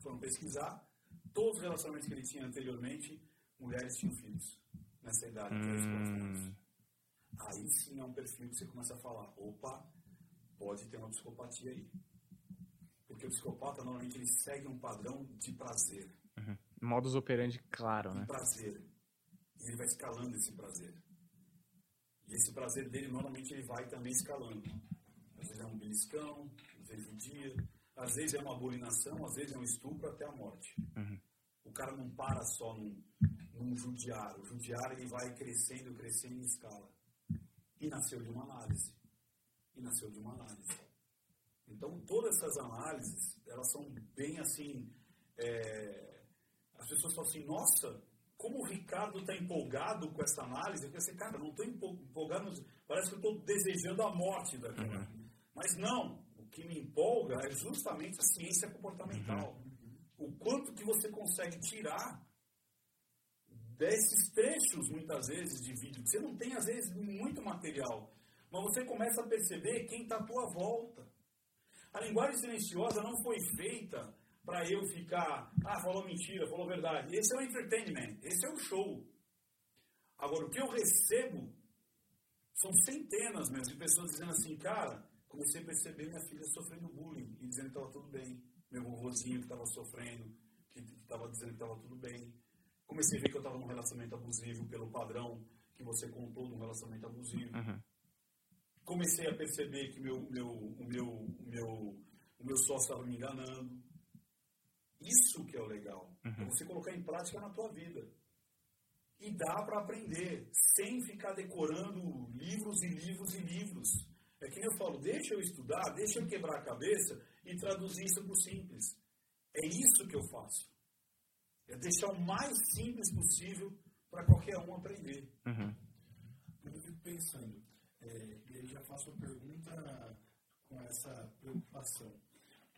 Foram pesquisar. Todos os relacionamentos que ele tinha anteriormente, mulheres tinham filhos. Nessa idade, hum. 3, 4 anos. Aí sim é um perfil que você começa a falar, opa, pode ter uma psicopatia aí. Porque o psicopata normalmente ele segue um padrão de prazer. Uhum. Modus operandi claro, de né? prazer. E ele vai escalando esse prazer. E esse prazer dele, normalmente, ele vai também escalando. Às vezes é um beliscão, às vezes um dia, às vezes é uma abolinação, às vezes é um estupro até a morte. Uhum. O cara não para só num, num judiar. O judiar ele vai crescendo, crescendo em escala. E nasceu de uma análise. E nasceu de uma análise. Então, todas essas análises, elas são bem assim. É... As pessoas falam assim: nossa, como o Ricardo está empolgado com essa análise, eu pensei, cara, não estou empolgado, parece que eu estou desejando a morte daquela. Uhum. Mas não, o que me empolga é justamente a ciência comportamental. Uhum. O quanto que você consegue tirar desses trechos, muitas vezes, de vídeo, que você não tem, às vezes, muito material, mas você começa a perceber quem está à tua volta. A linguagem silenciosa não foi feita para eu ficar, ah, falou mentira, falou verdade. Esse é o entertainment, esse é o show. Agora, o que eu recebo são centenas mesmo de pessoas dizendo assim, cara, comecei a perceber minha filha sofrendo bullying e dizendo que estava tudo bem. Meu vovozinho que estava sofrendo, que estava dizendo que estava tudo bem. Comecei a ver que eu estava num relacionamento abusivo pelo padrão que você contou de um relacionamento abusivo. Uhum. Comecei a perceber que meu, meu, o, meu, o, meu, o meu sócio estava me enganando. Isso que é o legal. Uhum. É você colocar em prática na tua vida. E dá para aprender, sem ficar decorando livros e livros e livros. É que eu falo, deixa eu estudar, deixa eu quebrar a cabeça e traduzir isso para o simples. É isso que eu faço. É deixar o mais simples possível para qualquer um aprender. Uhum. Eu fico pensando, é, e aí já faço a pergunta com essa preocupação.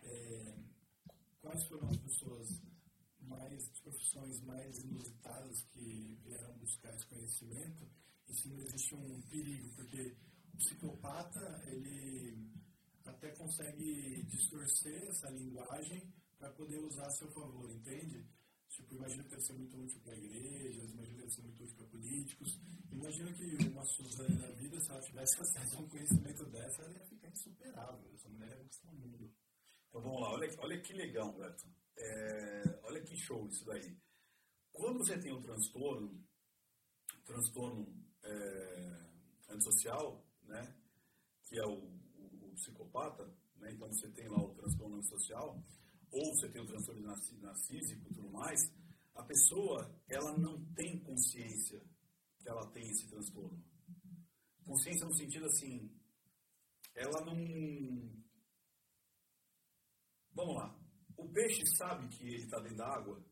É, quais foram as pessoas mais, as profissões mais inusitadas que vieram buscar esse conhecimento e se não existe um perigo, porque o psicopata, ele até consegue distorcer essa linguagem para poder usar a seu favor, entende? Tipo, imagina que deve ser muito útil para igrejas, imagina que deve ser muito útil para políticos. Imagina que uma Suzane na vida, se ela tivesse acesso a um conhecimento dessa, ela ia ficar insuperável. Essa mulher ia conquistar o mundo. Então vamos lá, olha, olha que legal, Beto. É, olha que show isso daí. Quando você tem um transtorno, transtorno é, antissocial, né, que é o, o, o psicopata, né, então você tem lá o transtorno antissocial, ou você tem o transtorno narcísico e tudo mais, a pessoa ela não tem consciência que ela tem esse transtorno. Consciência no sentido assim, ela não Vamos lá. O peixe sabe que ele está dentro da água?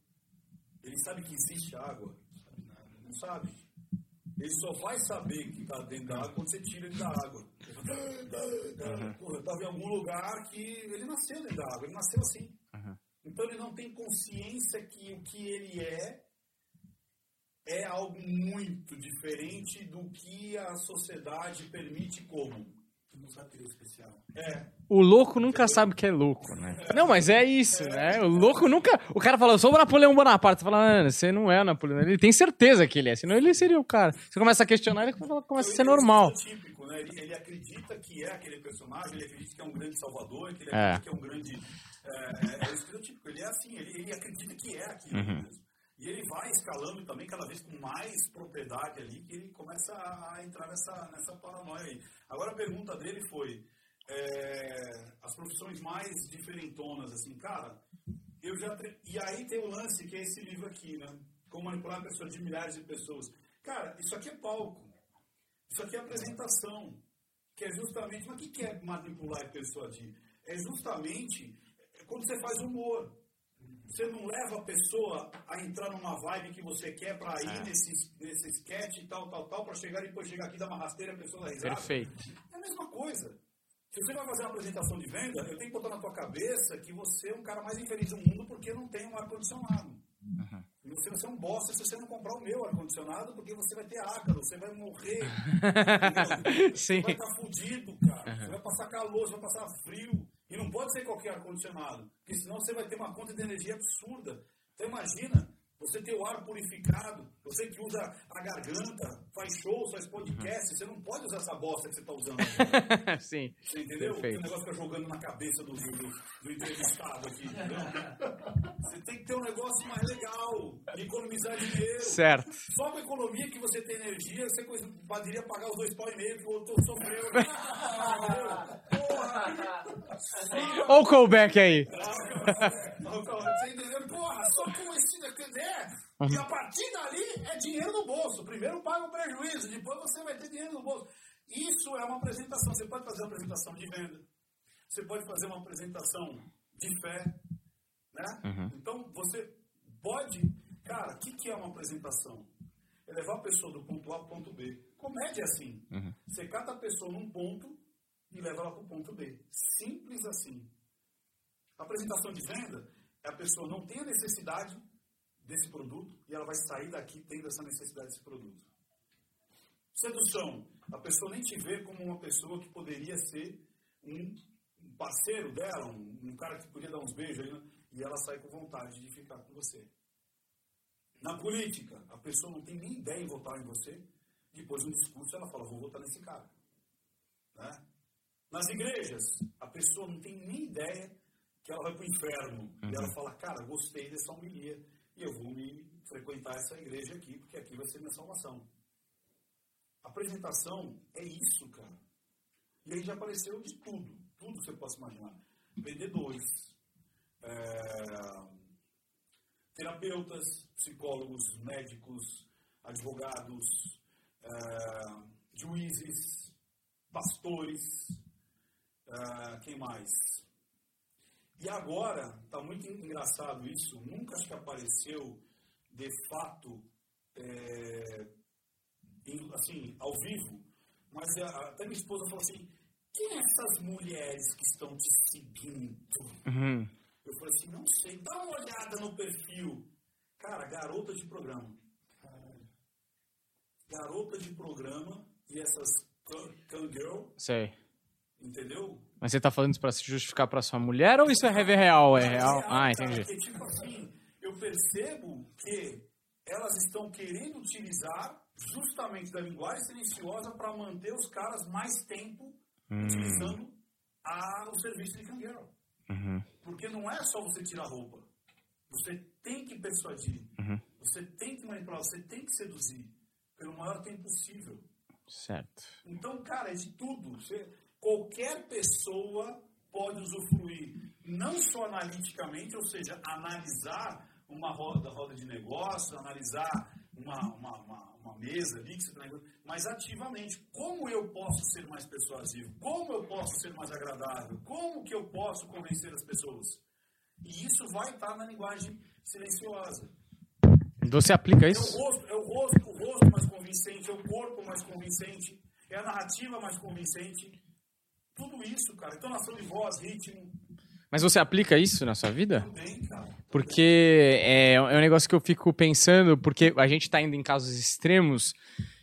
Ele sabe que existe água? Não sabe. Ele só vai saber que está dentro da água quando você tira ele da água. Eu estava em algum lugar que ele nasceu dentro da água, ele nasceu assim. Uhum. Então ele não tem consciência que o que ele é é algo muito diferente do que a sociedade permite como é especial. É. O louco nunca sabe que é louco, né? Não, mas é isso, né? O louco nunca. O cara fala, eu sou o Napoleão Bonaparte. Você fala, ah, você não é o Napoleão. Ele tem certeza que ele é, senão ele seria o cara. Você começa a questionar, ele começa a ser normal. É típico, né? ele, ele, acredita que é aquele personagem, ele acredita que é um grande salvador, que ele acredita é. que é um grande. É, é, é o estereotípico. Ele é assim, ele, ele acredita que é aquilo uhum. mesmo. E ele vai escalando também cada vez com mais propriedade ali, que ele começa a entrar nessa, nessa paranoia aí. Agora a pergunta dele foi, é, as profissões mais diferentonas, assim, cara, eu já... E aí tem o lance, que é esse livro aqui, né? Como manipular a pessoa de milhares de pessoas. Cara, isso aqui é palco. Isso aqui é apresentação. Que é justamente... Mas o que é manipular a pessoa de? É justamente quando você faz humor. Você não leva a pessoa a entrar numa vibe que você quer para ir é. nesse, nesse sketch e tal, tal, tal, para chegar e depois chegar aqui, dar uma rasteira, a pessoa dar risada. Perfeito. É a mesma coisa. Se você vai fazer uma apresentação de venda, eu tenho que botar na tua cabeça que você é um cara mais infeliz do mundo porque não tem um ar-condicionado. Uhum. E você vai ser um bosta se você não comprar o meu ar-condicionado, porque você vai ter ácaro, você vai morrer. Sim. Você vai estar tá fudido, cara. Uhum. Você vai passar calor, você vai passar frio. E não pode ser qualquer ar-condicionado, porque senão você vai ter uma conta de energia absurda. Então imagina, você ter o ar purificado, Você que usa a garganta, faz show, faz podcast, você não pode usar essa bosta que você está usando. Sim. Você entendeu? Perfeito. O negócio fica jogando na cabeça do, do, do entrevistado aqui, entendeu? Você tem que ter um negócio mais legal, de economizar dinheiro. Certo. Só com a economia que você tem energia, você poderia pagar os dois pau e meio que o outro sofreu. Porra! Olha o callback aí. Você entendeu? Porra, só com esse né? E a partir dali é dinheiro no bolso. Primeiro paga o prejuízo, depois você vai ter dinheiro no bolso. Isso é uma apresentação. Você pode fazer uma apresentação de venda. Você pode fazer uma apresentação de fé. Né? Uhum. Então, você pode... Cara, o que, que é uma apresentação? É levar a pessoa do ponto A para o ponto B. Comédia é assim. Uhum. Você cata a pessoa num ponto e leva ela para o ponto B. Simples assim. A apresentação de venda é a pessoa não tem a necessidade desse produto e ela vai sair daqui tendo essa necessidade desse produto. Sedução. A pessoa nem te vê como uma pessoa que poderia ser um parceiro dela, um, um cara que podia dar uns beijos né? e ela sai com vontade de ficar com você. Na política, a pessoa não tem nem ideia em votar em você, depois no discurso ela fala, vou votar nesse cara. Né? Nas igrejas, a pessoa não tem nem ideia que ela vai para o inferno. Uhum. E ela fala, cara, gostei dessa homilia e eu vou me frequentar essa igreja aqui, porque aqui vai ser minha salvação. Apresentação é isso, cara. E aí já apareceu de tudo, tudo você possa imaginar. Vendedores, é, terapeutas, psicólogos, médicos, advogados, é, juízes, pastores, é, quem mais? E agora, está muito engraçado isso, nunca acho que apareceu de fato, é, assim, ao vivo, mas até minha esposa falou assim, quem é essas mulheres que estão te seguindo? Uhum. Eu falei assim, não sei, dá uma olhada no perfil. Cara, garota de programa. Garota de programa e essas can girl. Sei. Entendeu? Mas você tá falando isso pra se justificar pra sua mulher ou isso é real? É real? Ah, entendi. Porque, tipo assim, eu percebo que elas estão querendo utilizar justamente da linguagem silenciosa para manter os caras mais tempo hum. utilizando a, o serviço de cangueiro. Uhum. Porque não é só você tirar roupa. Você tem que persuadir. Uhum. Você tem que manipular. Você tem que seduzir. Pelo maior tempo possível. Certo. Então, cara, é de tudo. Você, qualquer pessoa pode usufruir. Não só analiticamente, ou seja, analisar uma roda, roda de negócio, analisar uma, uma, uma, uma mesa ali está mas ativamente. Como eu posso ser mais persuasivo? Como eu posso ser mais agradável? Como que eu posso convencer as pessoas? E isso vai estar na linguagem silenciosa. Você aplica isso? É o rosto, é o rosto, o rosto mais convincente, é o corpo mais convincente, é a narrativa mais convincente. Tudo isso, cara. Entonação de voz, ritmo. Mas você aplica isso na sua vida? Também, cara. Porque é, é um negócio que eu fico pensando, porque a gente está indo em casos extremos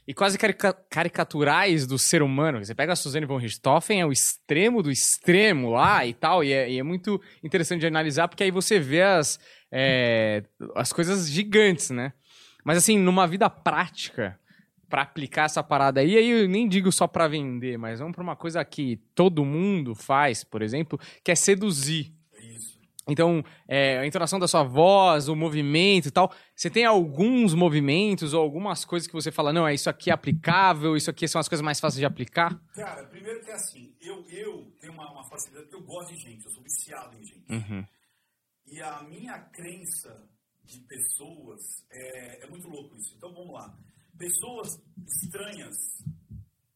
e quase carica caricaturais do ser humano. Você pega a Suzane von Richthofen, é o extremo do extremo lá e tal, e é, e é muito interessante de analisar, porque aí você vê as, é, as coisas gigantes, né? Mas assim, numa vida prática, para aplicar essa parada aí, aí eu nem digo só para vender, mas vamos para uma coisa que todo mundo faz, por exemplo, que é seduzir. Então, é, a entonação da sua voz, o movimento e tal. Você tem alguns movimentos ou algumas coisas que você fala, não, é isso aqui é aplicável, isso aqui são as coisas mais fáceis de aplicar? Cara, primeiro que é assim, eu, eu tenho uma, uma facilidade porque eu gosto de gente, eu sou viciado em gente. Uhum. E a minha crença de pessoas é, é muito louco isso. Então, vamos lá. Pessoas estranhas,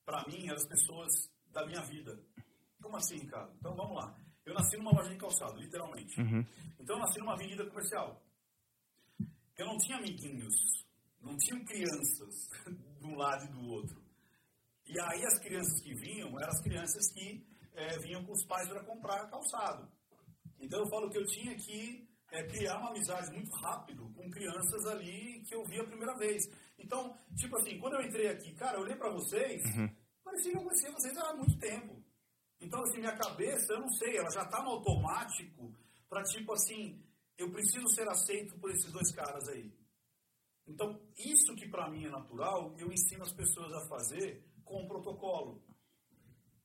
para mim, eram as pessoas da minha vida. Como assim, Ricardo? Então, vamos lá. Eu nasci numa loja de calçado, literalmente. Uhum. Então eu nasci numa avenida comercial. Eu não tinha amiguinhos, não tinha crianças de um lado e do outro. E aí as crianças que vinham eram as crianças que é, vinham com os pais para comprar calçado. Então eu falo que eu tinha que é, criar uma amizade muito rápido com crianças ali que eu vi a primeira vez. Então, tipo assim, quando eu entrei aqui, cara, eu olhei para vocês, uhum. parecia que eu conhecia vocês há muito tempo. Então, assim, minha cabeça, eu não sei, ela já está no automático para tipo assim, eu preciso ser aceito por esses dois caras aí. Então, isso que para mim é natural, eu ensino as pessoas a fazer com um protocolo.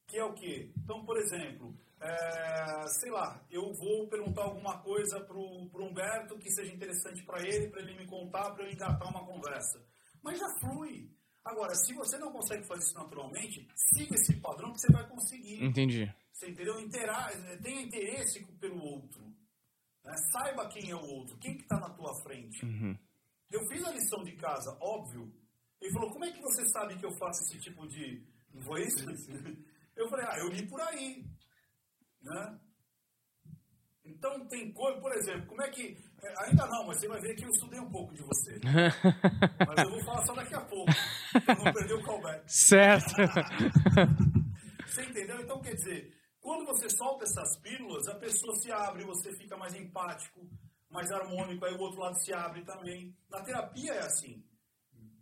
Que é o quê? Então, por exemplo, é, sei lá, eu vou perguntar alguma coisa para o Humberto que seja interessante para ele, para ele me contar, para eu engatar uma conversa. Mas já flui. Agora, se você não consegue fazer isso naturalmente, siga esse padrão que você vai conseguir. Entendi. Você entendeu? Intera tenha interesse pelo outro. Né? Saiba quem é o outro, quem que está na tua frente. Uhum. Eu fiz a lição de casa, óbvio. Ele falou, como é que você sabe que eu faço esse tipo de... Não foi isso? Eu falei, ah, eu li por aí. Né? Então tem coisa, por exemplo, como é que. É, ainda não, mas você vai ver que eu estudei um pouco de você. mas eu vou falar só daqui a pouco. Pra não perder o callback. Certo. você entendeu? Então quer dizer, quando você solta essas pílulas, a pessoa se abre, você fica mais empático, mais harmônico, aí o outro lado se abre também. Na terapia é assim.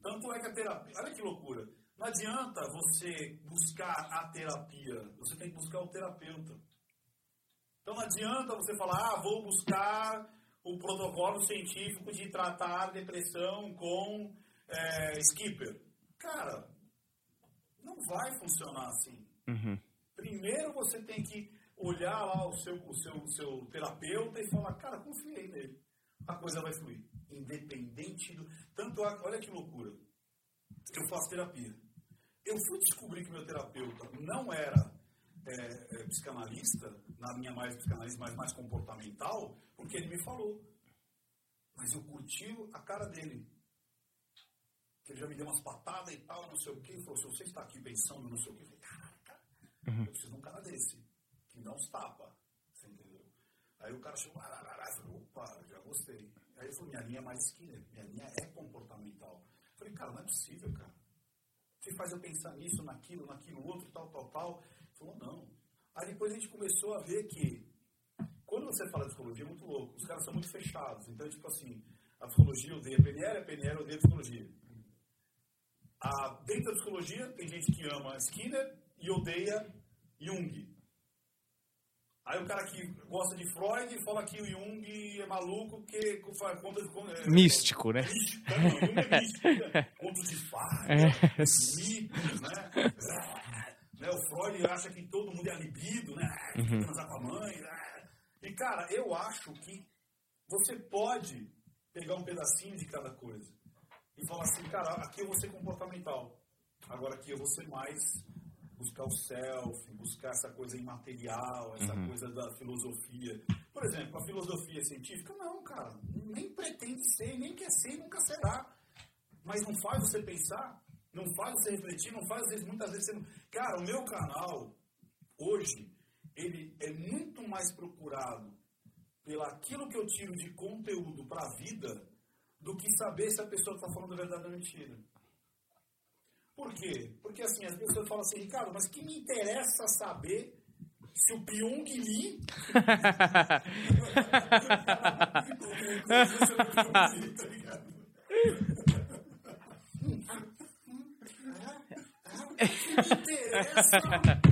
Tanto é que a terapia. Olha que loucura. Não adianta você buscar a terapia, você tem que buscar o terapeuta. Então não adianta você falar, ah, vou buscar o protocolo científico de tratar depressão com é, skipper. Cara, não vai funcionar assim. Uhum. Primeiro você tem que olhar lá o seu, o seu, o seu terapeuta e falar, cara, confiei nele. A coisa vai fluir. Independente do. Tanto, olha que loucura. Eu faço terapia. Eu fui descobrir que meu terapeuta não era é, é, psicanalista, na minha mais psicanalista, mas mais comportamental, porque ele me falou. Mas eu curti a cara dele. Que ele já me deu umas patadas e tal, não sei o quê. Ele falou, se você está aqui pensando não sei o quê, eu falei, caraca, uhum. eu preciso de um cara desse, que não os tapa. Você entendeu? Aí o cara chegou, ararará, eu falei, opa, já gostei. Aí ele falou, minha linha é mais skinner, minha linha é comportamental. Eu falei, cara, não é possível, cara. Você faz eu pensar nisso, naquilo, naquilo outro, tal, tal, tal. Falou, não. Aí depois a gente começou a ver que, quando você fala de psicologia, é muito louco. Os caras são muito fechados. Então, tipo assim, a psicologia odeia a PNL, a PNL odeia a psicologia. A, dentro da psicologia, tem gente que ama Skinner e odeia Jung. Aí o cara que gosta de Freud fala que o Jung é maluco que faz conta de... É, místico, né? Místico, Jung é místico. Né? Contos de fadas, é. mitos, né? Né? O Freud acha que todo mundo é libido, né? Uhum. Transar com a mãe. Né? E, cara, eu acho que você pode pegar um pedacinho de cada coisa e falar assim, cara, aqui eu vou ser comportamental. Agora aqui eu vou ser mais buscar o self, buscar essa coisa imaterial, essa uhum. coisa da filosofia. Por exemplo, a filosofia científica, não, cara, nem pretende ser, nem quer ser, nunca será. Mas não faz você pensar não faz você refletir, não faz, vezes, muitas vezes você não... Cara, o meu canal, hoje, ele é muito mais procurado pelo aquilo que eu tiro de conteúdo para a vida do que saber se a pessoa está falando a verdade ou mentira. Por quê? Porque assim, as pessoas falam assim, Ricardo, mas que me interessa saber se o Pyong Lee. que me interessa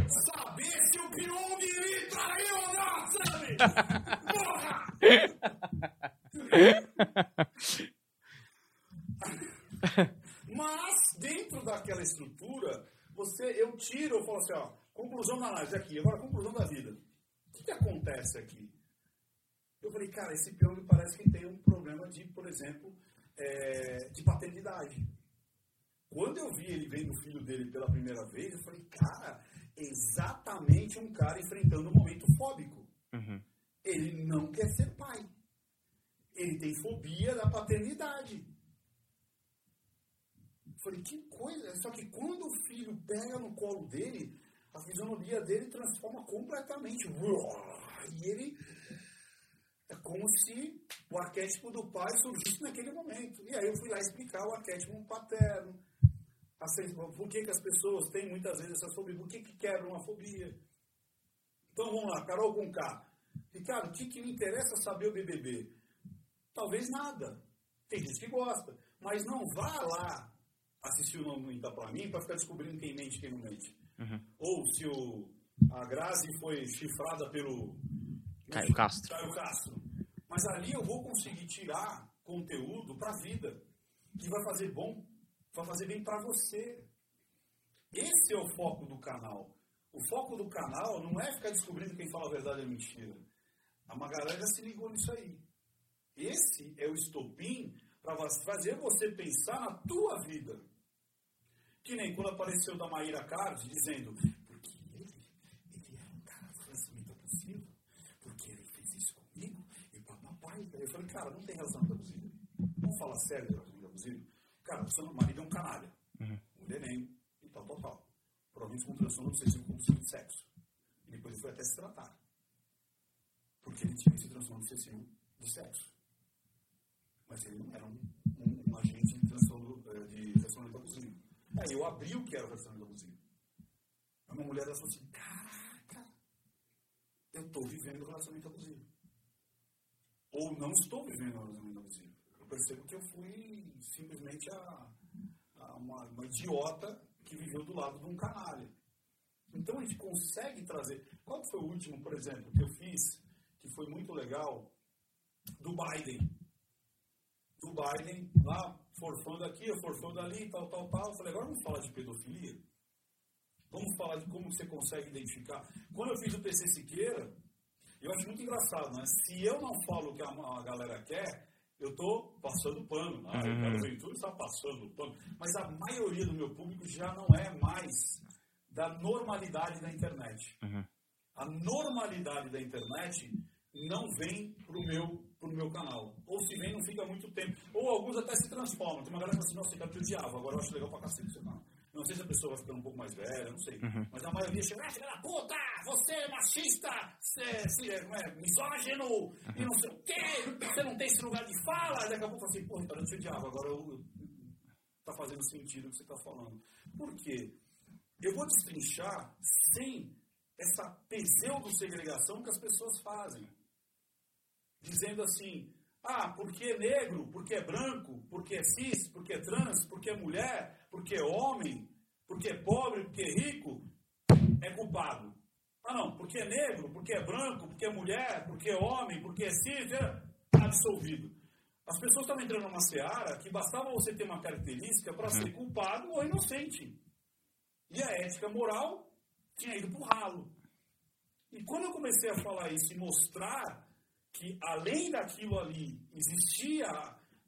saber se o Pyong me traiu ou não, sabe? Porra! Mas, dentro daquela estrutura, você, eu tiro, eu falo assim, ó, conclusão da análise aqui, agora conclusão da vida. O que, que acontece aqui? Eu falei, cara, esse Pyong parece que tem um problema de, por exemplo, é, de paternidade. Quando eu vi ele vendo o filho dele pela primeira vez, eu falei, cara, exatamente um cara enfrentando um momento fóbico. Uhum. Ele não quer ser pai. Ele tem fobia da paternidade. Eu falei, que coisa. Só que quando o filho pega no colo dele, a fisionomia dele transforma completamente. E ele é como se o arquétipo do pai surgisse naquele momento. E aí eu fui lá explicar o arquétipo paterno, por que, que as pessoas têm muitas vezes essa fobia? Por que, que quebram uma fobia? Então vamos lá, Carol com K. Ricardo, o que, que me interessa saber o BBB? Talvez nada. Tem gente que gosta. Mas não vá lá assistir o Não Minta Pra Mim para ficar descobrindo quem mente e quem não mente. Uhum. Ou se o, a Grazi foi chifrada pelo... Caio Castro. Caio Castro. Mas ali eu vou conseguir tirar conteúdo para a vida. que vai fazer bom, vai fazer bem para você. Esse é o foco do canal. O foco do canal não é ficar descobrindo quem fala a verdade ou mentira. A já se ligou nisso aí. Esse é o estopim para fazer você pensar na tua vida. Que nem quando apareceu da Maíra Card dizendo porque ele, ele era um cara relacionamento abusivo, porque ele fez isso comigo e papai. Eu falei, cara, não tem relacionamento abusivo. Vamos falar sério? Cara, o seu marido é um canalha, uhum. um neném e tal, tal, tal. Provavelmente com transtorno obsessivo compulsivo de sexo. E depois ele foi até se tratar. Porque ele tinha esse transtorno obsessivo de sexo. Mas ele não era um, um, um agente de transtorno eh, de relacionamento abusivo. Aí eu abri o que era o relacionamento abusivo. Aí uma mulher falou assim: Caraca, eu estou vivendo relacionamento abusivo. Ou não estou vivendo relacionamento abusivo. Eu percebo que eu fui simplesmente a, a uma, uma idiota que viveu do lado de um canalha. Então a gente consegue trazer. Qual foi o último, por exemplo, que eu fiz, que foi muito legal, do Biden? Do Biden, lá, forfando aqui, forfando ali, tal, tal, tal. Eu falei, agora vamos falar de pedofilia? Vamos falar de como você consegue identificar. Quando eu fiz o PC Siqueira, eu acho muito engraçado, né? Se eu não falo o que a, a galera quer, eu estou passando pano. Ah, uhum. O Carlos Ventura está passando pano. Mas a maioria do meu público já não é mais da normalidade da internet. Uhum. A normalidade da internet não vem para o meu, pro meu canal. Ou se vem, não fica muito tempo. Ou alguns até se transformam. Tem uma galera que fala assim, nossa, eu odiava, agora eu acho legal pra cacete seu canal. Não sei se a pessoa vai ficando um pouco mais velha, não sei. Uhum. Mas a maioria chega, ah, filha da puta, você é machista, você, você é misógino, uhum. e não sei o quê, você não tem esse lugar de fala. E daqui a pouco eu assim, porra, então eu te odiava, agora eu, tá fazendo sentido o que você tá falando. Por quê? Eu vou destrinchar sem essa pseudo-segregação que as pessoas fazem. Dizendo assim, ah, porque é negro, porque é branco, porque é cis, porque é trans, porque é mulher, porque é homem, porque é pobre, porque é rico, é culpado. Ah, não, porque é negro, porque é branco, porque é mulher, porque é homem, porque é cis, é absolvido. As pessoas estão entrando numa seara que bastava você ter uma característica para ser uhum. culpado ou inocente. E a ética moral tinha ido para o ralo. E quando eu comecei a falar isso e mostrar que além daquilo ali existia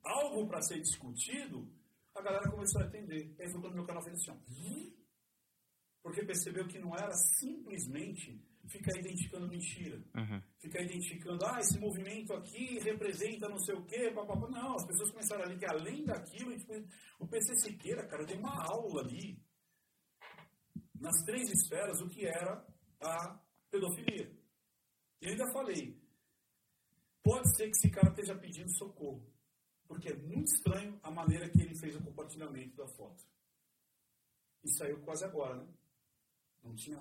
algo para ser discutido, a galera começou a entender. Aí foi quando meu canal fez assim, ó. Porque percebeu que não era simplesmente ficar identificando mentira. Uhum. Ficar identificando, ah, esse movimento aqui representa não sei o quê, papapá. Não, as pessoas começaram a ver que além daquilo, tipo, o PC Siqueira, cara, deu uma aula ali, nas três esferas, o que era a pedofilia. E ainda falei, Pode ser que esse cara esteja pedindo socorro, porque é muito estranho a maneira que ele fez o compartilhamento da foto. E saiu quase agora, né? Não tinha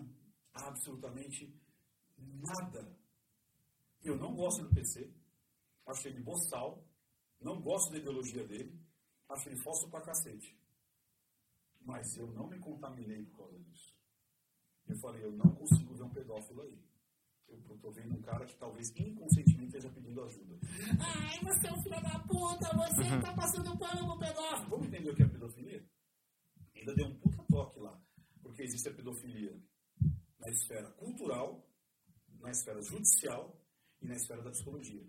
absolutamente nada. Eu não gosto do PC, acho ele boçal, não gosto da ideologia dele, acho ele falso pra cacete. Mas eu não me contaminei por causa disso. Eu falei, eu não consigo ver um pedófilo aí. Eu estou vendo um cara que talvez inconscientemente esteja pedindo ajuda. Ai, você é um filho da puta, você está uhum. passando pano no pedófilo. Vamos entender o que é pedofilia? Ainda deu um puta toque lá. Porque existe a pedofilia na esfera cultural, na esfera judicial e na esfera da psicologia.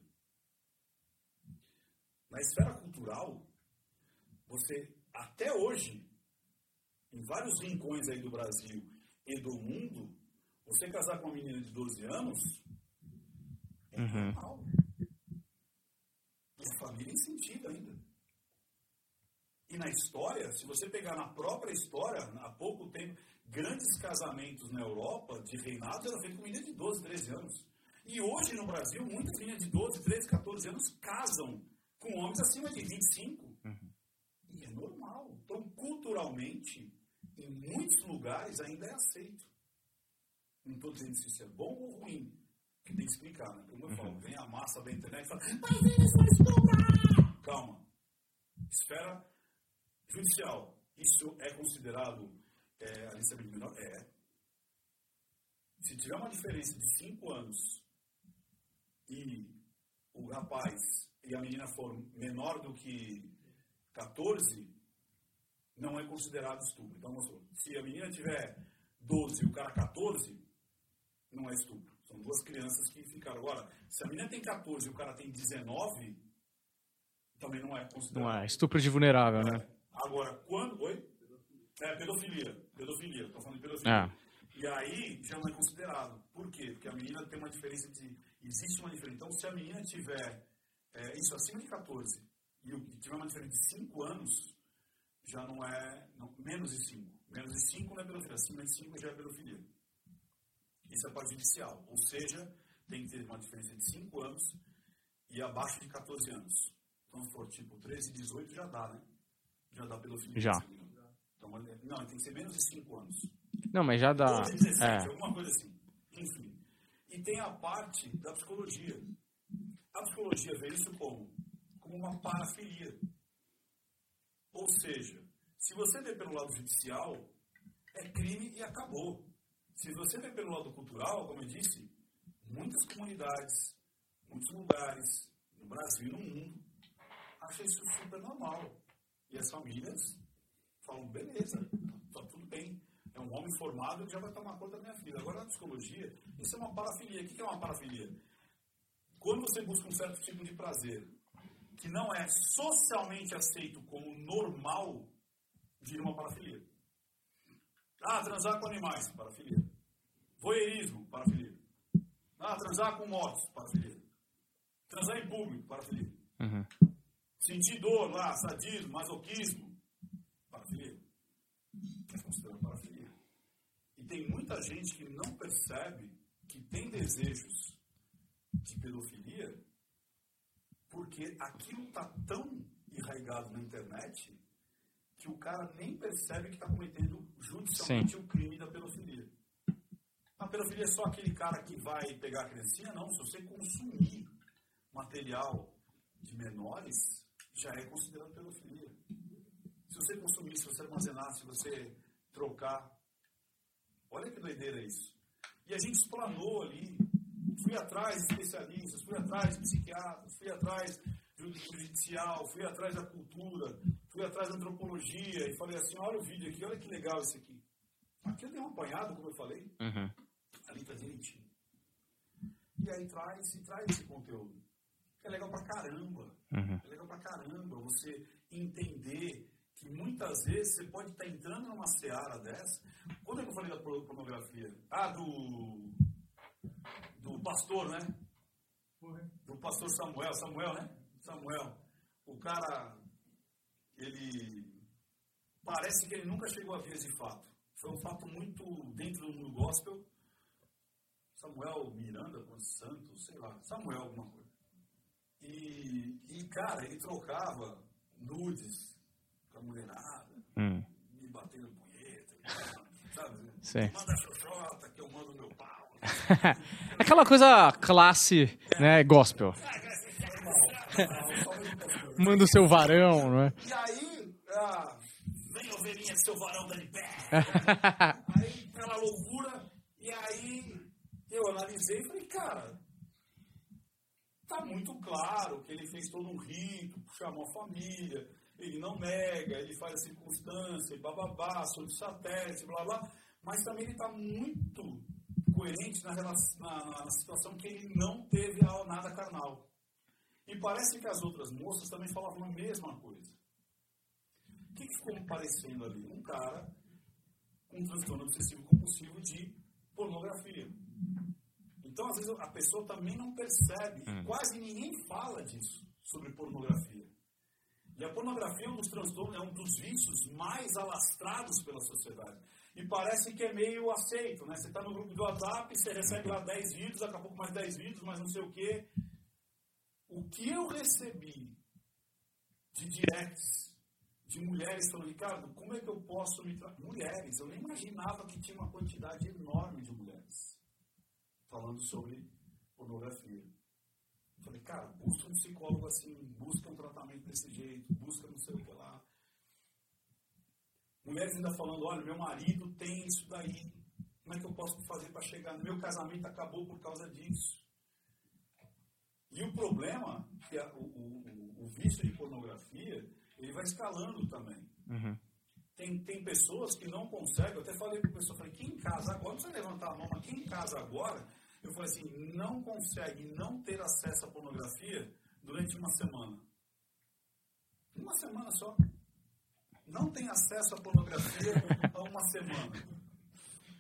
Na esfera cultural, você, até hoje, em vários rincões aí do Brasil e do mundo, você casar com uma menina de 12 anos é uhum. normal. E a família incentiva ainda. E na história, se você pegar na própria história, há pouco tempo, grandes casamentos na Europa de reinados eram feitos com meninas de 12, 13 anos. E hoje no Brasil, muitas meninas de 12, 13, 14 anos casam com homens acima de 25. Uhum. E é normal. Então, culturalmente, em muitos lugares ainda é aceito. Não estou dizendo se isso é bom ou ruim. Que tem que explicar, né? Como eu falo, uhum. vem a massa da internet e fala, mas eles vão estourar! Calma. Esfera judicial. Isso é considerado é, alistamento menor? É. Se tiver uma diferença de 5 anos e o rapaz e a menina for menor do que 14 não é considerado estupro. Então, se a menina tiver 12 e o cara 14, não é estupro. São duas crianças que ficaram. Agora, se a menina tem 14 e o cara tem 19, também não é considerado. Não é, estupro de vulnerável, né? É. Agora, quando. Oi? É, pedofilia. Pedofilia, estou falando de pedofilia. Ah. E aí já não é considerado. Por quê? Porque a menina tem uma diferença de. Existe uma diferença. Então, se a menina tiver é, isso acima de 14 e, e tiver uma diferença de 5 anos, já não é. Não, menos de 5. Menos de 5 não é pedofilia. Acima de 5 já é pedofilia. Isso é parte judicial. Ou seja, tem que ter uma diferença de 5 anos e abaixo de 14 anos. Então, se for tipo 13, 18, já dá, né? Já dá pedofilia. Já. Então, não, tem que ser menos de 5 anos. Não, mas já dá. 12, 17, É. alguma coisa assim. Enfim. E tem a parte da psicologia. A psicologia vê isso como? Como uma parafilia. Ou seja, se você vê pelo lado judicial, é crime e acabou. Se você vê pelo lado cultural, como eu disse, muitas comunidades, muitos lugares, no Brasil e no mundo, acham isso super normal. E as famílias falam, beleza, tá tudo bem. É um homem formado que já vai tomar conta da minha filha. Agora, na psicologia, isso é uma parafilia. O que é uma parafilia? Quando você busca um certo tipo de prazer que não é socialmente aceito como normal, vira uma parafilia. Ah, transar com animais, parafilia. Voyeurismo, parafilia. Ah, transar com motos, parafilia. Transar em público, parafilia. Uhum. Sentir dor lá, sadismo, masoquismo, parafilia. É considerado parafilia. E tem muita gente que não percebe que tem desejos de pedofilia porque aquilo está tão enraizado na internet que o cara nem percebe que está cometendo judicialmente o crime da pedofilia. A pedofilia é só aquele cara que vai pegar a criancinha? Não, se você consumir material de menores, já é considerado pedofilia. Se você consumir, se você armazenar, se você trocar. Olha que doideira isso. E a gente explanou ali. Fui atrás de especialistas, fui atrás de psiquiatras, fui atrás do judicial, fui atrás da cultura, fui atrás da antropologia e falei assim, olha o vídeo aqui, olha que legal esse aqui. Aqui eu dei um apanhado, como eu falei, Uhum. ali tá direitinho. E aí traz, e traz esse conteúdo. É legal pra caramba. Uhum. É legal pra caramba você entender que muitas vezes você pode estar entrando numa seara dessa. Quando é que eu falei da por- pornografia? Ah, do. Do pastor, né? Do pastor Samuel. Samuel, né? Samuel. O cara. Ele. Parece que ele nunca chegou a ver esse fato. Foi um fato muito dentro do mundo gospel. Samuel Miranda, Santos, sei lá. Samuel, alguma coisa. E, e, cara, ele trocava nudes com a mulherada, Hum. me batendo punheta, sabe? Sei. Manda a xoxota que eu mando meu pau. Aquela coisa classe, né, gospel. Manda o seu varão, não é? E aí, ah, vem ovelhinha, seu varão da de pé. aí, aquela loucura. E aí, eu analisei e falei, cara, tá muito claro que ele fez todo um rito, chamou a família, ele não nega, ele faz a circunstância, bababá, sobre satélite, blá blá, mas também ele está muito coerente na, relação, na, na- situação que ele não teve nada carnal. E parece que as outras moças também falavam a mesma coisa. O que, que ficou parecendo ali? Um cara com um transtorno obsessivo compulsivo de pornografia. Então, às vezes, a pessoa também não percebe, e quase ninguém fala disso, sobre pornografia. E a pornografia é um dos transtornos, é um dos vícios mais alastrados pela sociedade. E parece que é meio aceito, né? Você está no grupo do WhatsApp, você recebe lá 10 vídeos, daqui a pouco mais 10 vídeos, mais não sei o quê. O que eu recebi de directs de mulheres falando, Ricardo, como é que eu posso me tratar? Mulheres, eu nem imaginava que tinha uma quantidade enorme de mulheres falando sobre pornografia. Eu falei, cara, busca um psicólogo assim, busca um tratamento desse jeito, busca não sei o que lá. Mulheres ainda falando, olha, meu marido tem isso daí. Como é que eu posso fazer para chegar? Meu casamento acabou por causa disso. E o problema, que é o, o- o- o vício de pornografia, ele vai escalando também. Uhum. Tem, tem pessoas que não conseguem, eu até falei para o pessoal, falei, quem em casa agora, não precisa levantar a mão, mas quem em casa agora, eu falei assim, não consegue não ter acesso à pornografia durante uma semana. Uma semana só. Não tem acesso à pornografia há uma semana.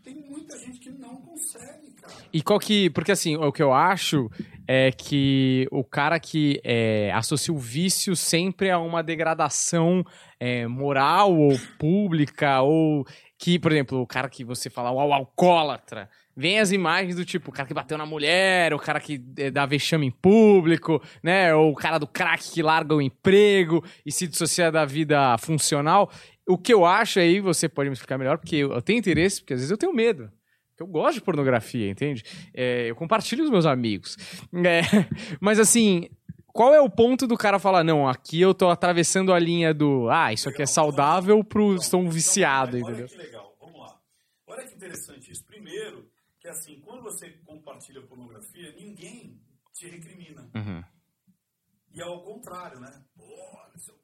Tem muita gente que não consegue, cara. E qual que. Porque assim, o que eu acho é que o cara que é, associa o vício sempre a uma degradação é, moral ou pública, ou que, por exemplo, o cara que você fala, o alcoólatra, vem as imagens do tipo, o cara que bateu na mulher, o cara que é, dá vexame em público, né? Ou o cara do crack que larga o emprego e se dissocia da vida funcional. O que eu acho aí, você pode me explicar melhor, porque eu, eu tenho interesse, porque às vezes eu tenho medo. Eu gosto de pornografia, entende? É, eu compartilho com os meus amigos. É, mas assim, qual é o ponto do cara falar, não, aqui eu tô atravessando a linha do, ah, isso aqui é saudável pro estou viciado, olha, entendeu? Olha que legal, vamos lá. Olha que interessante isso. Primeiro, que assim, quando você compartilha pornografia, ninguém te recrimina. Uhum. E é ao contrário, né? Pô, não sei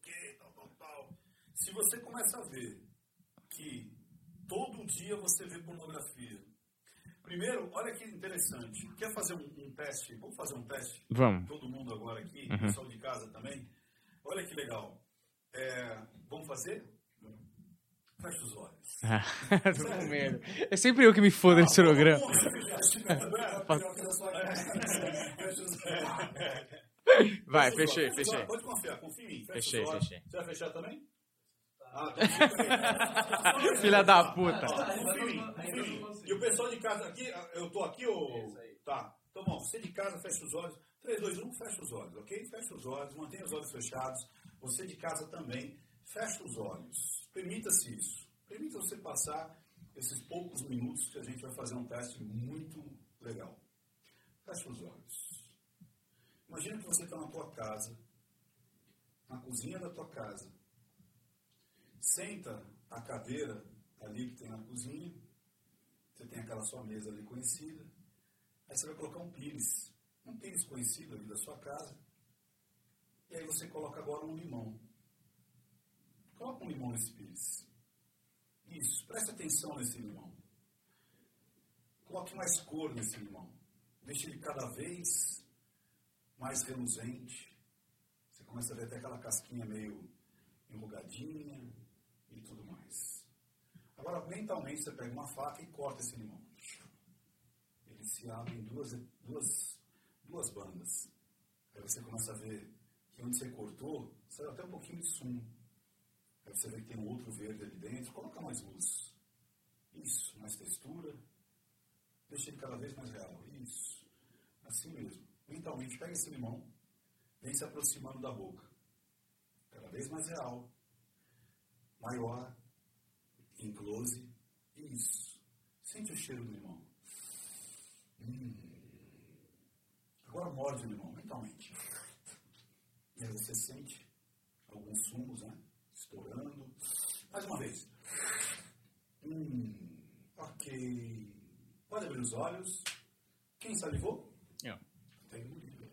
Se você começa a ver que todo dia você vê pornografia. Primeiro, olha que interessante. Quer fazer um, um teste? Vamos fazer um teste? Vamos. Todo mundo agora aqui, Uhum. pessoal de casa também. Olha que legal. É, vamos fazer? Fecha os olhos. Tô com medo. É sempre eu que me fodo nesse programa. Vai, fechei, fechei. Pode confiar, confia em mim. Fecha Fechei, fechei. Você vai fechar também? Ah, tá. Filha da puta. E o pessoal de casa aqui, eu tô aqui ou. Tá. Então, bom, você de casa, fecha os olhos. 3, 2, 1, fecha os olhos, ok? Fecha os olhos, mantenha os olhos fechados. Você de casa também, fecha os olhos. Permita-se isso. Permita você passar esses poucos minutos que a gente vai fazer um teste muito legal. Fecha os olhos. Imagina que você está na tua casa, na cozinha da tua casa. Senta a cadeira ali que tem na cozinha. Você tem aquela sua mesa ali conhecida. Aí você vai colocar um pires. Um pires conhecido ali da sua casa. E aí você coloca agora um limão. Coloca um limão nesse pires. Isso, preste atenção nesse limão. Coloque mais cor nesse limão. Deixe ele cada vez mais reluzente. Você começa a ver até aquela casquinha meio enrugadinha. Agora, mentalmente, você pega uma faca e corta esse limão. Ele se abre em duas, duas, duas bandas. Aí você começa a ver que onde você cortou, saiu até um pouquinho de sumo. Aí você vê que tem um outro verde ali dentro. Coloca mais luz. Isso, mais textura. Deixa ele cada vez mais real. Isso. Assim mesmo. Mentalmente, pega esse limão, vem se aproximando da boca. Cada vez mais real. Maior. Em close. Isso. Sente o cheiro do limão. Hum. Agora morde o limão, mentalmente. E aí você sente alguns sumos, né? Estourando. Mais uma vez. Hum. Ok. Pode abrir os olhos. Quem salivou? Eu. Tem engolido.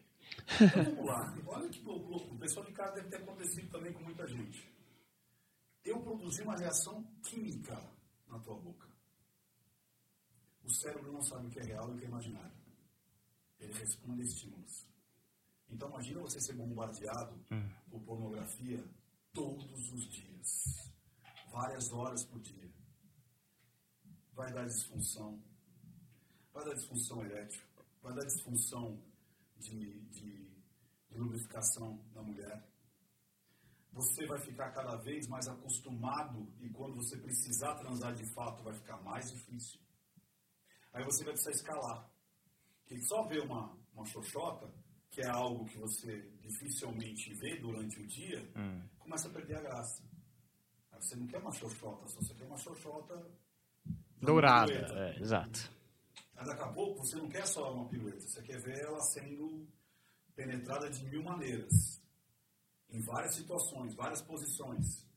Então vamos lá. Olha que louco. O pessoal de casa deve ter acontecido também com muita gente. Eu produzi uma reação química na tua boca. O cérebro não sabe o que é real e o que é imaginário. Ele responde a estímulos. Então imagina você ser bombardeado por pornografia todos os dias. Várias horas por dia. Vai dar disfunção. Vai dar disfunção erétil. Vai dar disfunção de, de, de lubrificação na mulher. Você vai ficar cada vez mais acostumado e quando você precisar transar de fato vai ficar mais difícil. Aí você vai precisar escalar. Porque só ver uma, uma xoxota, que é algo que você dificilmente vê durante o dia, começa a perder a graça. Aí você não quer uma xoxota, só você quer uma xoxota Dourada. É, exato. Mas daqui a pouco você não quer só uma pirueta, você quer ver ela sendo penetrada de mil maneiras, em várias situações, várias posições.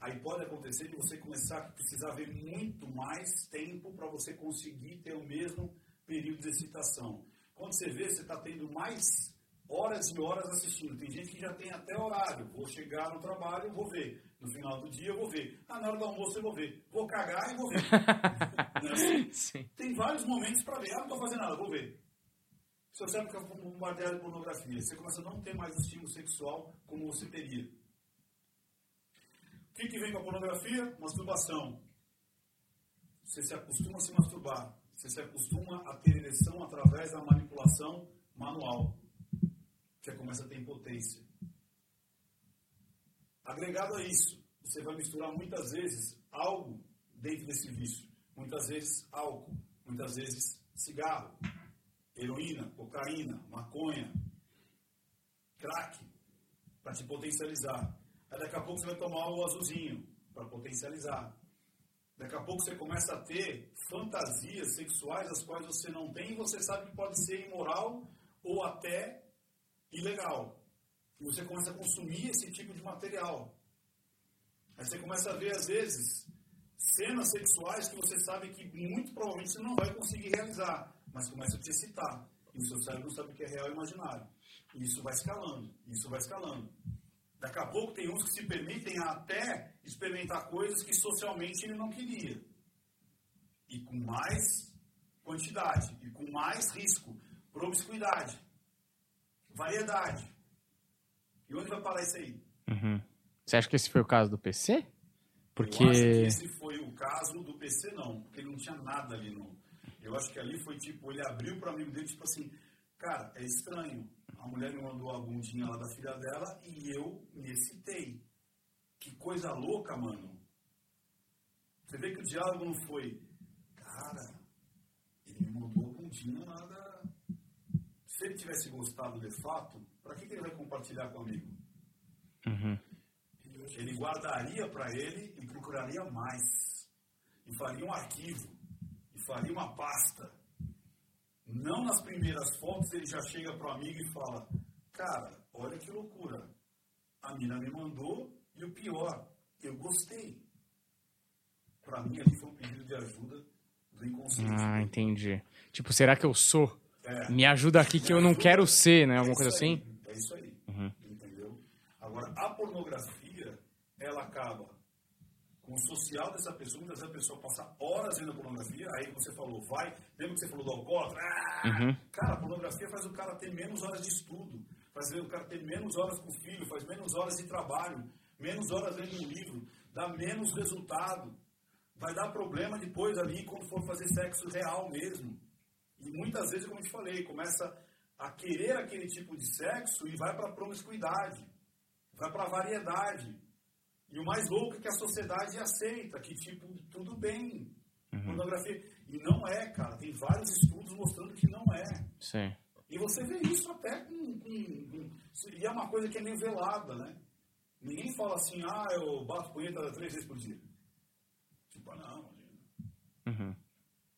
Aí pode acontecer de você começar a precisar ver muito mais tempo para você conseguir ter o mesmo período de excitação. Quando você vê, você está tendo mais horas e horas assistindo. Tem gente que já tem até horário. Vou chegar no trabalho, vou ver. No final do dia, eu vou ver. Ah, na hora do almoço, eu vou ver. Vou cagar e vou ver. É assim? Sim. Tem vários momentos para ver. Ah, não estou fazendo nada, vou ver. Você fica bombardeado de pornografia, você começa a não ter mais estímulo sexual como você teria. O que, que vem com a pornografia? Masturbação. Você se acostuma a se masturbar. Você se acostuma a ter ereção através da manipulação manual. Você começa a ter impotência. Agregado a isso, você vai misturar muitas vezes algo dentro desse vício. Muitas vezes álcool, muitas vezes cigarro, heroína, cocaína, maconha, crack, para te potencializar. Aí daqui a pouco você vai tomar o azulzinho, para potencializar. Daqui a pouco você começa a ter fantasias sexuais as quais você não tem e você sabe que pode ser imoral ou até ilegal. E você começa a consumir esse tipo de material. Aí você começa a ver, às vezes, cenas sexuais que você sabe que muito provavelmente você não vai conseguir realizar, mas começa a te excitar. E o seu cérebro não sabe o que é real e imaginário. E isso vai escalando, isso vai escalando. Daqui a pouco tem uns que se permitem até experimentar coisas que socialmente ele não queria. E com mais quantidade, e com mais risco, promiscuidade, variedade. E onde vai parar isso aí? Uhum. Você acha que esse foi o caso do PC? Porque. Eu acho que esse foi o caso do PC, não, porque não tinha nada ali no. Eu acho que ali foi tipo, ele abriu para o amigo dele, tipo assim, cara, é estranho. A mulher me mandou a bundinha lá da filha dela e eu me excitei. Que coisa louca, mano. Você vê que o diálogo não foi, cara, ele me mandou a bundinha lá da. Se ele tivesse gostado de fato, para que, que ele vai compartilhar comigo? Uhum. Ele guardaria para ele e procuraria mais. E faria um arquivo. Faria uma pasta. Não nas primeiras fotos ele já chega para o amigo e fala: Cara, olha que loucura. A mina me mandou e o pior, eu gostei. Para mim ali foi um pedido de ajuda do inconsciente. Ah, entendi. Tipo, será que eu sou? É. Me ajuda aqui que eu não quero ser, né? Alguma É coisa isso aí, assim? É isso aí. Uhum. Entendeu? Agora, a pornografia, ela acaba o social dessa pessoa. Muitas vezes a pessoa passa horas vendo a pornografia. Aí você falou, vai. Lembra que você falou do alcoólatra? Ah! Uhum. Cara, a pornografia faz o cara ter menos horas de estudo. Faz o cara ter menos horas com o filho. Faz menos horas de trabalho. Menos horas lendo um livro. Dá menos resultado. Vai dar problema depois ali quando for fazer sexo real mesmo. E muitas vezes, como eu te falei, começa a querer aquele tipo de sexo e vai para a promiscuidade, vai para a variedade. E o mais louco é que a sociedade aceita, que tipo, tudo bem, pornografia. E não é, cara. Tem vários estudos mostrando que não é. Sim. E você vê isso até com, com- com- E é uma coisa que é meio velada, né? Ninguém fala assim, ah, eu bato punheta três vezes por dia. Tipo, ah, não, imagina. Uhum.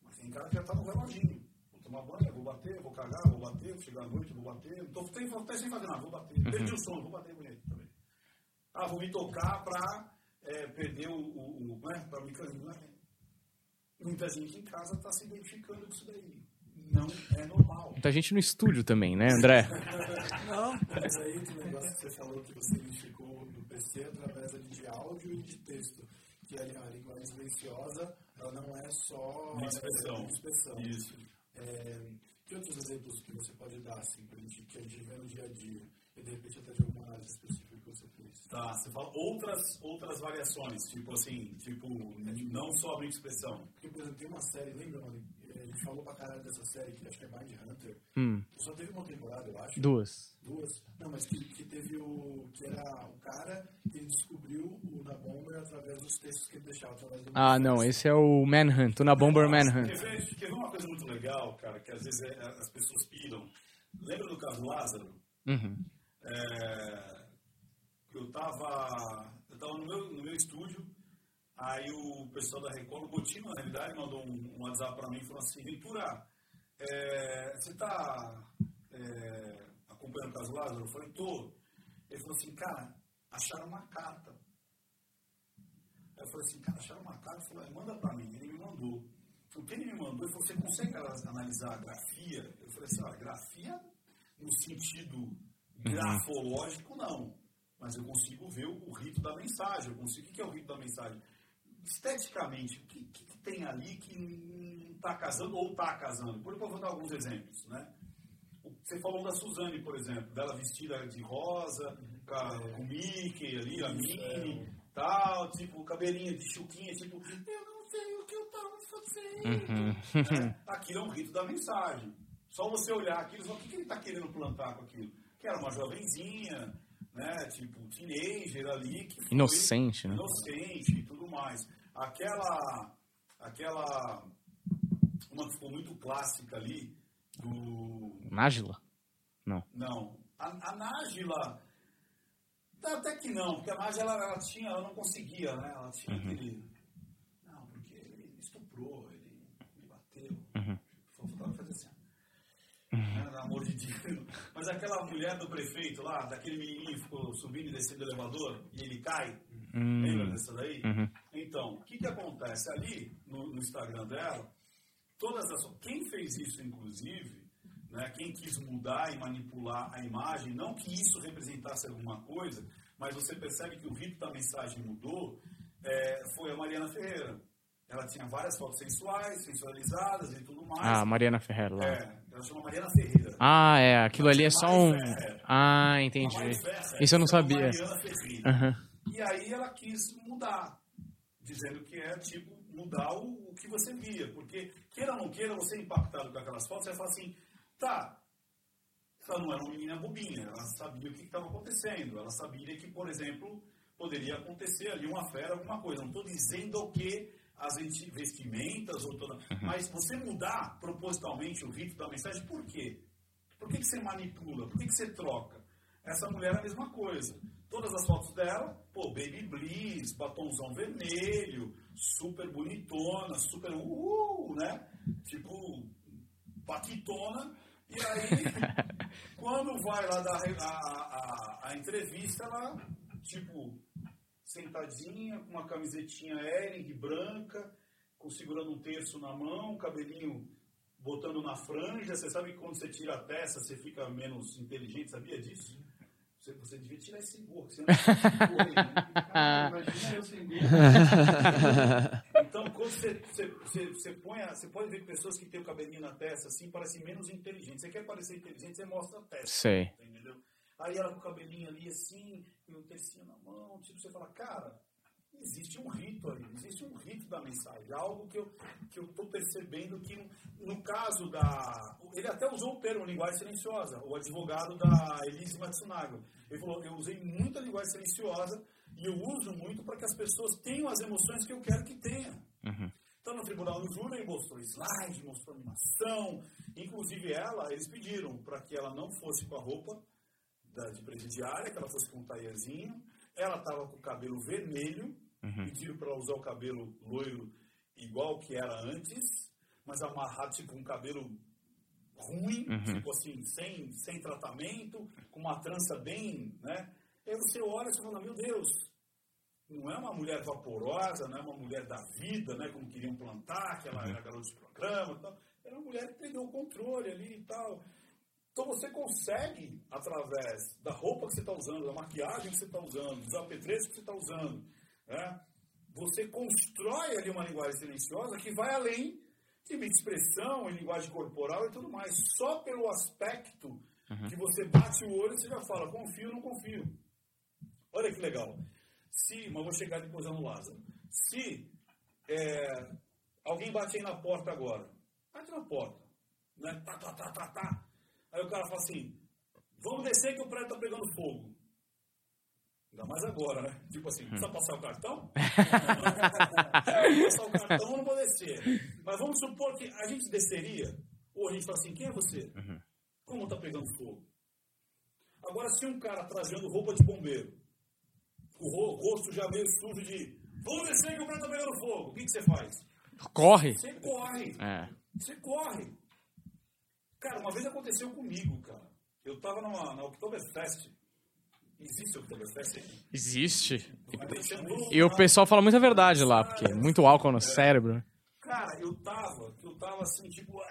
Mas tem cara que já tá no reloginho. Vou tomar banho, vou bater, vou cagar, vou bater, vou chegar à noite, vou bater. Não tô sem, até sem fazer nada, vou bater. Perdi o sono, vou bater bonito também. Ah, vou me tocar pra é, perder o. o, o né, pra me né? Muita gente em casa tá se identificando com isso daí. Não é normal. Muita gente no estúdio também, né, André? Não, mas aí um negócio que você falou que você identificou do PC através ali de áudio e de texto. Que a, a linguagem silenciosa, ela não é só De expressão. é, de expressão. Isso. É, que outros exemplos que você pode dar, assim, pra gente, que a gente vê no dia a dia? E de repente até de alguma análise específica que você fez. Tá, você fala outras, outras variações, tipo assim, tipo, não só a expressão. Porque, por exemplo, tem uma série, lembra, mano? É, A gente falou pra caralho dessa série que acho que é Mind Hunter. Hum, Só teve uma temporada, eu acho. duas. Duas. Não, mas que, que teve o. que era o cara que ele descobriu o Na Bomber através dos textos que ele deixava através do. Ah, não, esse é o Manhunt, o na Bomber Quer Manhunt. quer ver uma coisa muito legal, cara, que às vezes é- as pessoas piram? Lembra do caso Lázaro? Uhum. É, eu tava, eu tava no, meu, no meu estúdio, aí o pessoal da Record, o Botino, na realidade, mandou um, um WhatsApp pra mim e falou assim, Ventura, é, você tá é, acompanhando o caso Lázaro? Eu falei, tô. Ele falou assim, cara, acharam uma carta. Aí eu falei assim, cara, acharam uma carta? Ele falou, "É, manda pra mim. Ele me mandou. O que ele me mandou, ele falou, você consegue analisar a grafia? Eu falei assim, olha, grafia no sentido grafológico, não. Mas eu consigo ver o, o rito da mensagem. Eu consigo, o que é o rito da mensagem? Esteticamente, o que, que, que tem ali que não está casando ou está casando? Por exemplo, eu vou dar alguns exemplos. Né? Você falou da Suzane, por exemplo, dela vestida de rosa, com, o Mickey ali, a Minnie, tal, tipo, cabelinho de chuquinha, tipo, eu não sei o que eu estava fazendo. Uhum. Né? Aquilo é um rito da mensagem. Só você olhar aquilo, o que, que ele está querendo plantar com aquilo? Que era uma jovenzinha, né, tipo, teenager ali. Que inocente, né? Inocente e tudo mais. Aquela, aquela, uma que ficou muito clássica ali, do... Nájila? Não. Não. A, a Nájila, até que não, porque a Nájila, ela, tinha, ela não conseguia, né? Ela tinha uhum. aquele... Não, porque ele estuprou, ele me bateu. Uhum. Faltava fazer assim. Uhum. Né, amor de Deus. Mas aquela mulher do prefeito lá, daquele menininho que ficou subindo e descendo do elevador, e ele cai, uhum. lembra dessa daí? Uhum. Então, o que que acontece? Ali, no, no Instagram dela, todas as, quem fez isso, inclusive, né, quem quis mudar e manipular a imagem, não que isso representasse alguma coisa, mas você percebe que o rito da mensagem mudou, é, foi a Mariana Ferreira. Ela tinha várias fotos sensuais, sensualizadas e tudo mais. Ah, Mariana Ferreira lá. É, ela chama Mariana Ferreira. Ah, é, aquilo ali é só um... Ah, entendi. Isso eu não sabia. Mariana Ferreira. Uhum. E aí ela quis mudar, dizendo que é tipo mudar o, o, que você via. Porque, queira ou não queira, você impactado com aquelas fotos, você fala assim, tá, ela não era uma menina bobinha, ela sabia o que estava acontecendo, ela sabia que, por exemplo, poderia acontecer ali uma fera, alguma coisa. Não estou dizendo que as vestimentas ou toda. Uhum. Mas você mudar propositalmente o rito da mensagem, por quê? Por que, que você manipula? Por que, que você troca? Essa mulher é a mesma coisa. Todas as fotos dela, pô, baby bliss, batomzão vermelho, super bonitona, super uhul, né? Tipo, paquitona. E aí, quando vai lá dar a, a, a, entrevista, ela, tipo, sentadinha, com uma camisetinha Ering branca, com, segurando um terço na mão, cabelinho botando na franja. Você sabe que quando você tira a testa, você fica menos inteligente, sabia disso? Você, você devia tirar esse gorro, você não Imagina eu sem gorro. então, quando você, você, você, você, põe, você pode ver que pessoas que têm o cabelinho na testa assim parecem menos inteligentes. Você quer parecer inteligente, você mostra a testa. Sei. Entendeu? Aí ela com o cabelinho ali assim, e o tercinho na mão, tipo, você fala, cara, existe um rito ali, existe um rito da mensagem, algo que eu que eu estou percebendo que no caso da, ele até usou o termo linguagem silenciosa, o advogado da Elise Matsunaga, ele falou, eu usei muita linguagem silenciosa e eu uso muito para que as pessoas tenham as emoções que eu quero que tenham. Uhum. Então, no tribunal do júri, ele mostrou slide, mostrou animação. Inclusive, ela, eles pediram para que ela não fosse com a roupa da, de presidiária, que ela fosse com um taierzinho. Ela estava com o cabelo vermelho, Uhum. Pediram para ela usar o cabelo loiro igual que era antes, mas amarrado tipo um cabelo ruim, uhum. tipo assim, sem, sem tratamento, com uma trança bem, né? E aí você olha e fala, meu Deus, não é uma mulher vaporosa, não é uma mulher da vida, né? Como queriam plantar, que ela uhum. era garota de programa e tal. Era uma mulher que perdeu o controle ali e tal. Então você consegue, através da roupa que você está usando, da maquiagem que você está usando, dos apetrechos que você está usando, né? Você constrói ali uma linguagem silenciosa que vai além de expressão, em linguagem corporal e tudo mais. Só pelo aspecto uhum. que você bate o olho, você já fala, confio ou não confio. Olha que legal. Se, mas vou chegar depois no Lázaro. Se é, alguém bate aí na porta agora, bate na porta, né? Tá, tá, tá, tá, tá. Aí o cara fala assim, vamos descer que o prédio está pegando fogo. Ainda mais agora, né? Tipo assim, precisa passar o cartão? passar o cartão, eu não vou descer. Mas vamos supor que a gente desceria, ou a gente fala assim, quem é você? Uhum. Como está pegando fogo? Agora, se um cara trajando roupa de bombeiro, o rosto já meio sujo de vamos descer que o cara está pegando fogo, o que, que você faz? Corre. Você corre. É. Você corre. Cara, uma vez aconteceu comigo, cara. Eu estava na Oktoberfest Existe Oktoberfest? Existe. E o pessoal fala muita verdade lá, porque muito álcool no cérebro. Né? Cara, eu tava, eu tava assim, tipo.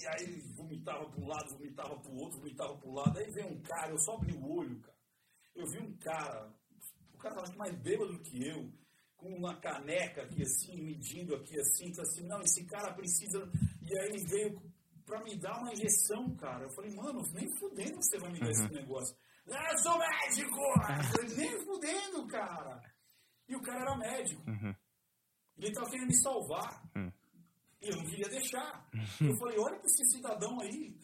e aí vomitava para um lado, vomitava para o outro, vomitava para o lado. Aí veio um cara, eu só abri o olho, cara. Eu vi um cara, o cara acho mais bêbado que eu, com uma caneca aqui assim, medindo aqui assim, então assim, não, esse cara precisa. E aí ele veio para me dar uma injeção, cara. Eu falei, mano, nem fudendo você vai me dar uhum. esse negócio. Ah, eu sou médico! Falei, nem fudendo, cara. E o cara era médico. Uhum. Ele estava querendo me salvar. Uhum. E eu não queria deixar. Uhum. Eu falei, olha para esse cidadão aí,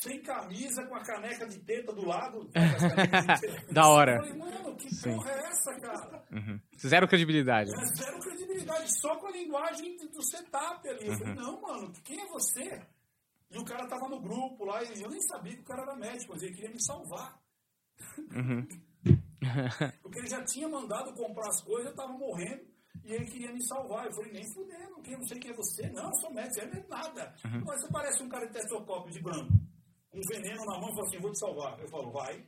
sem camisa, com a caneca de teta do lado. da hora. Eu falei, mano, que Sim. porra é essa, cara? Uhum. Zero credibilidade. É, zero credibilidade, só com a linguagem do setup ali. Eu falei, uhum. não, mano, quem é você? E o cara tava no grupo lá, e eu nem sabia que o cara era médico, mas ele queria me salvar. Uhum. Porque ele já tinha mandado comprar as coisas, eu tava morrendo, e ele queria me salvar. Eu falei, nem fudendo, eu não sei quem é você. Não, eu sou médico, você não é nada. Uhum. Mas você parece um cara de tetrocópio de branco. Um veneno na mão e fala assim, vou te salvar. Eu falo, vai.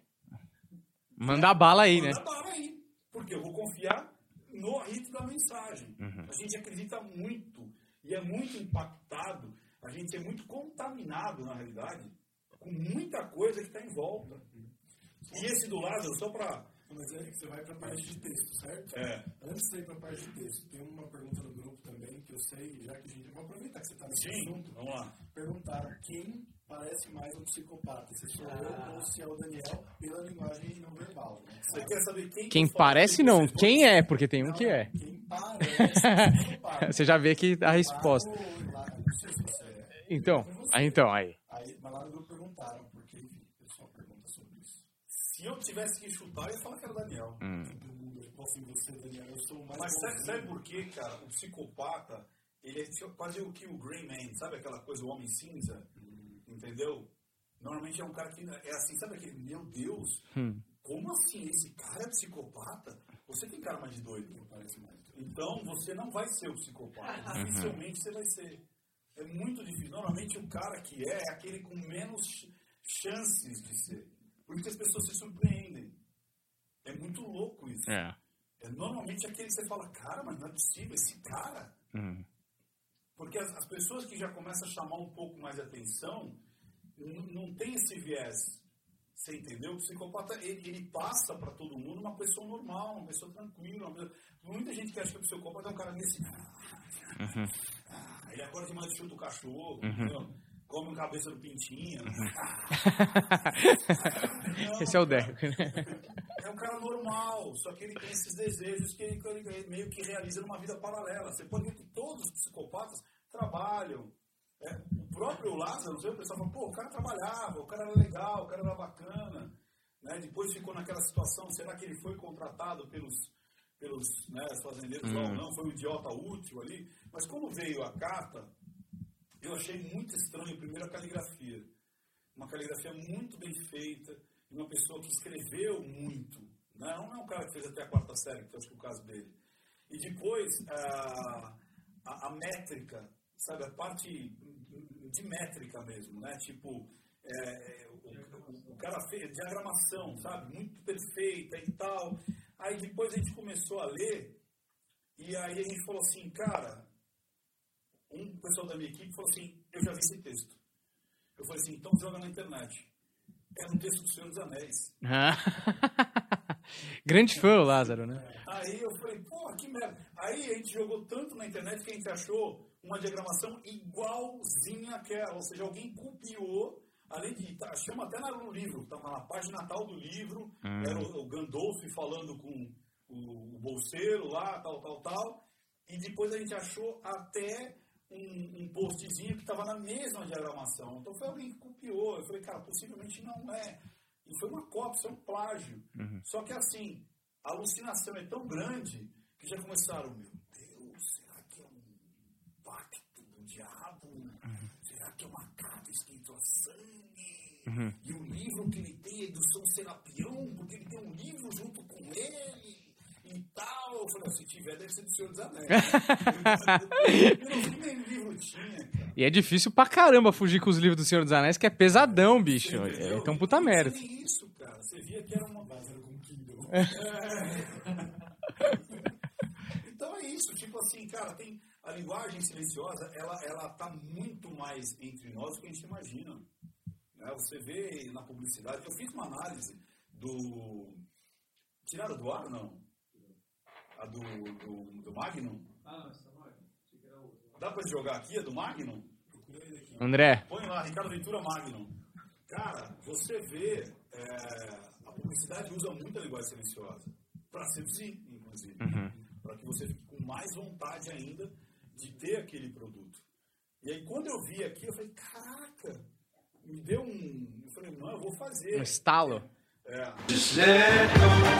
Manda bala aí, Manda né? Manda bala aí. Porque eu vou confiar no rito da mensagem. Uhum. A gente acredita muito e é muito impactado a gente é muito contaminado, na realidade, com muita coisa que está em volta. E esse do Lázaro, só para. Mas é que você vai para a parte de texto, certo? É. Antes de ir para a parte de texto, tem uma pergunta no grupo também, que eu sei, já que a gente. Vou aproveitar que você está nesse Sim, assunto. Vamos lá. Perguntaram quem parece mais um psicopata, se sou eu ah. ou se é o Daniel, pela linguagem não verbal. Né? Você quer saber quem Quem parece não, quem é, porque tem um que é. Quem parece. Você já vê que a resposta. Então, aí, então, aí. Aí, mas lá no grupo perguntaram, porque, enfim, o pessoal pergunta sobre isso. Se eu tivesse que chutar, eu ia falar que era o Daniel. Hum. Posso você, Daniel, eu sou mais Mas sabe, sabe, por quê, cara? O psicopata, ele é quase o que o Grey Man, sabe aquela coisa, o homem cinza? Entendeu? Normalmente é um cara que é assim, sabe aquele, meu Deus, hum. como assim? Esse cara é psicopata? Você tem cara mais de doido, parece mais. Então você não vai ser o psicopata. Uhum. Dificilmente você vai ser é muito difícil. Normalmente o cara que é é aquele com menos chances de ser. Por isso as pessoas se surpreendem. É muito louco isso. É. é normalmente aquele que você fala, cara, mas não é possível, esse cara. Uhum. Porque as, as, pessoas que já começam a chamar um pouco mais de atenção, não tem esse viés. Você entendeu? O psicopata, ele, ele passa para todo mundo uma pessoa normal, uma pessoa tranquila. Uma pessoa... Muita gente que acha que o psicopata é um cara nesse. Uhum. Ah, ele acorda de manhã chuta o cachorro, uhum. Come um cabeça do pintinho. Não, Esse é o Deco, É um cara normal, só que ele tem esses desejos que ele, ele meio que realiza numa vida paralela. Você pode ver que todos os psicopatas trabalham. É, o próprio Lázaro, o pessoal fala, pô, o cara trabalhava, o cara era legal, o cara era bacana. Né? Depois ficou naquela situação, será que ele foi contratado pelos, pelos né, fazendeiros ou não? Foi um idiota útil ali? Mas quando veio a carta, eu achei muito estranho, primeiro, a caligrafia. Uma caligrafia muito bem feita, de uma pessoa que escreveu muito. Né? Não é um cara que fez até a quarta série, que que é o caso dele. E depois, a, a, a métrica, sabe, a parte de métrica mesmo, né? Tipo, é, o, o, cara fez diagramação, sabe? Muito perfeita e tal. Aí depois a gente começou a ler, e aí a gente falou assim, cara, um pessoal da minha equipe falou assim, eu já vi esse texto. Eu falei assim, então joga na internet. É um texto do Senhor dos Anéis. Grande fã, o Lázaro, né? Aí eu falei, porra, que merda. Aí a gente jogou tanto na internet que a gente achou uma diagramação igualzinha àquela. Ou seja, alguém copiou, além de. Tá, chama até no livro, estava na página tal do livro, hum. era o, o Gandolf falando com o, o bolseiro lá, tal, tal, tal. E depois a gente achou até um, um postzinho que estava na mesma diagramação. Então foi alguém que copiou. Eu falei, cara, possivelmente não é. E foi uma cópia, isso é um plágio. Uhum. Só que assim, a alucinação é tão grande que já começaram, meu Deus, será que é um pacto do diabo? Uhum. Será que é uma carta escrita a sangue? Uhum. E o livro que ele tem é do São Serapião, porque ele tem um livro junto com ele e tal. Eu falei, se tiver, deve ser do Senhor dos Anéis. eu não vi nem livro tinha, cara. E é difícil pra caramba fugir com os livros do Senhor dos Anéis, que é pesadão, bicho. É, então puta merda. isso, cara. Você via que era uma base com Kindle. então é isso, tipo assim, cara, tem, a linguagem silenciosa, ela ela está muito mais entre nós do que a gente imagina. Né? Você vê na publicidade, eu fiz uma análise do... Tiraram do ar, não? A do, do, do Magnum? Ah, essa é Magnum. Dá para jogar aqui a do Magnum? André. Põe lá, Ricardo Ventura Magnum. Cara, você vê, é, a publicidade usa muita linguagem silenciosa. Para seduzir, inclusive. Uhum. Para que você fique com mais vontade ainda de ter aquele produto. E aí, quando eu vi aqui, eu falei, caraca, me deu um. Eu falei, não, eu vou fazer. Um estalo. É. Eu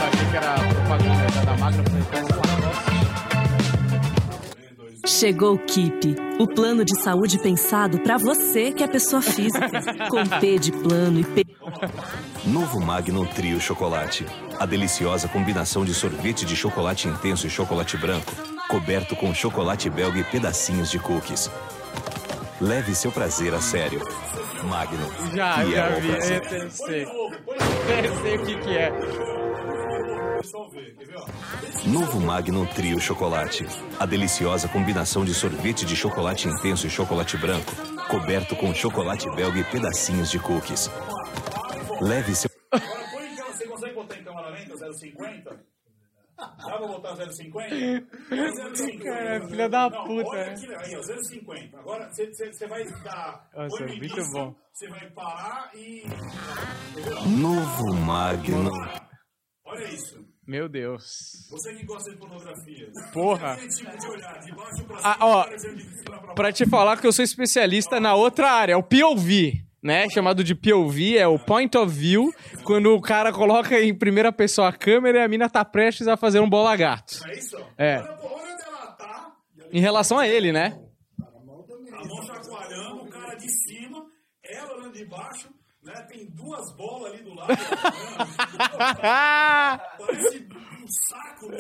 achei que era propaganda da Macro, eu falei, Chegou o Keep, o plano de saúde pensado para você que é pessoa física, com P de plano e P. Novo Magnum Trio Chocolate. A deliciosa combinação de sorvete de chocolate intenso e chocolate branco, coberto com chocolate belga e pedacinhos de cookies. Leve seu prazer a sério. Magnum. Já, fiel já ao vi. prazer. Eu sei. Eu sei o que, que é. pessoal ver, quer ver? Ó? Novo Magnum Trio Chocolate. A deliciosa combinação de sorvete de chocolate intenso e chocolate branco, coberto com chocolate belga e pedacinhos de cookies. Leve seu Agora põe câmera, você consegue botar em câmera lenta 0,50? Dá pra botar 0,50? 0,50. Cara, filha da Não, puta, Olha né? aqui, aí, ó, 0,50. Agora você- vai dar. Nossa, no muito início, bom. Você vai parar e. novo Magnum. Olha isso. Meu Deus. Você que gosta de pornografia. Porra. Tipo de olhar, de baixo pra Ah, cima, ó, de cima pra Pra te falar que eu sou especialista na outra área, é o POV, né? Chamado de POV, é o Point of View, quando o cara coloca em primeira pessoa a câmera e a mina tá prestes a fazer um bola gato. É isso? É. Olha, pô, olha onde ela tá, Em relação a ele, né? a mão chacoalhando, o cara de cima, ela olhando de baixo, né? Tem duas bolas ali do lado. Parece um saco. né?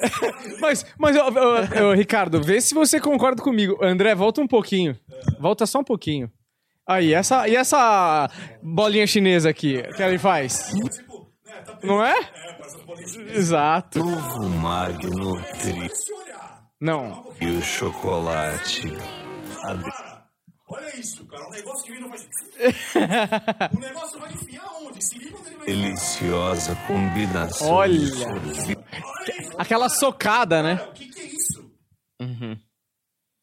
Mas, mas ô, Ricardo, vê se você concorda comigo. André, volta um pouquinho. Volta só um pouquinho. Aí, essa, e essa bolinha chinesa aqui, que ele faz? Não é? É, Exato. Esse olhar. Não. Chocolate. A de- Cara, olha isso, cara. Um negócio que vem não vai. o negócio vai enfiar onde? Se liga onde ele vai enfiar. deliciosa combinação Olha. Aquela socada, né? O que, que é isso?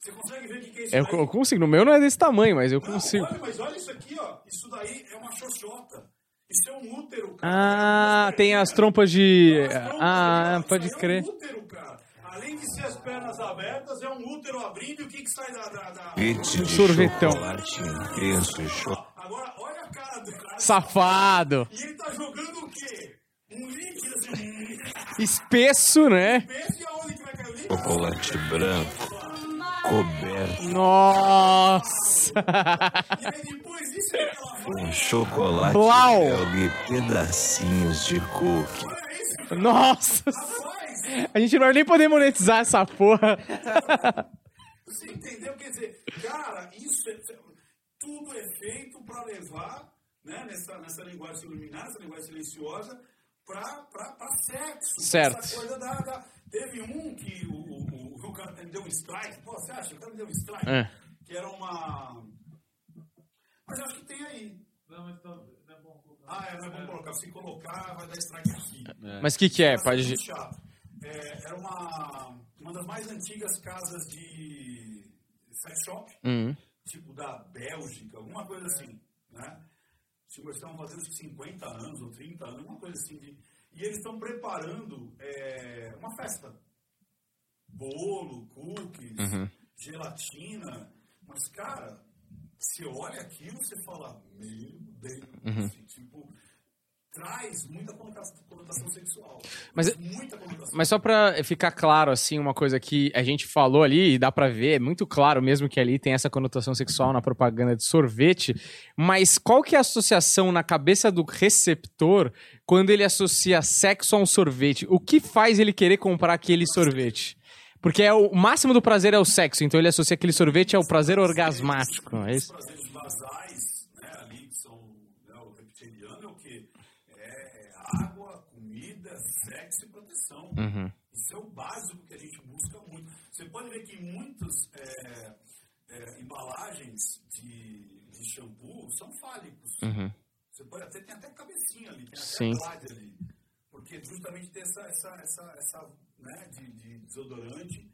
Você consegue ver o que, que é isso? Eu, eu consigo. No meu não é desse tamanho, mas eu Não, consigo. Olha, mas olha isso aqui, ó. Isso daí é uma xoxota. Isso é um útero, cara. Ah, É tem as trompas de. As trompas, Ah, cara. pode crer. É um útero, cara. Além de ser as pernas abertas, é um útero abrindo e o que, que sai da. da, da... De Sorvetão. chocolate intenso cho- Agora, olha a cara do cara. Safado. E ele tá jogando o quê? Um líquido assim. Espesso, né? Pensa e aonde que vai cair o líquido? chocolate branco coberto Nossa. E aí depois disso ele tá lá. com chocolate Blau. belga e pedacinhos de cookie. Isso, Nossa. rapaz. A gente não vai nem poder monetizar essa porra. Você entendeu? Quer dizer, cara, isso é, tudo é feito para levar, né, nessa, nessa linguagem iluminada, nessa linguagem silenciosa, para sexo. Certo. Essa coisa da, da- Teve um que o, o, o, o cara me deu um strike. Pô, você acha? O cara me deu um strike. É. Que era uma. Mas eu acho que tem aí. Não, mas não é bom colocar. Ah, é, não é bom colocar. Se colocar, vai dar strike aqui. Mas o que, que é? Pode. chato. É, era uma, uma das mais antigas casas de sex shop, Hum. tipo da Bélgica, alguma coisa assim, né? Tipo, eles estavam fazendo 50 anos ou 30 anos, uma coisa assim. De, e eles estão preparando é, uma festa. Bolo, cookies, gelatina. Mas, cara, você olha aquilo, você fala, meu Deus, assim, tipo, traz muita conotação, sexual. Mas- muita conotação Mas só pra ficar claro, assim, uma coisa que a gente falou ali, e dá pra ver, é muito claro mesmo que ali tem essa conotação sexual na propaganda de sorvete, mas qual que é a associação na cabeça do receptor quando ele associa sexo a um sorvete? O que faz ele querer comprar aquele sorvete? Porque é o, o máximo do prazer é o sexo, então ele associa aquele sorvete ao prazer orgasmático, é isso? prazeres basais, né, ali, que são né, o reptiliano, é o quê? É água, comida, sexo e proteção. Uhum. Isso é o básico que a gente busca muito. Você pode ver que muitas é, é, embalagens de, de shampoo são fálicos. Uhum. Você pode até, tem até cabecinha ali, tem Sim. até ali. Porque justamente tem essa, essa, essa, essa né, de, de desodorante,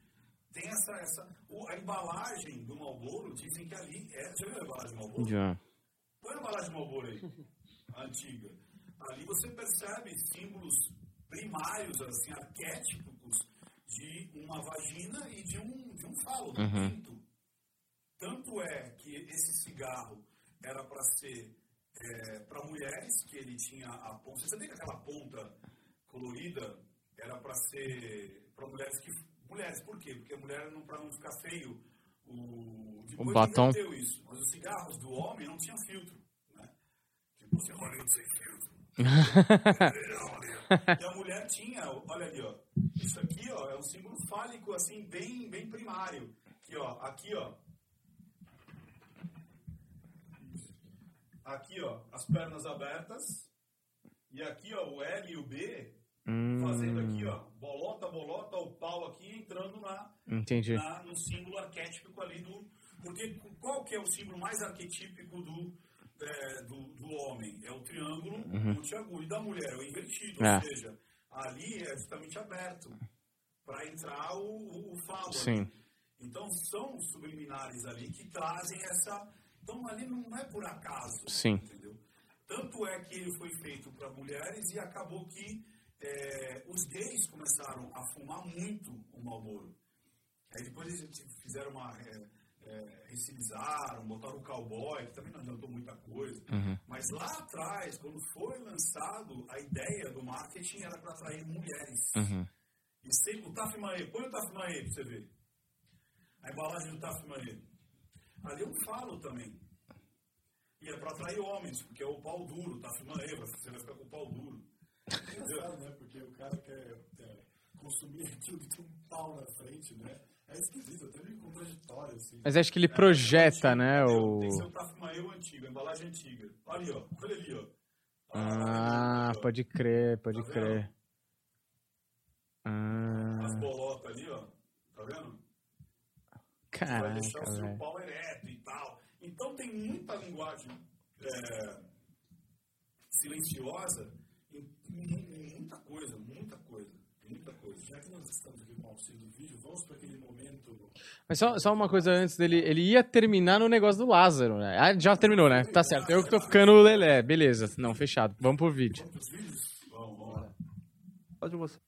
tem essa, essa o- a embalagem do Marlboro, dizem que ali, é, já viu a embalagem do Marlboro? Já. Põe a embalagem do Marlboro aí, a antiga. Ali você percebe símbolos primários, assim, arquétipos de uma vagina e de um, de um falo, de um pinto. Tanto é que esse cigarro era para ser para mulheres, que ele tinha a ponta. Você sabia que aquela ponta colorida era para ser para mulheres que. Mulheres, por quê? Porque a mulher, não, para não ficar feio, o, depois batom. isso. Mas os cigarros do homem não tinham filtro. Né? Tipo, você Hollywood sem filtro. E a mulher tinha, olha ali, ó. Isso aqui, ó, é um símbolo fálico, assim, bem, bem primário. Aqui, ó. Aqui, ó. Aqui, ó, as pernas abertas. E aqui, ó, o L e o B fazendo aqui, ó, bolota, bolota, o pau aqui entrando na, Entendi. na- no símbolo arquétipico ali do. Porque qual que é o símbolo mais arquetípico do, é, do, do homem? É o triângulo montiagudo. E da mulher é o invertido. É. Ou seja, ali é justamente aberto para entrar o, o, o falo. Sim. Então são subliminares ali que trazem essa. Então ali não é por acaso. Sim. Entendeu? Tanto é que ele foi feito para mulheres e acabou que é, os gays começaram a fumar muito o Marlboro. Aí depois eles fizeram uma. É, é, botaram o cowboy, que também não adiantou muita coisa. Mas lá atrás, quando foi lançado, a ideia do marketing era para atrair mulheres. E sempre o Taf Mae, põe o Taf Mae pra você ver. A embalagem do Taf Mae. Ali eu falo também. E é para atrair homens, porque é o pau duro, Taf Mae, você vai ficar com o pau duro. É engraçado, né? Porque o cara quer é, consumir aquilo que tem um pau na frente, né? É esquisito, até meio contraditório, assim. Mas acho que ele projeta, né? O... Tem que ser Taf Mae antigo, a embalagem antiga. Ali, ó. Olha ali, ó. Ah, ó. pode crer, pode Tá vendo? crer. Ah, As bolotas ali, ó. Tá vendo? vai deixar o caraca, seu pau ereto e tal. Então tem muita linguagem é, silenciosa em, em- em muita coisa, muita coisa, muita coisa. Já que nós estamos aqui auxílio do vídeo, vamos para aquele momento. Mas só, só uma coisa antes dele. Ele ia terminar no negócio do Lázaro, né? Ah, já terminou, né? Tá certo. Eu que tô ficando o Lelé. Beleza. Não, fechado. Vamos pro vídeo. Vamos, vamos lá. Pode você.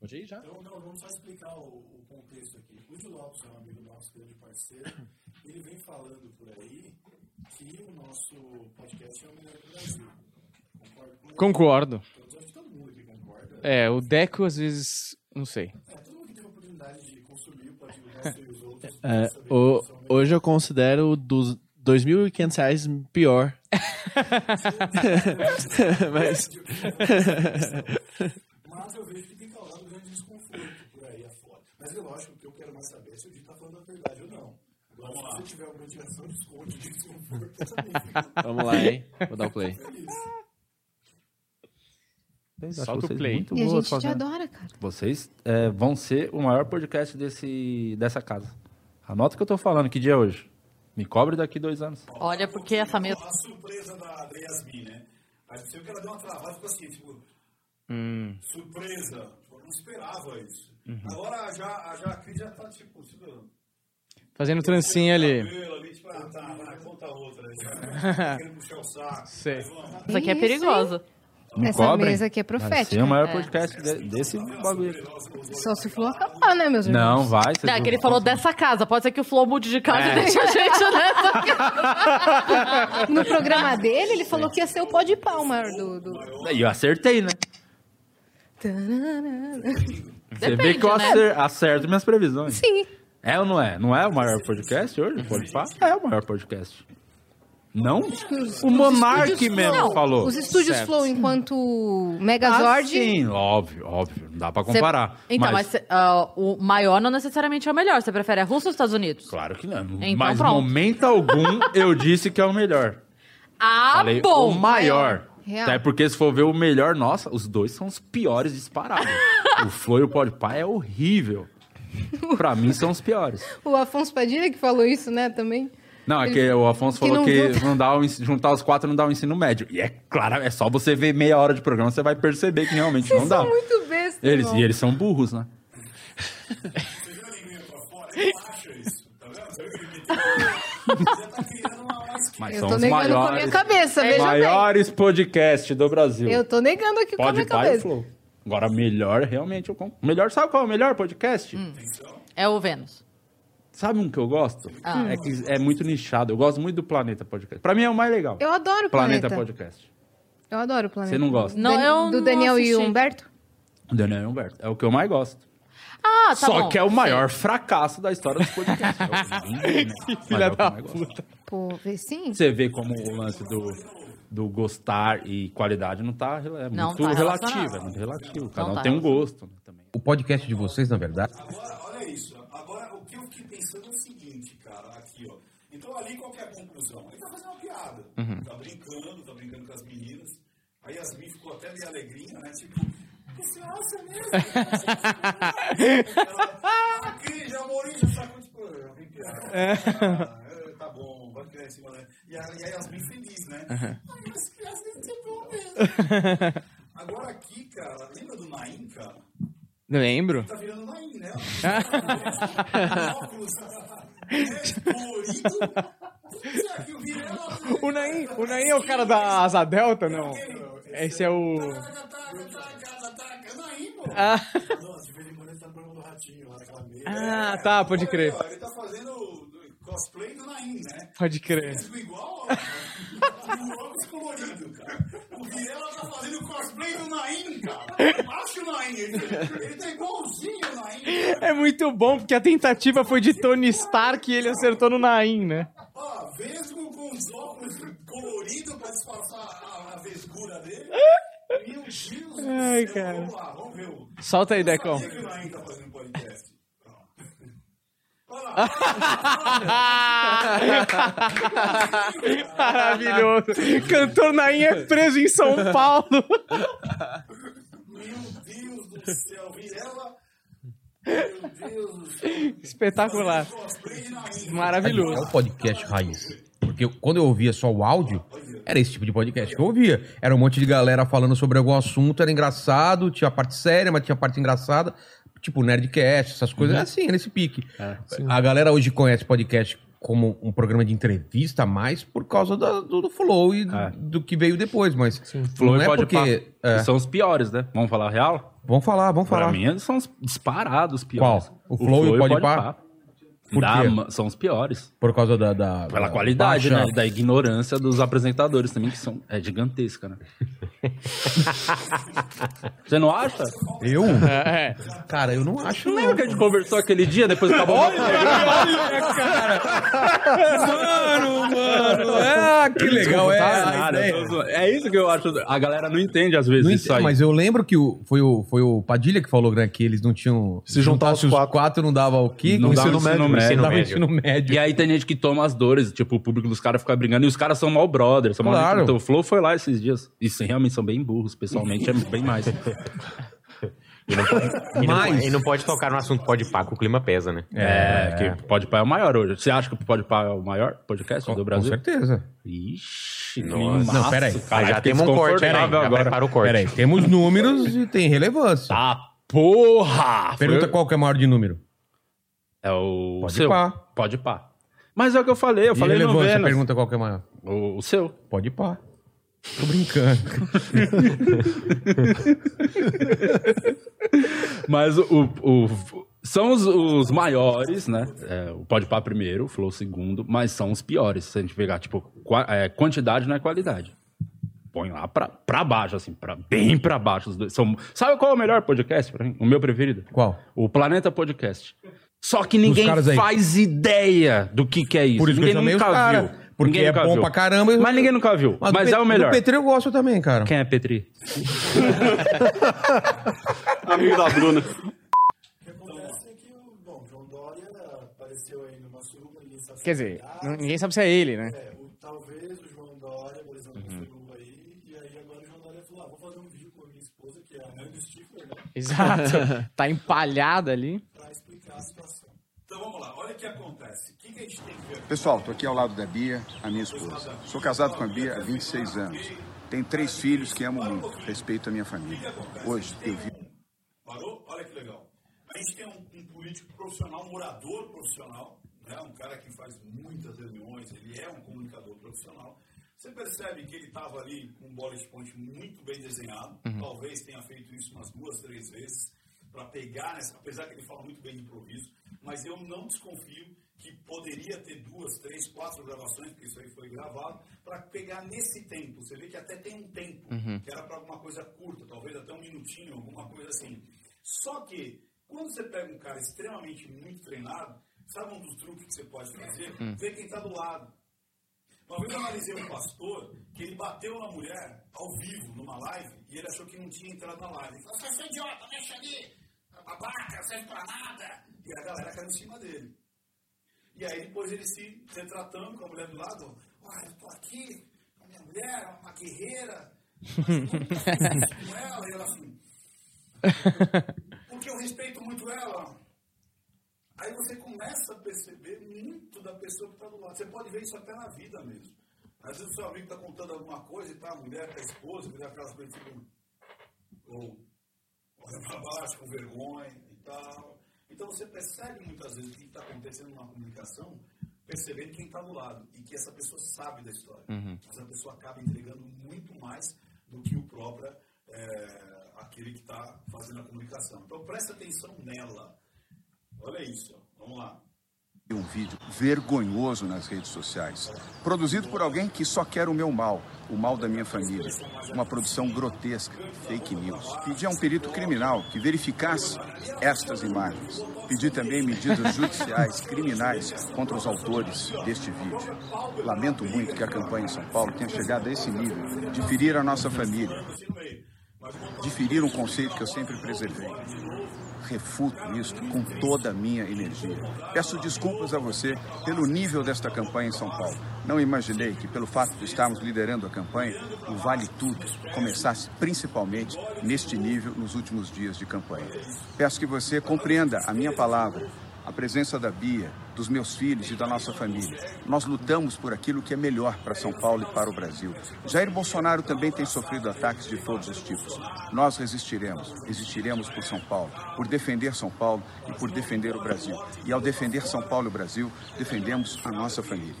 Pode ir já? Então, não, vamos só explicar o, o contexto aqui. O Di Lopes é um amigo nosso, grande parceiro. Ele vem falando por aí que o nosso podcast é o melhor do Brasil. Concordo. Concorda. É, o Deco às vezes. Não sei. É, todo mundo que teve a oportunidade de consumir o hoje eu considero dos 2.500 reais pior. Mas Mas eu vejo que tem causado um grande desconforto por aí afora. Mas é lógico que eu quero mais saber se o Di está falando a verdade ou não. Agora, se você tiver alguma indicação de desconto de desconforto, eu também fico vamos lá, hein? Vou dar o play. Feliz. Solta o play. Muito E a gente te fazendo. adora, cara. Vocês é, vão ser o maior podcast desse, dessa casa. Anota o que eu tô falando, que dia é hoje. Me cobre daqui dois anos. Olha, porque essa mesa. A surpresa da, da Yasmin, né? Aí você viu que ela deu uma travada, ficou assim, tipo, Hum, surpresa. Eu não esperava isso. Uhum. Agora já, já a Cris já tá, tipo, tipo fazendo trancinha ali. ali, tipo, ah, tá, vai, conta outra. Já, querendo puxar o saco. Sei. Mas. Isso aqui é Isso, perigoso. Me Essa cobrem. mesa aqui é Vai profética. ser o maior podcast de- desse bagulho. Só se for acabar, né, meus irmãos? Não, vai. vocês Não, é que ele falou dessa casa. Pode ser que o Flow mude de casa e deixe a gente nessa. No programa dele, ele falou que ia ser o pó de pau maior do... do... E eu acertei, né? Você vê que eu né? acer- acerto minhas previsões. Sim. É ou não é? Não é o maior podcast hoje? Pode falar? É o maior podcast. Não? O Monark mesmo Flow- falou. Os estúdios Certo. Flow enquanto Ah, Megazord... sim, óbvio, óbvio. Não dá pra comparar. Então, mas, cê- ah, o maior não necessariamente é o melhor. Você prefere a Rússia ou os Estados Unidos? Claro que não. Então, mas pronto. momento algum eu disse que é o melhor. Ah, Falei bom! o maior. Real. Até porque se for ver o melhor, nossa, os dois são os piores disparados. o Flow e o Podpah é horrível. Pra mim são os piores. O Afonso Padilha que falou isso, né, também. Não, é que o Afonso Que falou não que junta. não dá o ens- juntar os quatro não dá o ensino médio. E é claro, é só você ver meia hora de programa, você vai perceber que realmente não Vocês dá. são muito bestas, Eles, irmão. e eles são burros, né? Você viu a linguinha pra fora? Não isso. Tá vendo? Você viu que ele meteu? Já tá criando uma Mas Eu são tô os negando com a minha maiores, cabeça, veja maiores podcasts do Brasil. bem. Eu tô negando aqui com a Pode minha cabeça. Flow. Agora, melhor, realmente, eu compro. Melhor, sabe qual é o melhor podcast? Hum. É o Vênus. Sabe um que eu gosto? Ah. É que é muito nichado. Eu gosto muito do Planeta Podcast. Pra mim é o mais legal. Eu adoro o Planeta, Planeta. Podcast. Eu adoro o Planeta. Você não gosta? Não, eu Do não Daniel e o assisti. Humberto? O Daniel e Humberto. É o que eu mais gosto. Ah, tá Só bom. que é o maior fracasso da história dos podcasts. É o né? É Filha o da puta. Pô, vê sim. Você vê como o lance do, do gostar e qualidade não tá... É Não muito tá relativo. relacionado. É muito relativo. Cada Não um tá tem um gosto né, também. O podcast de vocês, na verdade, Agora, olha isso. Ali, qual que é a conclusão? Ele tá fazendo uma piada. Tá brincando, tá brincando com as meninas. A Yasmin ficou até meio alegrinha, né? Tipo, você acha mesmo? Ela, aqui, já morri, já sacou, tipo, eu vim piada. Ah, é, tá bom, vai criar em cima, né? E a, e a Yasmin feliz, né? Ai, as crianças têm que ser bom mesmo. Agora aqui, cara, lembra do Naim, cara? Lembro. Tá virando Naim, né? Óculos, é, colorido. Putz, aqui o Vilela. O Naim, o Naim é o cara da Asa Delta, não? Esse é o... Ah, tá ah, tá, pode crer. Ele tá fazendo cosplay do Naim, né? Pode crer. Igual. O colorido, cara. O Vilela tá fazendo cosplay do Naim, cara. Acha o Naim. Ele, tá igualzinho. É muito bom, porque a tentativa foi de Tony Stark e ele acertou no Naim, né? Ó, mesmo com os óculos coloridos pra disfarçar a, vesgura dele. Meu Deus do Ai, céu. cara. Vamos lá, vamos ver o... Solta aí, Naim tá. Maravilhoso. Cantor Naim é preso em São Paulo. Meu Deus do céu, Vilela. Meu Deus do céu. Espetacular. Naim. é Maravilhoso. o podcast raiz. Porque quando eu ouvia só o áudio, era esse tipo de podcast que eu ouvia. Era um monte de galera falando sobre algum assunto, era engraçado, tinha a parte séria, mas tinha a parte engraçada. Tipo Nerdcast, essas coisas. É assim, é nesse pique. a galera hoje conhece podcast como um programa de entrevista mais por causa da- do, do Flow e do, É. do que veio depois, mas Flow não e é pode porque... é. São os piores, né? Vamos falar a real? Vamos falar, vamos Pra falar. mim, eles são os disparados os piores. Qual? O Flow e o Podpah? Por ma- São os piores. Por causa da... da Pela da qualidade, baixa- né? Da ignorância dos apresentadores também, que são, é gigantesca, né? Você não acha? Eu? É. Cara, eu não acho, não. Lembra que a gente conversou aquele dia, depois acabou... Mano, mano. Ah, que legal. É, a Nada, ideia. eu tô zoando. é isso que eu acho. A galera não entende às vezes Não isso entendo, aí. mas eu lembro que o, foi, o, foi o Padilha que falou né, que eles não tinham. Se juntar juntasse os quatro. não dava o quê? Não Não dava médio, médio. ensino médio. ensino médio. E aí tem gente que toma as dores, tipo, o público dos caras fica brigando, e os caras são mal brothers. São mal Claro. Então o Flow foi lá esses dias. E sim, realmente são bem burros, pessoalmente, é bem mais. E não, pode, e não pode- e não pode tocar no assunto pode pá, que o clima pesa, né? É, que o Podpah é o maior hoje. Você acha que o Podpah é o maior podcast do Com Brasil? certeza. Ixi, Nossa. Não, peraí. Cara, Aí já temos um corte, já agora. prepara o corte. Peraí, temos números e tem relevância. Tá, porra! Pergunta Foi- qual que é maior de número. É o Pode seu. pá. Pode pá. Mas é o que eu falei, eu E falei no relevância, Vênus. pergunta qual que é maior. O, o seu. Pode pá. Tô brincando. Mas o, o- são os, os maiores, né? É, o Podpah primeiro, o Flow segundo, mas são os piores. Se a gente pegar, tipo, qua- é, quantidade não é qualidade. Põe lá pra, pra baixo, assim, pra, bem pra baixo. Os dois. São, sabe qual é o melhor podcast pra mim? O meu preferido? Qual? O Planeta Podcast. Só que ninguém faz ideia do que, que é isso. Por isso que eu ninguém chamei os nunca cara, viu. porque Ninguém é bom viu. pra caramba. Mas ninguém nunca viu. Mas, Pe- é o melhor. Do Petri eu gosto também, cara. Quem é Petri? Amigo da Bruna. O que acontece é que o, bom, João Dória apareceu aí numa suruba, ninguém sabe se Quer dizer, ninguém sabe se é ele, né? É, o- talvez o João Dória, por exemplo, uhum. aí, e aí agora o João Dória falou, ah, vou fazer um vídeo com a minha esposa, que é a mãe do Stifler, né, Exato. tá empalhada ali. pra explicar explicar a situação. Então vamos lá, olha o que acontece. O que, que a gente tem que ver? Pessoal, estou aqui ao lado da Bia, a minha esposa. Sou casado com a Bia há 26 anos. Tenho três filhos que amo muito. Respeito a minha família. Hoje eu vi. Parou? Olha que legal. A gente tem um, um político profissional, um orador profissional, né? um cara que faz muitas reuniões, ele é um comunicador profissional. Você percebe que ele estava ali com um bullet point muito bem desenhado, talvez tenha feito isso umas duas, três vezes, para pegar, nessa, apesar que ele fala muito bem de improviso, mas eu não desconfio que poderia ter duas, três, quatro gravações, porque isso aí foi gravado, para pegar nesse tempo. Você vê que até tem um tempo, que era para alguma coisa curta, talvez até um minutinho, alguma coisa assim. Só que, quando você pega um cara extremamente muito treinado, sabe um dos truques que você pode fazer? Ver quem está do lado. Uma vez eu analisei um pastor que ele bateu na mulher ao vivo, numa live, e ele achou que não tinha entrado na live. Ele falou, você é idiota, mexe ali, babaca, serve pra nada. E a galera caiu em cima dele. E aí depois ele se retratando com a mulher do lado, olha, eu tô aqui, a minha mulher, uma guerreira, mas com ela, e ela assim, porque eu respeito muito ela. Aí você começa a perceber muito da pessoa que está do lado. Você pode ver isso até na vida mesmo. Às vezes o seu amigo está contando alguma coisa e tá a mulher, a esposa, que aquelas coisas ou olha para baixo com vergonha e tal. Então você percebe muitas vezes o que está acontecendo numa comunicação, percebendo quem está do lado e que essa pessoa sabe da história. Essa pessoa acaba entregando muito mais do que o próprio é, aquele que está fazendo a comunicação. Então presta atenção nela. Olha isso, ó. vamos lá. Um vídeo vergonhoso nas redes sociais, produzido por alguém que só quer o meu mal, o mal da minha família. Uma produção grotesca, fake news. Pedi a um perito criminal que verificasse estas imagens. Pedi também medidas judiciais criminais contra os autores deste vídeo. Lamento muito que a campanha em São Paulo tenha chegado a esse nível de ferir a nossa família, de ferir um conceito que eu sempre preservei refuto isso com toda a minha energia. Peço desculpas a você pelo nível desta campanha em São Paulo. Não imaginei que, pelo fato de estarmos liderando a campanha, o Vale Tudo começasse principalmente neste nível nos últimos dias de campanha. Peço que você compreenda a minha palavra, a presença da Bia, dos meus filhos e da nossa família. Nós lutamos por aquilo que é melhor para São Paulo e para o Brasil. Jair Bolsonaro também tem sofrido ataques de todos os tipos. Nós resistiremos, resistiremos por São Paulo, por defender São Paulo e por defender o Brasil. E ao defender São Paulo e o Brasil, defendemos a nossa família.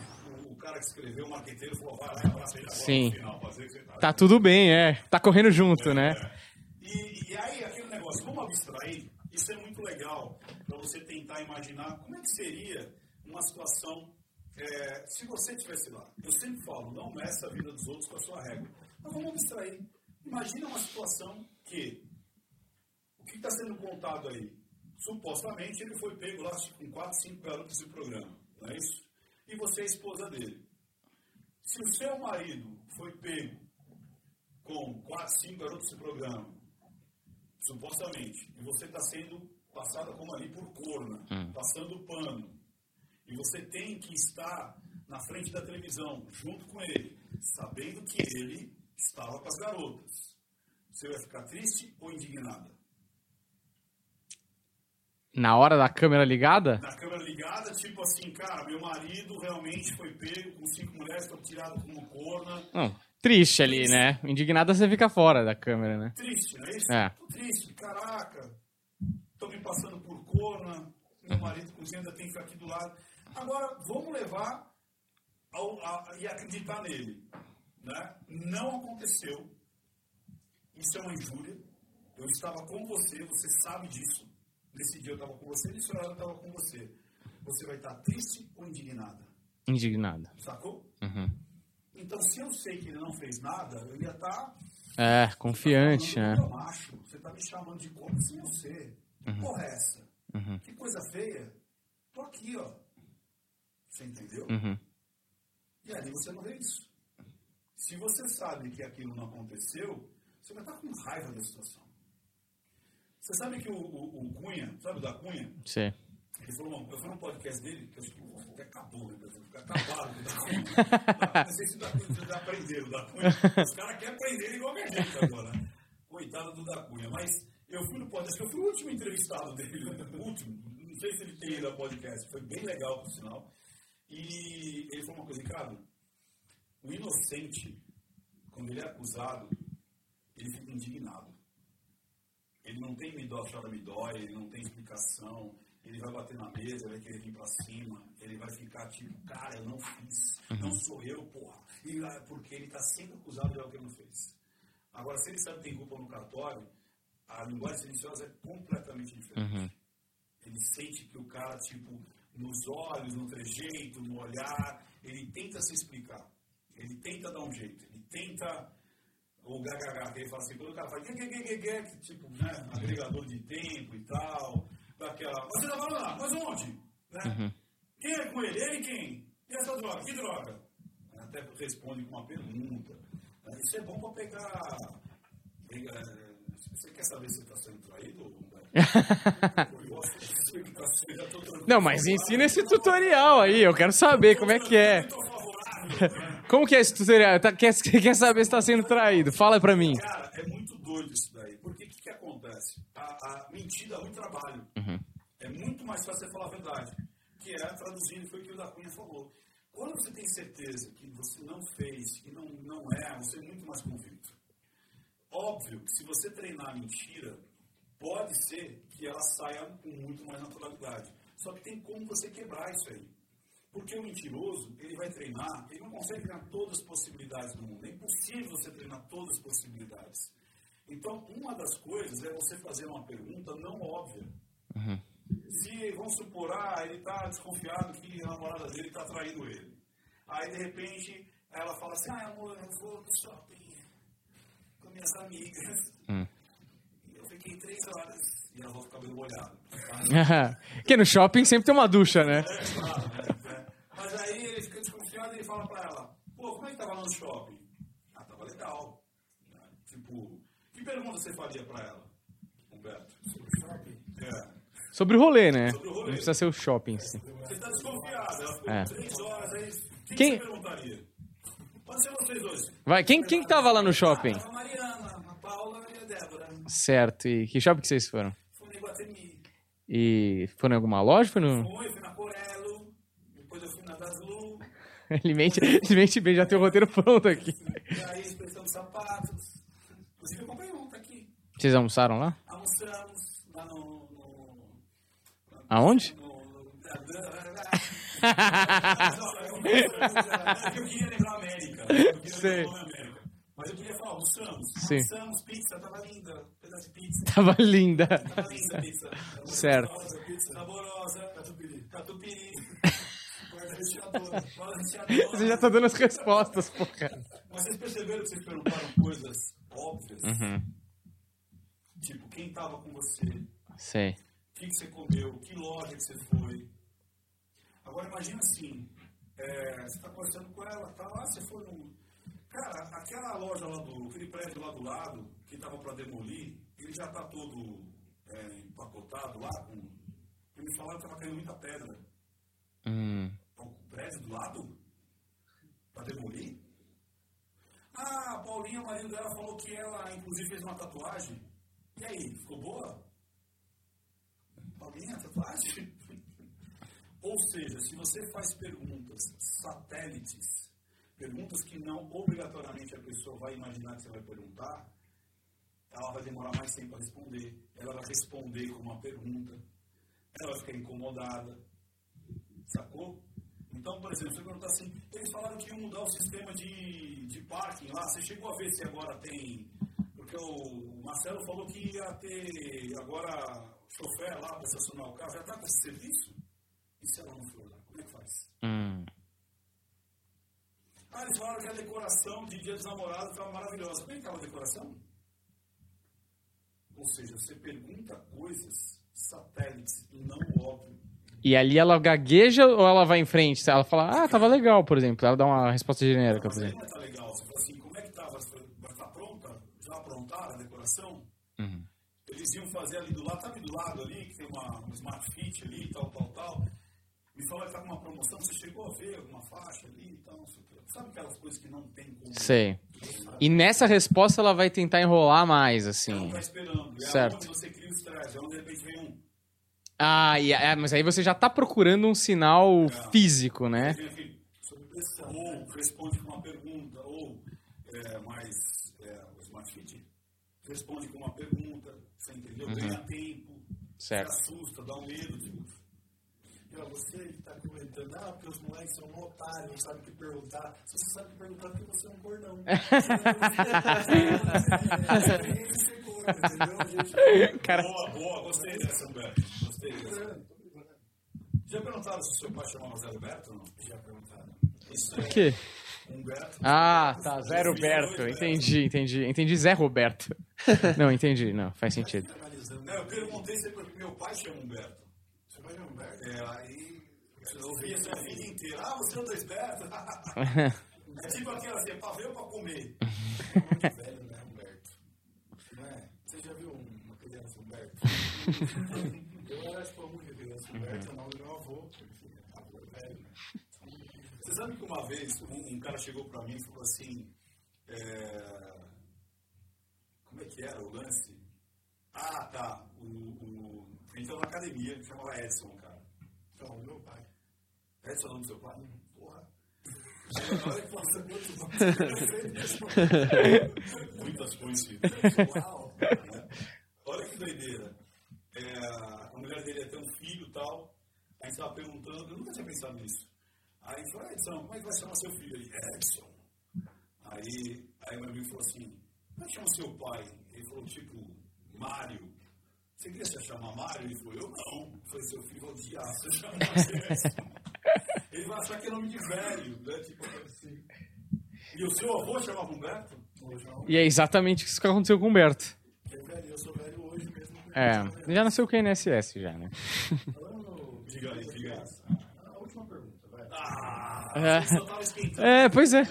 O cara que escreveu, o marqueteiro, falou, vai e agora Sim. final, fazer tá. Tudo bem, é. Tá correndo junto, né? E, e aí, aquele negócio, vamos abstrair, isso é muito legal para você tentar imaginar que seria uma situação é, se você estivesse lá. Eu sempre falo, não meça a vida dos outros com a sua régua. Mas vamos abstrair. Imagina uma situação que o que está sendo contado aí? Supostamente ele foi pego lá com 4, 5 garotos de programa, não é isso? E você é esposa dele. Se o seu marido foi pego com 4, 5 garotos de programa, supostamente, e você está sendo passada como ali por corna, passando pano, e você tem que estar na frente da televisão, junto com ele, sabendo que ele estava com as garotas. Você vai ficar triste ou indignada? Na hora da câmera ligada? Na câmera ligada, tipo assim, cara, meu marido realmente foi pego com cinco mulheres, foi tirado como corna. Não, triste ali, né? Indignada você fica fora da câmera, né? Triste, não é isso? É. Tô triste, caraca. Passando por corna, meu marido cozinha tem que ficar aqui do lado. Agora, vamos levar ao, a, e acreditar nele. Né? Não aconteceu. Isso é uma injúria. Eu estava com você, você sabe disso. Nesse dia eu estava com você, nesse horário eu estava com você. Você vai estar triste ou indignada? Indignada. Sacou? Uhum. Então, se eu sei que ele não fez nada, eu ia estar É, confiante, né? Meu macho, você tá me chamando de corno sem eu ser. Uhum. porra é essa? Uhum. Que coisa feia. Tô aqui, ó. Você entendeu? Uhum. E ali você não vê isso. Se você sabe que aquilo não aconteceu, você vai estar com raiva da situação. Você sabe que o, o- o Cunha, sabe o da Cunha? Sei. Ele falou, uma- eu fui num podcast dele, que eu acho que pô, até acabou, né? Com o da Cunha. Não sei se o da Cunha vocês aprenderam o da Cunha. Os caras querem aprender igual a gente agora. Coitado do da Cunha. Mas eu fui no podcast, eu fui o último entrevistado dele. O último. Não sei se ele tem ainda podcast, foi bem legal, por sinal. E ele falou uma coisa, Ricardo, o inocente, quando ele é acusado, ele fica indignado. Ele não tem me dó, chora me dói, ele não tem explicação, ele vai bater na mesa, vai querer vir pra cima, ele vai ficar tipo, cara, eu não fiz, não sou eu, porra. E, ah, porque ele tá sempre acusado de algo que ele não fez. Agora, se ele sabe que tem culpa no cartório, a linguagem silenciosa é completamente diferente. Ele sente que o cara, tipo, nos olhos, no trejeito, no olhar, ele tenta se explicar. Ele tenta dar um jeito. Ele tenta. O GHH, que ele fala assim, quando o cara fala, que, que, que, que, que, tipo, né, agregador de tempo e tal, daquela. Você tá falando lá, mas onde? Né? Quem é com ele? Ele quem? E essa droga? Que droga? Até responde com uma pergunta. Isso é bom para pegar. pegar- Você quer saber se está sendo traído ou não? Eu gosto de saber que sendo, já tô tranquilo. Não, mas ensina esse tutorial aí, eu quero saber como é que é. Como que é esse tutorial? Tá- quer, quer saber se tá sendo traído? Fala pra mim. Cara, é muito doido isso daí. Porque o que, que acontece? A, a mentira dá muito trabalho. É muito mais fácil você falar a verdade. Que é, traduzindo, foi o que o da Cunha falou. Quando você tem certeza que você não fez, que não, não é, você é muito mais convicto. Óbvio que se você treinar a mentira, pode ser que ela saia com muito mais naturalidade. Só que tem como você quebrar isso aí. Porque o mentiroso, ele vai treinar, ele não consegue treinar todas as possibilidades do mundo. É impossível você treinar todas as possibilidades. Então, uma das coisas é você fazer uma pergunta não óbvia. Se, vamos supor, ah, ele está desconfiado que a namorada dele está traindo ele. Aí, de repente, ela fala assim, ah, amor, eu vou no shopping minhas amigas. E eu fiquei três horas e ela o cabelo molhado. Porque no shopping sempre tem uma ducha, né? Claro? É. Mas aí ele fica desconfiado e ele fala pra ela, pô, como é que tava lá no shopping? Ah, tava legal. Tipo, que pergunta você faria pra ela, Humberto? Sobre o shopping? É. Sobre o rolê, né? Sobre o rolê. Não precisa ser o shopping, sim. Você tá desconfiado, ela ficou É. três horas aí. O que, Quem- que você perguntaria? Pode ser vocês dois. Vai, quem, quem que tava lá no shopping? A Mariana, a Paula e a Débora. Certo, e que shopping que vocês foram? Fui no Iguatemi. E foram em alguma loja? Foi no... Fui, fui na Corello. Depois eu fui na Daslu. Ele mente, ele mente bem, já tem o roteiro pronto aqui. E aí, inspeção sapatos. Inclusive, eu comprei um, tá aqui. Vocês almoçaram lá? Almoçamos lá no. no Aonde? no, no eu queria lembrar a América. Eu queria lembrar o América. Mas eu queria falar, almoçamos. Sim. Almoçamos, pizza, tava linda. Pedaço de pizza. Tava linda. Tava linda a pizza. Certo. Saborosa, pizza. Saborosa. Catupiry. Catupiry. Você já tá dando as respostas, pô, cara. Mas vocês perceberam que vocês perguntaram coisas óbvias? Uhum. Tipo, quem tava com você? Sei. O que, que você comeu? Que loja que você foi? Agora imagina assim, é, você está conversando com ela, tá lá, você foi no... Cara, aquela loja lá do, aquele prédio lá do lado, que estava para demolir, ele já está todo é, empacotado lá, com... me falaram que estava caindo muita pedra. Hum. O prédio do lado? Para demolir? Ah, a Paulinha, o marido dela, falou que ela, inclusive, fez uma tatuagem. E aí, ficou boa? Paulinha, tatuagem? Ou seja, se você faz perguntas satélites, perguntas que não obrigatoriamente a pessoa vai imaginar que você vai perguntar, ela vai demorar mais tempo a responder. Ela vai responder com uma pergunta. Ela vai ficar incomodada. Sacou? Então, por exemplo, você perguntar assim, eles falaram que iam mudar o sistema de, de parking lá, você chegou a ver se agora tem. Porque o Marcelo falou que ia ter agora chofer lá para estacionar o carro, já está com esse serviço? E se ela não for lá, como é que faz? Hum. Ah, eles falaram que a decoração de Dia dos Namorados estava maravilhosa. Como é que estava a decoração? Ou seja, você pergunta coisas satélites e não óbvio. E ali ela gagueja ou ela vai em frente? Ela fala, ah, tava legal, por exemplo. Ela dá uma resposta genérica, por exemplo. não tá legal. Você fala assim, como é que estava? Vai estar pronta? Já aprontaram a decoração? Uhum. Eles iam fazer ali do lado, sabe do lado ali, que tem uma, um Smart Fit ali, tal, tal, tal. Me falaram que tá com uma promoção, você chegou a ver alguma faixa ali e tal, não sei o quê. Sabe aquelas coisas que não tem como... Sei. E nessa resposta ela vai tentar enrolar mais, assim. Ela tá esperando. É Certo. você cria o estresse, é onde de repente vem um... Ah, e, é, mas aí você já tá procurando um sinal físico, né? Vem aqui, ou responde com uma pergunta, ou é, mais é, o Smart Fit responde com uma pergunta, você entendeu? Uhum. Ganha tempo, Certo. se assusta, dá um medo, tipo, Ó, você que tá comentando, ah, porque os moleques são um otário, não sabem o que perguntar. Se você sabe o que perguntar, porque você é um cordão. Cara- Boa, boa, gostei dessa, Humberto. Gostei dessa. Já perguntaram se seu pai chamava Zé Roberto ou não? Já perguntaram. Isso O é quê? Humberto. Ah, tá. Zé Roberto. Entendi, entendi. Entendi Zé Roberto. Não, entendi. Não, faz sentido. Não, eu perguntei se meu pai chama Humberto. Humberto? É, aí eu ouvi essa vida inteira. Ah, você é do Esperto? é tipo aquela assim, é pra ver ou pra comer? velho, né, Humberto? Não é? Você já viu uma criança Humberto? eu era tipo uma criança Humberto, é o nome do meu avô velho, né? Você sabe que uma vez um, um cara chegou pra mim e falou assim: é, Como é que era o lance? Ah, tá. O, o... Gente tava na academia, ele chamava Edson, cara. Então, meu pai. Edson é o nome do seu pai? Porra. Olha que força, quanto- Muitas coincidências. Uau. Né? Olha que doideira. É, a mulher dele ia ter um filho e tal. A gente estava perguntando, eu nunca tinha pensado nisso. Aí falou, Edson, como é que vai chamar seu filho? Ele, Edson. Aí, aí meu amigo falou assim, como é que chama seu pai? Ele falou, tipo, Mário. Você queria se chamar Mário? Ele falou, eu não. Eu falei, seu filho odiar se Edson. Ele vai achar que é nome de velho, né? Tipo assim. E o seu avô chamava Humberto? E é exatamente isso que aconteceu com o Humberto. Eu, velho, eu sou velho hoje mesmo. É, já nasceu com o INSS já, né? Diga aí, diga aí. A última pergunta, vai. Ah, É. só tava esquentando. É, pois é.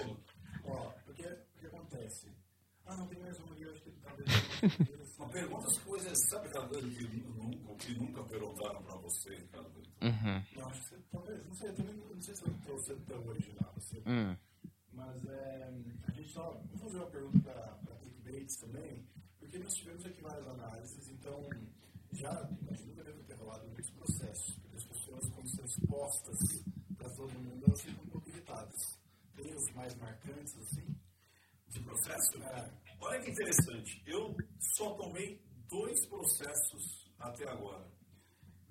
Ó, porque o que acontece? Ah, não tem mais uma ali, eu acho que talvez. Uma pergunta coisas, sabe aquela coisa que nunca, que nunca perguntaram pra você, cara? Uhum. Não, acho que você talvez, não sei, também não sei se eu trouxe tão original assim. Hum. Mas é, a gente só. Vou fazer uma pergunta para clickbaits também, porque nós tivemos aqui várias análises, então já imagino que deve ter rolado muitos processos, porque as pessoas, quando são expostas para todo mundo, elas ficam um pouco irritadas. Tem os mais marcantes, assim? De processo? É. Olha que interessante. Eu só tomei dois processos até agora.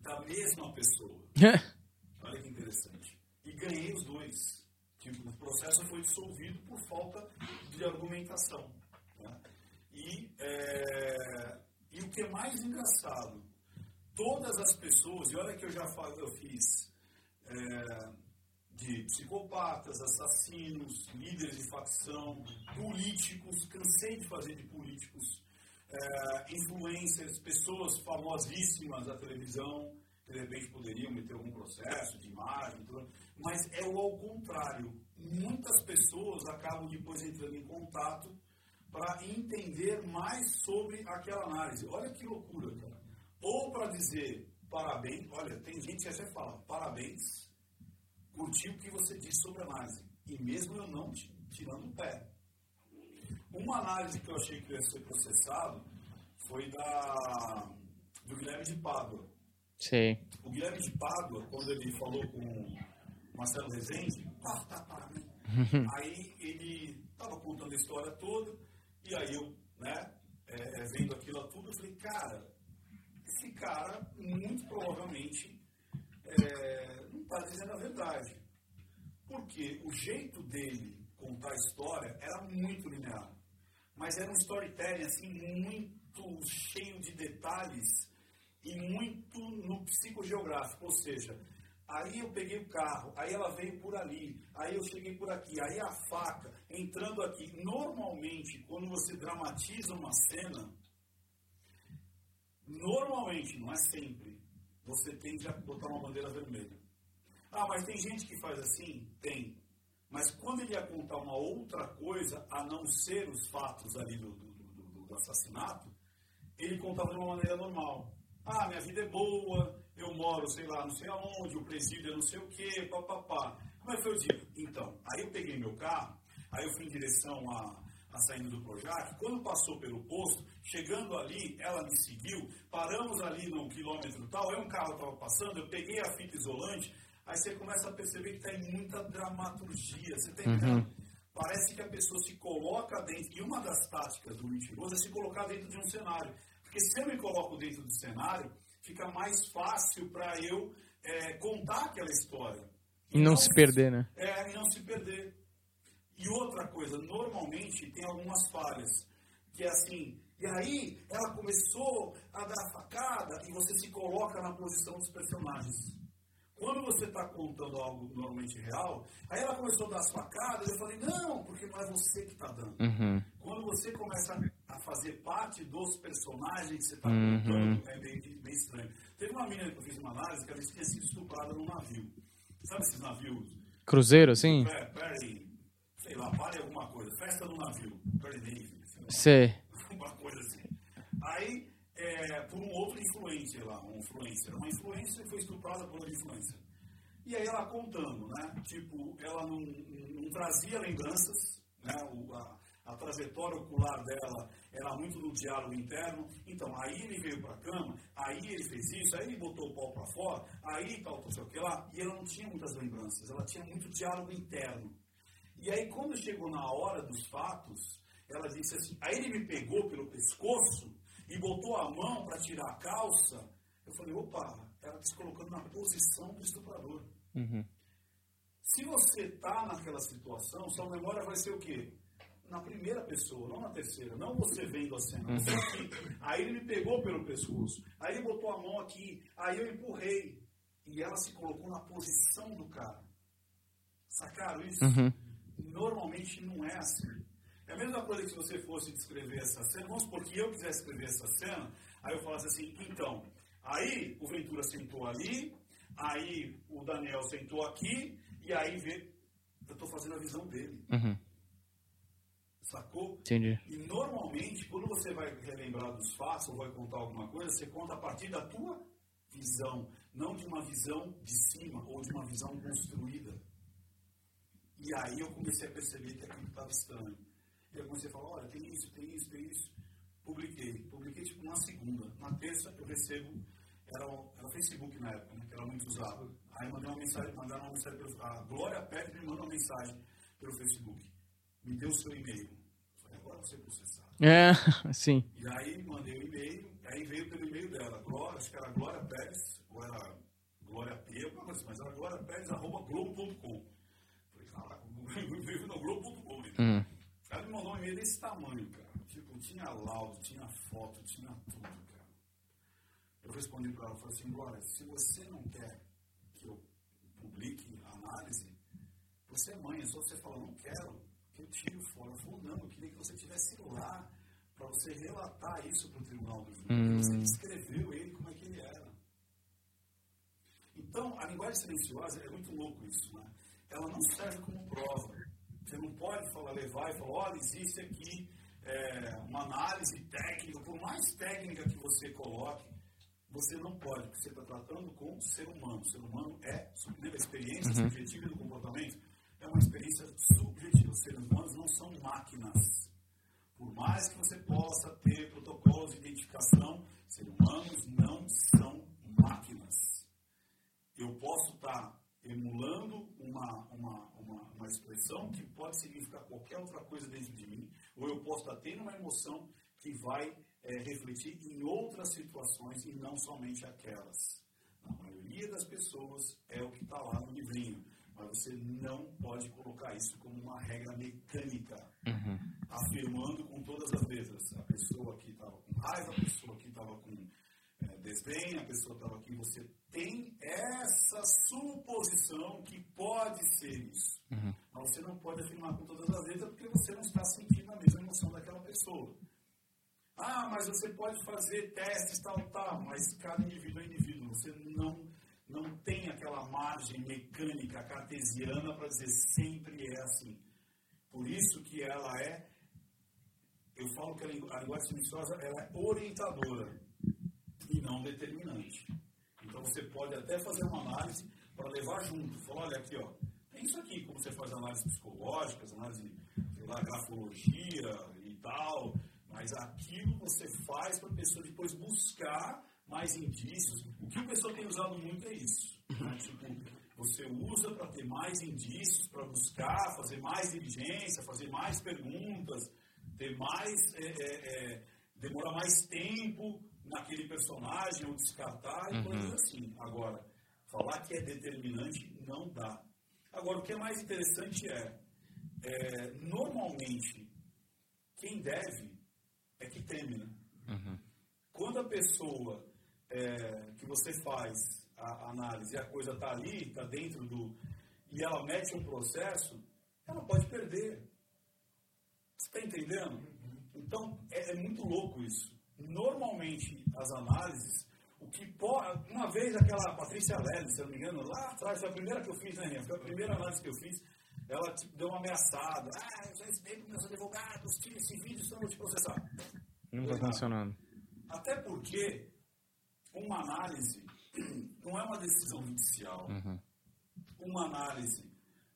Da mesma pessoa. Olha que interessante. E ganhei os dois. Tipo, o processo foi dissolvido por falta de argumentação. né? E, é, e o que é mais engraçado, todas as pessoas, e olha que eu já fa- eu fiz é, de psicopatas, assassinos, líderes de facção, políticos, cansei de fazer de políticos, é, influencers, pessoas famosíssimas da televisão, que de repente poderiam meter algum processo de imagem, mas é o ao contrário. Muitas pessoas acabam depois entrando em contato para entender mais sobre aquela análise. Olha que loucura, cara. Ou para dizer parabéns, olha, tem gente que até fala parabéns, curti o que você disse sobre a análise. E mesmo eu não ti- tirando o pé. Uma análise que eu achei que ia ser processado foi da do Guilherme de Pádua. Sei. O Guilherme de Pádua, quando ele falou com o Marcelo Rezende, pá, tá, pá, né? aí ele estava contando a história toda, e aí eu, né, é, é, vendo aquilo tudo, eu falei, cara, esse cara, muito provavelmente, é, não está dizendo a verdade. Porque o jeito dele contar a história era muito linear. Mas era um storytelling, assim, muito cheio de detalhes e muito no psicogeográfico. Ou seja, aí eu peguei o carro, aí ela veio por ali, aí eu cheguei por aqui, aí a faca entrando aqui. Normalmente, quando você dramatiza uma cena, normalmente, não é sempre, você tende a botar uma bandeira vermelha. Ah, mas tem gente que faz assim? Tem. Mas quando ele ia contar uma outra coisa, a não ser os fatos ali do, do, do- do assassinato, ele contava de uma maneira normal. Ah, minha vida é boa, eu moro, sei lá, não sei aonde, o presídio é não sei o quê, papapá. Como é foi o dia? Então, aí eu peguei meu carro, aí eu fui em direção à, a saída do Projac, quando passou pelo posto, chegando ali, ela me seguiu, paramos ali no quilômetro tal, aí um carro estava passando, eu peguei a fita isolante, aí você começa a perceber que tem muita dramaturgia, você tem Uhum. Parece que a pessoa se coloca dentro, e uma das táticas do mentiroso é se colocar dentro de um cenário. Porque se eu me coloco dentro do cenário, fica mais fácil para eu é, contar aquela história. E não se perder, né? É, e não se perder. E outra coisa, normalmente tem algumas falhas, que é assim, e aí ela começou a dar facada e você se coloca na posição dos personagens. Quando você está contando algo normalmente real, aí ela começou a dar as facadas, eu falei, não, porque não é você que está dando. Uhum. Quando você começa a fazer parte dos personagens que você está Uhum. contando, é meio, meio estranho. Teve uma menina que eu fiz uma análise que ela tinha sido estuprada num navio. Sabe esses navios? Cruzeiro, assim? É, Perry, sei lá, pare alguma coisa. Festa no navio. Perry Navy. Sei. Uma coisa assim. Aí, é, por um outro influencer lá, um influencer. Uma influencer foi estuprada por outra influencer. E aí ela contando, né? Tipo, ela não, não trazia lembranças, né? O, a, a trajetória ocular dela era muito no diálogo interno. Então, aí ele veio para a cama, aí ele fez isso, aí ele botou o pau para fora, aí tal, tal, sei o que lá. E ela não tinha muitas lembranças, ela tinha muito diálogo interno. E aí, quando chegou na hora dos fatos, ela disse assim: aí ele me pegou pelo pescoço e botou a mão para tirar a calça. Eu falei: opa, ela está se colocando na posição do estuprador. Uhum. Se você está naquela situação, sua memória vai ser o quê? Na primeira pessoa, não na terceira. Não você vendo a cena. Você aqui. Aí ele me pegou pelo pescoço. Aí ele botou a mão aqui. Aí eu empurrei. E ela se colocou na posição do cara. Sacaram isso? Uhum. Normalmente não é assim. É a mesma coisa que se você fosse descrever essa cena. Vamos supor que eu quisesse escrever essa cena. Aí eu falasse assim, então, aí o Ventura sentou ali, aí o Daniel sentou aqui, e aí vê, eu estou fazendo a visão dele. Uhum. Sacou? Entendi. E normalmente, quando você vai relembrar dos fatos ou vai contar alguma coisa, você conta a partir da tua visão, não de uma visão de cima ou de uma visão construída. E aí eu comecei a perceber que aquilo estava estranho. E eu comecei a falar, olha, tem isso, tem isso, tem isso. Publiquei. Publiquei tipo na segunda. Na terça eu recebo, era o, era Facebook na época, né, que era muito usado. Aí mandei uma mensagem, mandaram uma mensagem, pelo, a Glória Pérez me mandou uma mensagem pelo Facebook. Me deu o seu e-mail. Eu Falei, agora você é processado. É, sim. E aí mandei o e-mail, aí veio pelo e-mail dela, Glória, acho que era Glória Pérez, ou era Glória P, coisa, mas era Glória Pérez, arroba globo.com. Falei, caraca, veio no globo.com. né? Uhum. Cara me mandou um e-mail desse tamanho, cara. Tipo, tinha laudo, tinha foto, tinha tudo, cara. Eu respondi para ela, falei assim, Glória, se você não quer que eu publique a análise, você é mãe, é só você falar, não quero, que eu tiro fora. Ela falou, não, eu queria que você estivesse lá para você relatar isso para o tribunal do júri. Hum. Você descreveu ele como é que ele era. Então, a linguagem silenciosa é muito louco isso, né? Ela não serve como prova. Você não pode falar, levar e falar, olha, existe aqui é, uma análise técnica, por mais técnica que você coloque, você não pode, porque você está tratando com o ser humano. O ser humano é, a experiência Uhum. subjetiva do comportamento? É uma experiência subjetiva. Os seres humanos não são máquinas. Por mais que você possa ter protocolos de identificação, seres humanos não são máquinas. Eu posso estar emulando uma, uma, uma, expressão que pode significar qualquer outra coisa dentro de mim, ou eu posso estar tendo uma emoção que vai é, refletir em outras situações e não somente aquelas. A maioria das pessoas é o que está lá no livrinho, mas você não pode colocar isso como uma regra mecânica Uhum. afirmando com todas as letras. A pessoa aqui estava com raiva, a pessoa aqui estava com é, desdém, a pessoa estava aqui. Você tem essa suposição que pode ser isso. Uhum. Mas você não pode afirmar com todas as letras porque você não está sentindo a mesma emoção daquela pessoa. Ah, mas você pode fazer testes, tal, tal, mas cada indivíduo é indivíduo. Você não, não tem aquela margem mecânica cartesiana para dizer sempre é assim. Por isso que ela é, eu falo que a lingu- a linguagem silenciosa ela é orientadora não determinante. Então você pode até fazer uma análise para levar junto. Falar, olha aqui, ó, tem isso aqui, como você faz análises psicológicas, análise sei lá, grafologia e tal, mas aquilo você faz para a pessoa depois buscar mais indícios. O que o pessoal tem usado muito é isso. né? Tipo, você usa para ter mais indícios, para buscar, fazer mais diligência, fazer mais perguntas, ter mais. é, é, é, demorar mais tempo naquele personagem ou descartar e Uhum. coisas assim. Agora, falar que é determinante não dá. Agora, o que é mais interessante é, é, normalmente, quem deve é que teme, né? Quando a pessoa é, que você faz a, a análise e a coisa está ali, está dentro do. e ela mete um processo, ela pode perder. Você está entendendo? Então, é, é muito louco isso. Normalmente, as análises, o que pode. Uma vez aquela Patrícia Lely, se eu não me engano, lá atrás, foi a primeira que eu fiz, né? Foi a primeira análise que eu fiz. Ela tipo, deu uma ameaçada. Ah, eu já ensinei para meus advogados, tire esse vídeo, senão eu vou te processar. Não tá funcionando. Até porque uma análise não é uma decisão judicial. Uma análise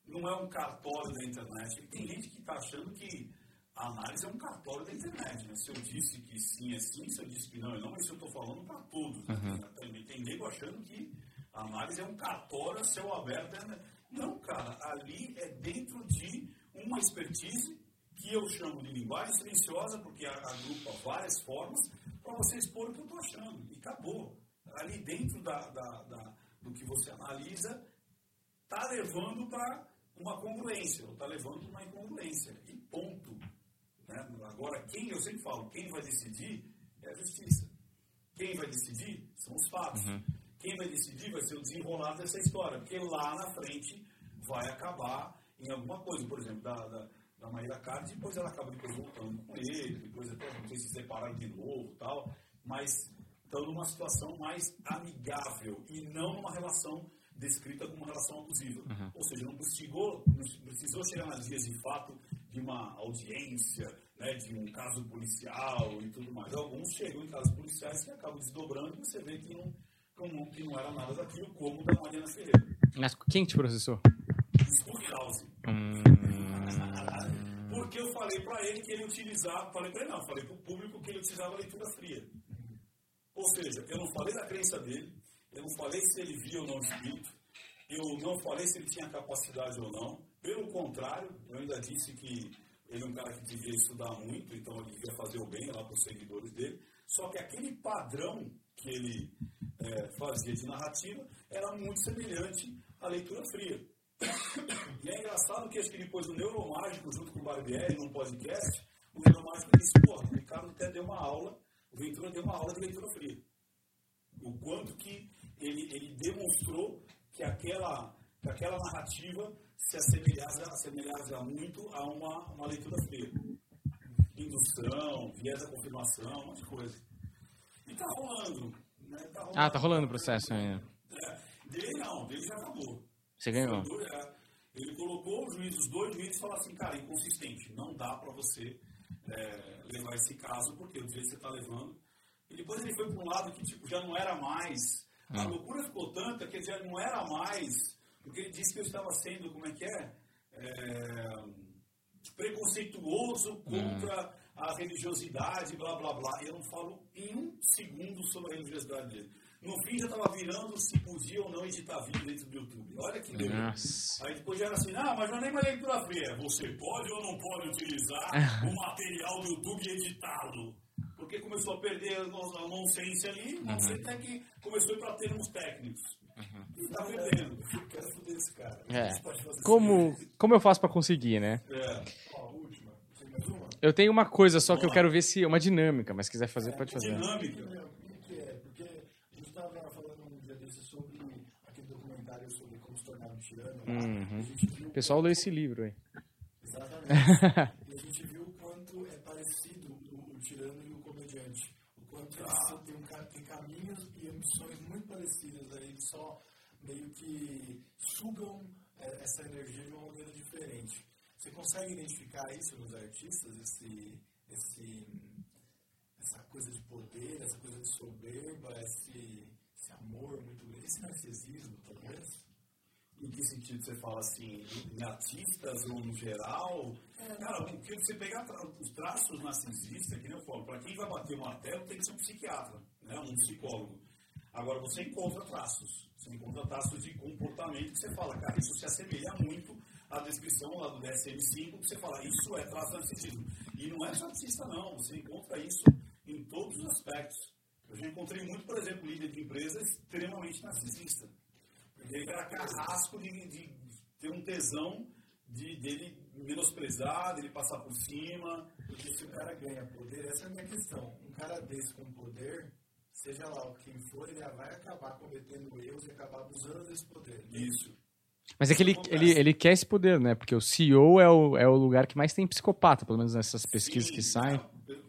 não é um cartório da internet. Tem gente que está achando que a análise é um cartório da internet. Né? Se eu disse que sim é sim, se eu disse que não é não, isso eu estou falando para todos. né? Também tem nego achando que a análise é um cartório a céu aberto. né? Não, cara, ali é dentro de uma expertise que eu chamo de linguagem silenciosa, porque agrupa várias formas, para você expor o que eu estou achando. E acabou. Ali dentro da, da- da- do que você analisa, está levando para uma congruência, ou está levando para uma incongruência. E ponto. Né? Agora, quem, eu sempre falo, quem vai decidir é a justiça. Quem vai decidir são os fatos. Quem vai decidir vai ser o desenrolar dessa história, porque lá na frente vai acabar em alguma coisa. Por exemplo, da, da, da Maíra Cardi, depois ela acaba depois voltando com ele, depois até não sei se separaram de novo tal, mas estão numa situação mais amigável e não numa relação descrita como uma relação abusiva. Ou seja, não precisou, não precisou chegar nas vias de fato de uma audiência, né, de um caso policial e tudo mais. Alguns chegam em casos policiais que acabam desdobrando e você vê que não, que não era nada daquilo, como da Mariana Ferreira. Mas quem te processou? Stuckhouse. Hum, Porque eu falei para ele que ele utilizava, falei para ele não, falei para o público que ele utilizava leitura fria. Ou seja, eu não falei da crença dele, eu não falei se ele via ou não o espírito, eu não falei se ele tinha capacidade ou não. Pelo contrário, eu ainda disse que ele é um cara que devia estudar muito, então ele devia fazer o bem lá para os seguidores dele. Só que aquele padrão que ele eh, fazia de narrativa era muito semelhante à leitura fria. E é engraçado que acho que depois do Neuromágico, junto com o Barbieri, num podcast, o Neuromágico disse, pô, o Ricardo até deu uma aula, o Ventura deu uma aula de leitura fria. O quanto que ele, ele demonstrou que aquela, que aquela narrativa se assemelhava, assemelhava muito a uma, uma leitura fria. Indução, viés da confirmação, um monte de coisa. E tá rolando. Né? Tá rolando. Ah, tá rolando o processo ainda. É, dele não, dele já acabou. Você ganhou. Dois, é. Ele colocou os juízes, os dois juízes falaram assim, cara, inconsistente, não dá para você é, levar esse caso, porque do jeito que você está levando. E depois ele foi para um lado que tipo, já não era mais. A loucura ficou tanta que já não era mais, porque ele disse que eu estava sendo, como é que é? É, preconceituoso contra a religiosidade, blá blá blá. E eu não falo em um segundo sobre a religiosidade dele. No fim já estava virando se podia ou não editar vídeo dentro do YouTube. Olha que beleza. Nossa. Aí depois já era assim, ah, mas não é nem uma leitura fria. Você pode ou não pode utilizar o material do YouTube e editá-lo? Porque começou a perder a no- a nonsense ali, você até que começou a ir para termos técnicos. E tá perdendo. Quero foder esse cara. A É. Como, como eu faço pra conseguir, né? É. Ó, última. Eu tenho uma coisa só que eu quero ver se é uma dinâmica, mas se quiser fazer, pode fazer. Dinâmica. Meu, o que que é? Porque a gente estava falando um dia desses sobre aquele documentário sobre como se tornar um tirano. lá. Uhum. O pessoal lê esse livro aí. Exatamente. e a gente viu o quanto é parecido o, o tirano e o comediante. O quanto eles são- têm, um, ca- têm caminhos e ambições muito parecidas. Aí eles só meio que sugam é, essa energia de uma maneira diferente. Você consegue identificar isso nos artistas? Esse, esse, essa coisa de poder, essa coisa de soberba, esse, esse amor muito grande, esse narcisismo, talvez? Em que sentido você fala assim? Em artistas ou no geral? Cara, porque você pegar tra- os traços narcisistas, que nem eu falo, para quem vai bater o martelo tem que ser um psiquiatra, né? um psicólogo. Agora, você encontra traços. Você encontra traços de comportamento que você fala, cara, isso se assemelha muito à descrição lá do DSM-5, que você fala, isso é traço narcisismo. E não é narcisista, não. Você encontra isso em todos os aspectos. Eu já encontrei muito, por exemplo, líder de empresa extremamente narcisista. Ele era carrasco de, de ter um tesão de, dele menosprezar, dele passar por cima. Porque se o cara ganha poder, essa é a minha questão. Um cara desse com poder, seja lá quem for, ele vai acabar cometendo erros e acabar abusando desse poder. Isso. Mas é que ele, ele, ele quer esse poder, né? Porque o CEO é o, é o lugar que mais tem psicopata, pelo menos nessas pesquisas que saem.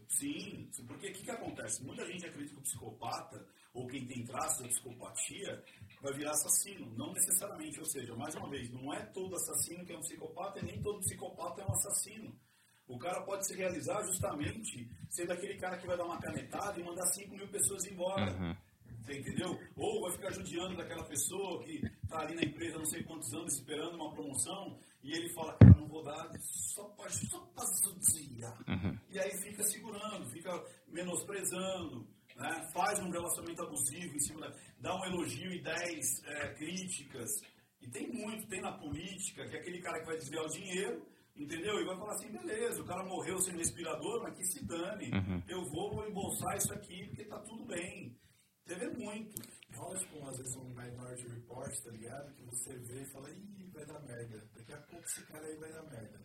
Sim, sim, porque o que, que acontece? Muita gente acredita que o psicopata, ou quem tem traços de psicopatia, vai virar assassino. Não necessariamente, ou seja, mais uma vez, não é todo assassino que é um psicopata e nem todo psicopata é um assassino. O cara pode se realizar justamente sendo aquele cara que vai dar uma canetada e mandar 5 mil pessoas embora. Você entendeu? Ou vai ficar judiando daquela pessoa que está ali na empresa não sei quantos anos esperando uma promoção e ele fala, cara, não vou dar só para judiar. E aí fica segurando, fica menosprezando, né? faz um relacionamento abusivo em cima da, dá um elogio e dez é, críticas. E tem muito, tem na política, que é aquele cara que vai desviar o dinheiro, entendeu? E vai falar assim, beleza, o cara morreu sem respirador, mas que se dane. Eu vou, vou embolsar isso aqui porque tá tudo bem. Você vê muito. Rola, tipo, às vezes um Minority Report, tá ligado? Que você vê e fala, ih, vai dar merda. Daqui a pouco esse cara aí vai dar merda.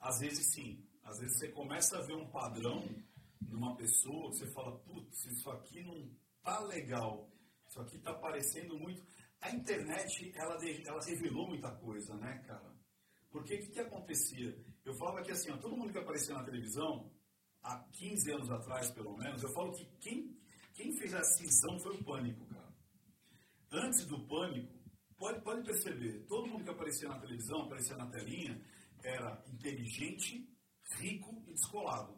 Às vezes sim. Às vezes você começa a ver um padrão numa pessoa, você fala, putz, isso aqui não tá legal. Isso aqui tá parecendo muito. A internet, ela, de- ela revelou muita coisa, né, cara? Porque o que, que acontecia? Eu falava que assim, ó, todo mundo que aparecia na televisão, há 15 anos atrás, pelo menos, eu falo que quem, quem fez a cisão foi o pânico, cara. Antes do pânico, pode, pode perceber, todo mundo que aparecia na televisão, aparecia na telinha, era inteligente, rico e descolado.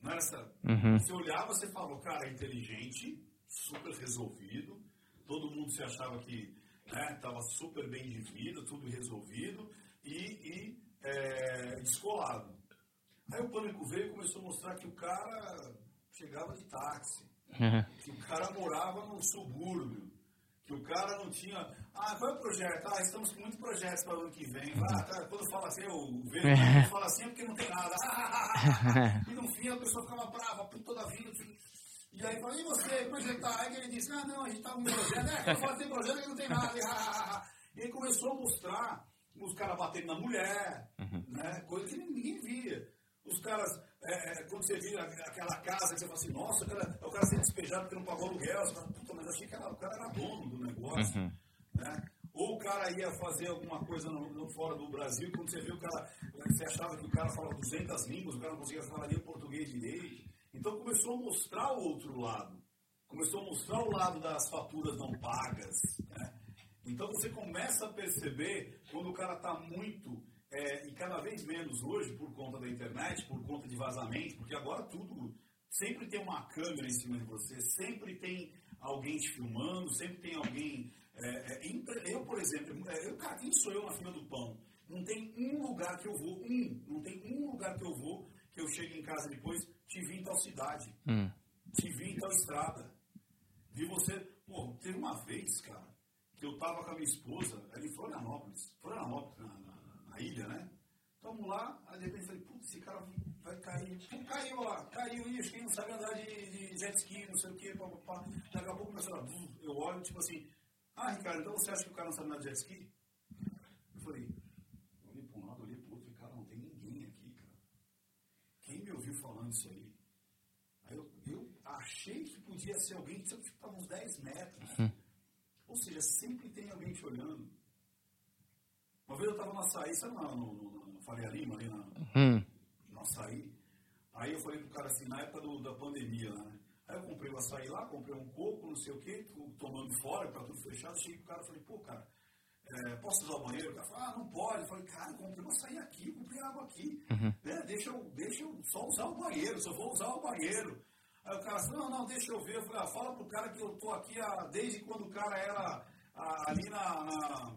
Não era essa. Uhum. Você olhava, você falou, cara, é inteligente, super resolvido, todo mundo se achava que estava super bem de vida, tudo resolvido e, e é, descolado. Aí o pânico veio e começou a mostrar que o cara chegava de táxi, que o cara morava num subúrbio, que o cara não tinha. Ah, qual é o projeto? Ah, estamos com muitos projetos para o ano que vem. Ah, tá, quando fala assim, o vejo quando fala assim é porque não tem nada. e no fim a pessoa ficava brava por toda a vida. assim. E aí fala, e você, projetar? Aí ele disse, ah, não, a gente tá com um projeto. É, quando fala tem projeto, ele não tem nada. E aí começou a mostrar os caras batendo na mulher, né? Coisa que ninguém via. Os caras, é, é, quando você via aquela casa, que você fala assim, nossa, o cara, o cara sendo despejado porque não pagou aluguel, você fala, puta, mas achei que era- o cara era dono do negócio. Né? Ou o cara ia fazer alguma coisa no, no- fora do Brasil, quando você viu o cara, você achava que o cara falava 200 línguas, o cara não conseguia falar nem português direito. Então começou a mostrar o outro lado. Começou a mostrar o lado das faturas não pagas. Né? Então você começa a perceber quando o cara está muito, é, e cada vez menos hoje, por conta da internet, por conta de vazamento, porque agora tudo, sempre tem uma câmera em cima de você, sempre tem alguém te filmando, sempre tem alguém. é, é, eu, por exemplo, é, eu, cara, quem sou eu na fila do pão? Não tem um lugar que eu vou, um, não tem um lugar que eu vou que eu chegue em casa depois, te vi em tal cidade, te vi em tal estrada. Vi você, pô, teve uma vez, cara, eu tava com a minha esposa ali em Florianópolis, Florianópolis, na, na- na ilha, né? Tamo lá, aí de repente falei, putz, esse cara vai cair. Pô, caiu lá, caiu, e acho que ele não sabe andar de, de jet ski, não sei o quê, papapá. Daqui a pouco começou a... Eu olho, tipo assim, ah, Ricardo, então você acha que o cara não sabe andar de jet ski? Eu falei, eu olhei pra um lado, olhei pro outro, e cara, não tem ninguém aqui, cara. Quem me ouviu falando isso aí? Aí eu, eu achei que podia ser alguém que estava uns 10 metros. Ou seja, sempre tem alguém te olhando. Uma vez eu estava no açaí, sabe no, no, no, no Faria Lima, ali na, Hum. no açaí? Aí eu falei pro cara assim, na época do- da pandemia, né? Aí eu comprei o açaí lá, comprei um coco, não sei o quê, tomando fora, tá tudo fechado. Cheguei pro cara e falei, pô, cara, é, posso usar o banheiro? O cara falou, ah, não pode. Eu falei, cara, eu comprei um açaí aqui, eu comprei água aqui. Né? Deixa, eu, deixa eu só usar o banheiro, só vou usar o banheiro. Aí o cara falou, não, não, deixa eu ver. Eu falei, ah, fala pro cara que eu tô aqui há- desde quando o cara era ah, ali na, na,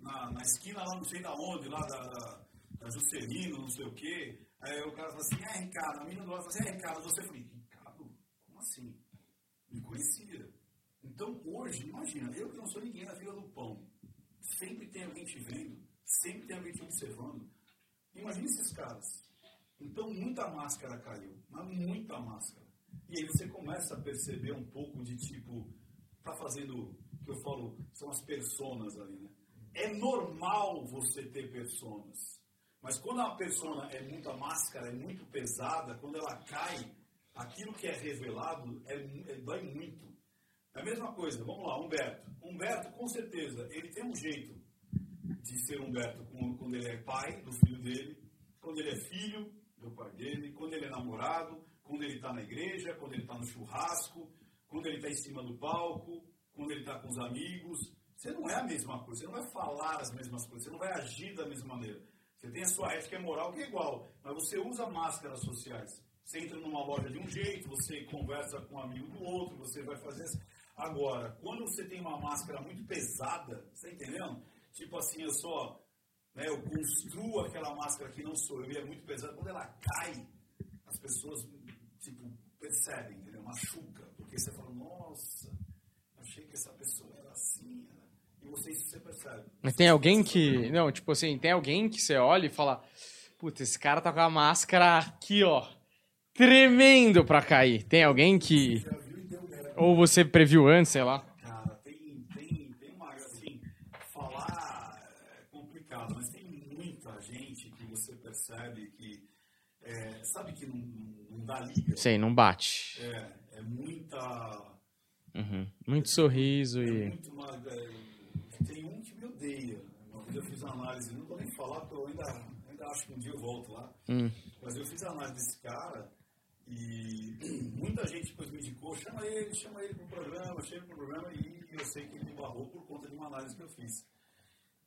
na, na esquina lá não sei da onde, lá da, da, da Juscelino, não sei o quê. Aí o cara fala assim, é Ricardo, a menina do lado fala assim, é Ricardo, você falei, Ricardo, como assim? Me conhecia. Então hoje, imagina, eu que não sou ninguém na fila do pão, sempre tem alguém te vendo, sempre tem alguém te observando. Imagina esses caras. Então muita máscara caiu, mas muita máscara. E aí você começa a perceber um pouco de tipo, tá fazendo, que eu falo, são as personas ali, né? É normal você ter personas. Mas quando a persona é muita máscara, é muito pesada, quando ela cai, aquilo que é revelado é, é, dói muito. É a mesma coisa, vamos lá, Humberto. Humberto, com certeza, ele tem um jeito de ser Humberto quando ele é pai do filho dele, quando ele é filho do pai dele, quando ele é namorado, quando ele está na igreja, quando ele está no churrasco, quando ele está em cima do palco, quando ele está com os amigos. Você não é a mesma coisa, você não vai falar as mesmas coisas, você não vai agir da mesma maneira. Você tem a sua ética moral que é igual, mas você usa máscaras sociais. Você entra numa loja de um jeito, você conversa com um amigo do outro, você vai fazer. Agora, quando você tem uma máscara muito pesada, você está entendendo? Tipo assim, eu só. Né, eu construo aquela máscara que não sou eu e é muito pesada. Quando ela cai, as pessoas tipo, percebem, entendeu? machuca. Porque você fala, nossa, achei que essa pessoa era assim. Né? E você, você percebe. Mas tem alguém que. Não, tipo assim, tem alguém que você olha e fala: Puta, esse cara tá com a máscara aqui, ó. Tremendo pra cair. Tem alguém que. Ou você previu antes, sei lá. Cara, tem, tem, tem uma. Assim, falar é complicado, mas tem muita gente que você percebe que. é, sabe que não, dá liga. Sei, não bate. É, é muita. Uhum. Muito sorriso É e. muito uma, é, tem um que me odeia. Uma vez eu fiz uma análise, não vou nem falar, porque eu ainda, ainda acho que um dia eu volto lá. Hum. Mas eu fiz a análise desse cara e muita gente depois me indicou, chama ele, chama ele pro programa, chama ele pro programa e eu sei que ele me barrou por conta de uma análise que eu fiz.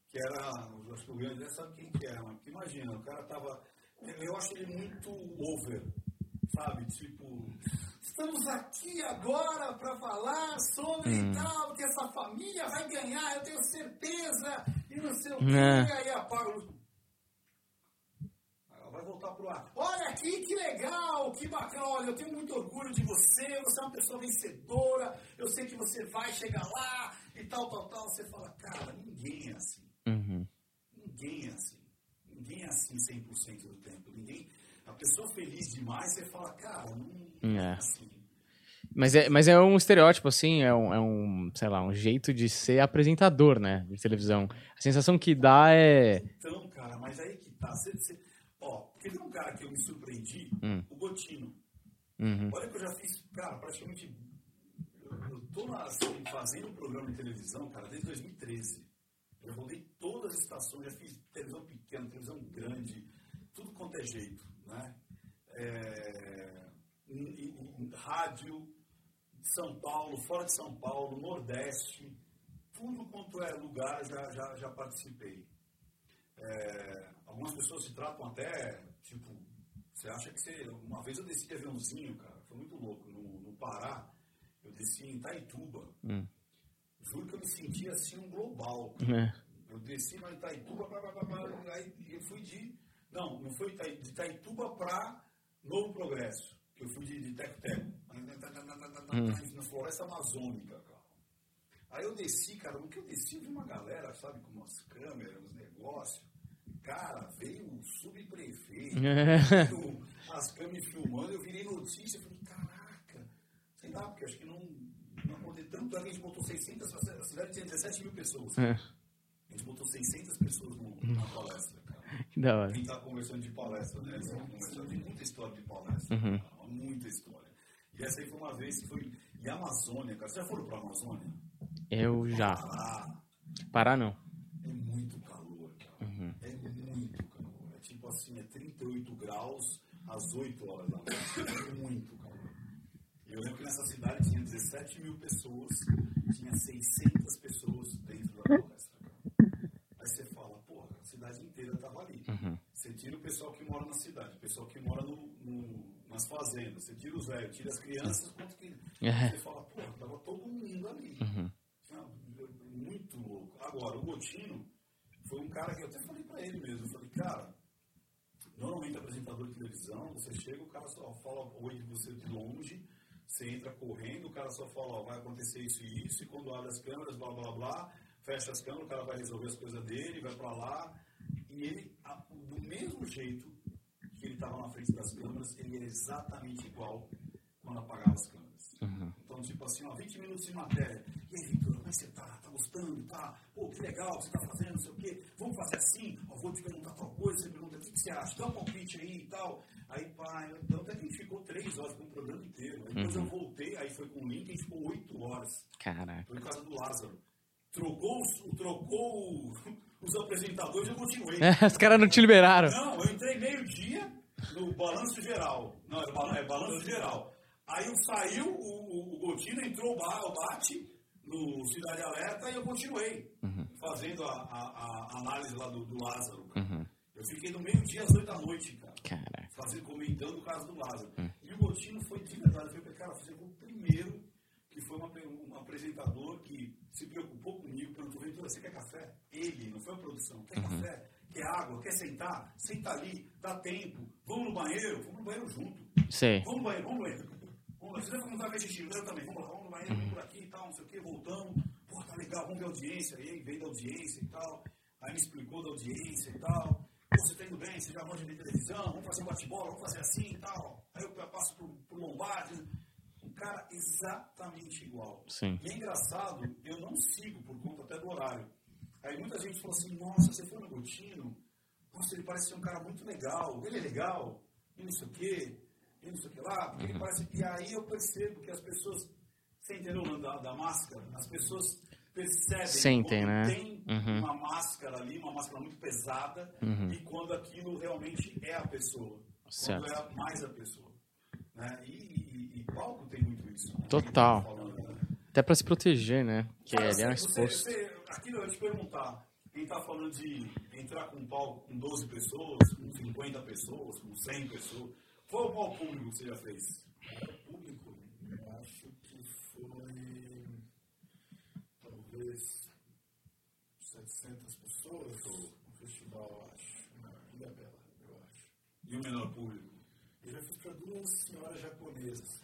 Que era, eu acho que o grande já sabe quem que é, mas imagina, o cara tava, eu acho ele muito over, sabe? Tipo, estamos aqui agora para falar sobre Hum. tal, que essa família vai ganhar, eu tenho certeza, e não sei o quê, É. e aí apaga vai voltar pro ar. Olha aqui, que legal, que bacana. Olha, eu tenho muito orgulho de você. Você é uma pessoa vencedora. Eu sei que você vai chegar lá e tal, tal, tal. Você fala, cara, ninguém é assim. Uhum. Ninguém é assim. Ninguém é assim 100% do tempo. Ninguém. A pessoa feliz demais, você fala, cara, não É. é assim. Mas é, mas é um estereótipo, assim, é um, é um, sei lá, um jeito de ser apresentador, né? De televisão. A sensação que dá é. Então, cara, mas aí que tá. Você, você... Ó, porque tem um cara que eu me surpreendi, Hum. o Gotino. Uhum. Olha que eu já fiz, cara, praticamente. Eu, tô na, assim, fazendo um programa de televisão, cara, desde 2013. Eu rodei todas as estações, já fiz televisão pequena, televisão grande, tudo quanto é jeito, né? É, em- em- rádio, São Paulo, fora de São Paulo, Nordeste, tudo quanto é lugar já, já, já participei. É, algumas pessoas se tratam até, tipo, você acha que você. Uma vez eu desci de aviãozinho, cara, foi muito louco. No, no Pará, eu desci em Itaituba. Hum. Juro que eu me sentia assim um global. É. Eu desci lá em Itaituba, pá, pá, pá, aí eu fui de. Não, não foi de Itaituba para Novo Progresso. que Eu fui de, de teco-teco. Hum. Na floresta amazônica, cara. Aí eu desci, cara, no que eu desci, eu vi uma galera, sabe, com umas câmeras, uns negócios. Cara, veio o subprefeito, as câmeras filmando, eu virei notícia, falei, caraca, sei lá, porque acho que não, não aconteceu tanto, a gente botou 600, a cidade tinha 17 mil pessoas. É. A gente botou 600 pessoas no- na palestra. Que da hora. Quem está conversando de palestra, né? Essa conversa- Tem muita história de palestra, Uhum. cara, muita história. E essa aí foi uma vez que foi. E a Amazônia, cara, vocês já foram para a Amazônia? Eu já. Pará, Parar não. é muito calor, cara. Uhum. É muito calor. É tipo assim, é 38 graus às 8 horas da noite. É muito calor. Eu lembro que nessa cidade tinha 17 mil pessoas, tinha 600 pessoas dentro da palestra. cara. Aí você fala, porra, a cidade inteira estava ali. Uhum. Você tira o pessoal que mora na cidade, o pessoal que mora no, no- nas fazendas, você tira os velhos, tira as crianças, quanto que. É. Você fala, porra, tava todo mundo ali. Uhum. Muito louco. Agora, o Gotino, foi um cara que eu até falei pra ele mesmo. Eu falei, cara, normalmente apresentador de televisão, você chega, o cara só fala oi de você de longe, você entra correndo, o cara só fala, ó, vai acontecer isso e isso, e quando abre as câmeras, blá blá blá, fecha as câmeras, o cara vai resolver as coisas dele, vai pra lá. E ele, do mesmo jeito que ele estava na frente das câmeras, ele era exatamente igual quando apagava as câmeras. Então, tipo assim, ó, 20 minutos de matéria. E aí, Vitor, como é que você tá? Tá gostando? Tá? Pô, que legal, você tá fazendo, não sei o quê. Vamos fazer assim? Ó, vou te perguntar tal coisa, você pergunta o que, que você acha, dá um palpite aí e tal. Aí, pá, então até que a gente ficou três horas com o programa inteiro. Aí depois Uhum. eu voltei, aí foi com o link, a gente ficou oito horas. Caraca. Foi em casa do Lázaro. Trocou, os- trocou os apresentadores e eu continuei. É, os caras não te liberaram. Não, eu entrei meio-dia no balanço geral. Não, é, balan- é balanço geral. Aí eu saiu, o, o, o Gotino entrou o ba- o bate no Cidade Alerta e eu continuei fazendo a, a- a análise lá do, do Lázaro. cara. Eu fiquei do meio-dia às oito da noite, cara. Caraca. Fazendo, comentando o caso do Lázaro. E o Gotino foi de verdade, foi, cara, você foi o primeiro que foi uma, um apresentador que se preocupou comigo, perguntou, Ventura, você quer café? Ele, não foi a produção, quer café? Quer água? Quer sentar? Senta ali, dá tempo. Vamos no banheiro? Vamos no banheiro junto. Sei. Vamos no banheiro, vamos no banheiro. Vamos lá. Você vai xixi, eu também. Vamos lá, vamos no banheiro, vamos por aqui e tal, não sei o quê, voltamos. Pô, tá legal, vamos ver a audiência. Aí veio da audiência e tal. Aí me explicou da audiência e tal. Pô, você tá indo bem, você já manja de televisão, vamos fazer um bate-bola, vamos fazer assim e tal. Aí eu passo pro, pro Lombardi. Cara exatamente igual. Sim. E é engraçado, eu não sigo por conta até do horário. Aí muita gente falou assim, nossa, você foi no Gotino? Nossa, ele parece ser um cara muito legal. Ele é legal, e não sei o quê, e não sei o que lá. Porque ele parece... E aí eu percebo que as pessoas... Você entendeu o da, da máscara? As pessoas percebem Sentem, né? tem Uhum. uma máscara ali, uma máscara muito pesada, Uhum. e quando aquilo realmente é a pessoa. Certo. Quando é mais a pessoa. Né? E, e, e palco tem muito isso. Total. Falando, né? Até pra se proteger, né? Que Cara, ele é um você- exposto. você- aquilo eu ia te perguntar. Quem tá falando de entrar com um palco com 12 pessoas, com 50 pessoas, com 100 pessoas. Qual é o maior público que você já fez? público, eu acho que foi talvez 700 pessoas no festival, eu acho, na Ilha Bela, eu acho. E o menor público? Eu já fiz para duas senhoras japonesas,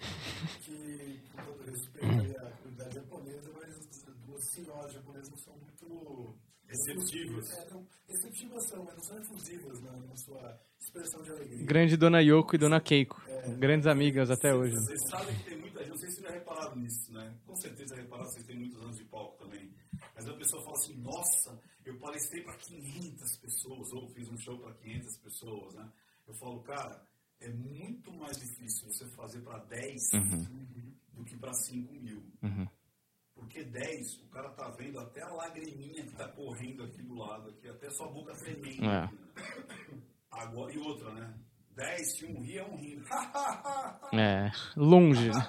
que, com todo respeito à comunidade japonesa, mas as duas senhoras japonesas não são muito... Receptivas. É, não, receptivas são, mas não são efusivas na, na sua expressão de alegria. Grande Dona Yoko e Dona Keiko. Grandes amigas até hoje. Vocês sabem que tem muita gente, não sei se vocês já repararam nisso, né? Com certeza já repararam, vocês têm muitos anos de palco também. Mas a pessoa fala assim, nossa, eu palestrei para 500 pessoas, ou fiz um show para 500 pessoas, né? Eu falo, cara, é muito mais difícil você fazer para 10 Uhum. do que para 5 mil. Uhum. Porque 10, o cara tá vendo até a lagriminha que tá correndo aqui do lado, aqui, até sua boca tremendo. É. Agora, e outra, né? 10, se um ri, é um rindo. É. Longe, né?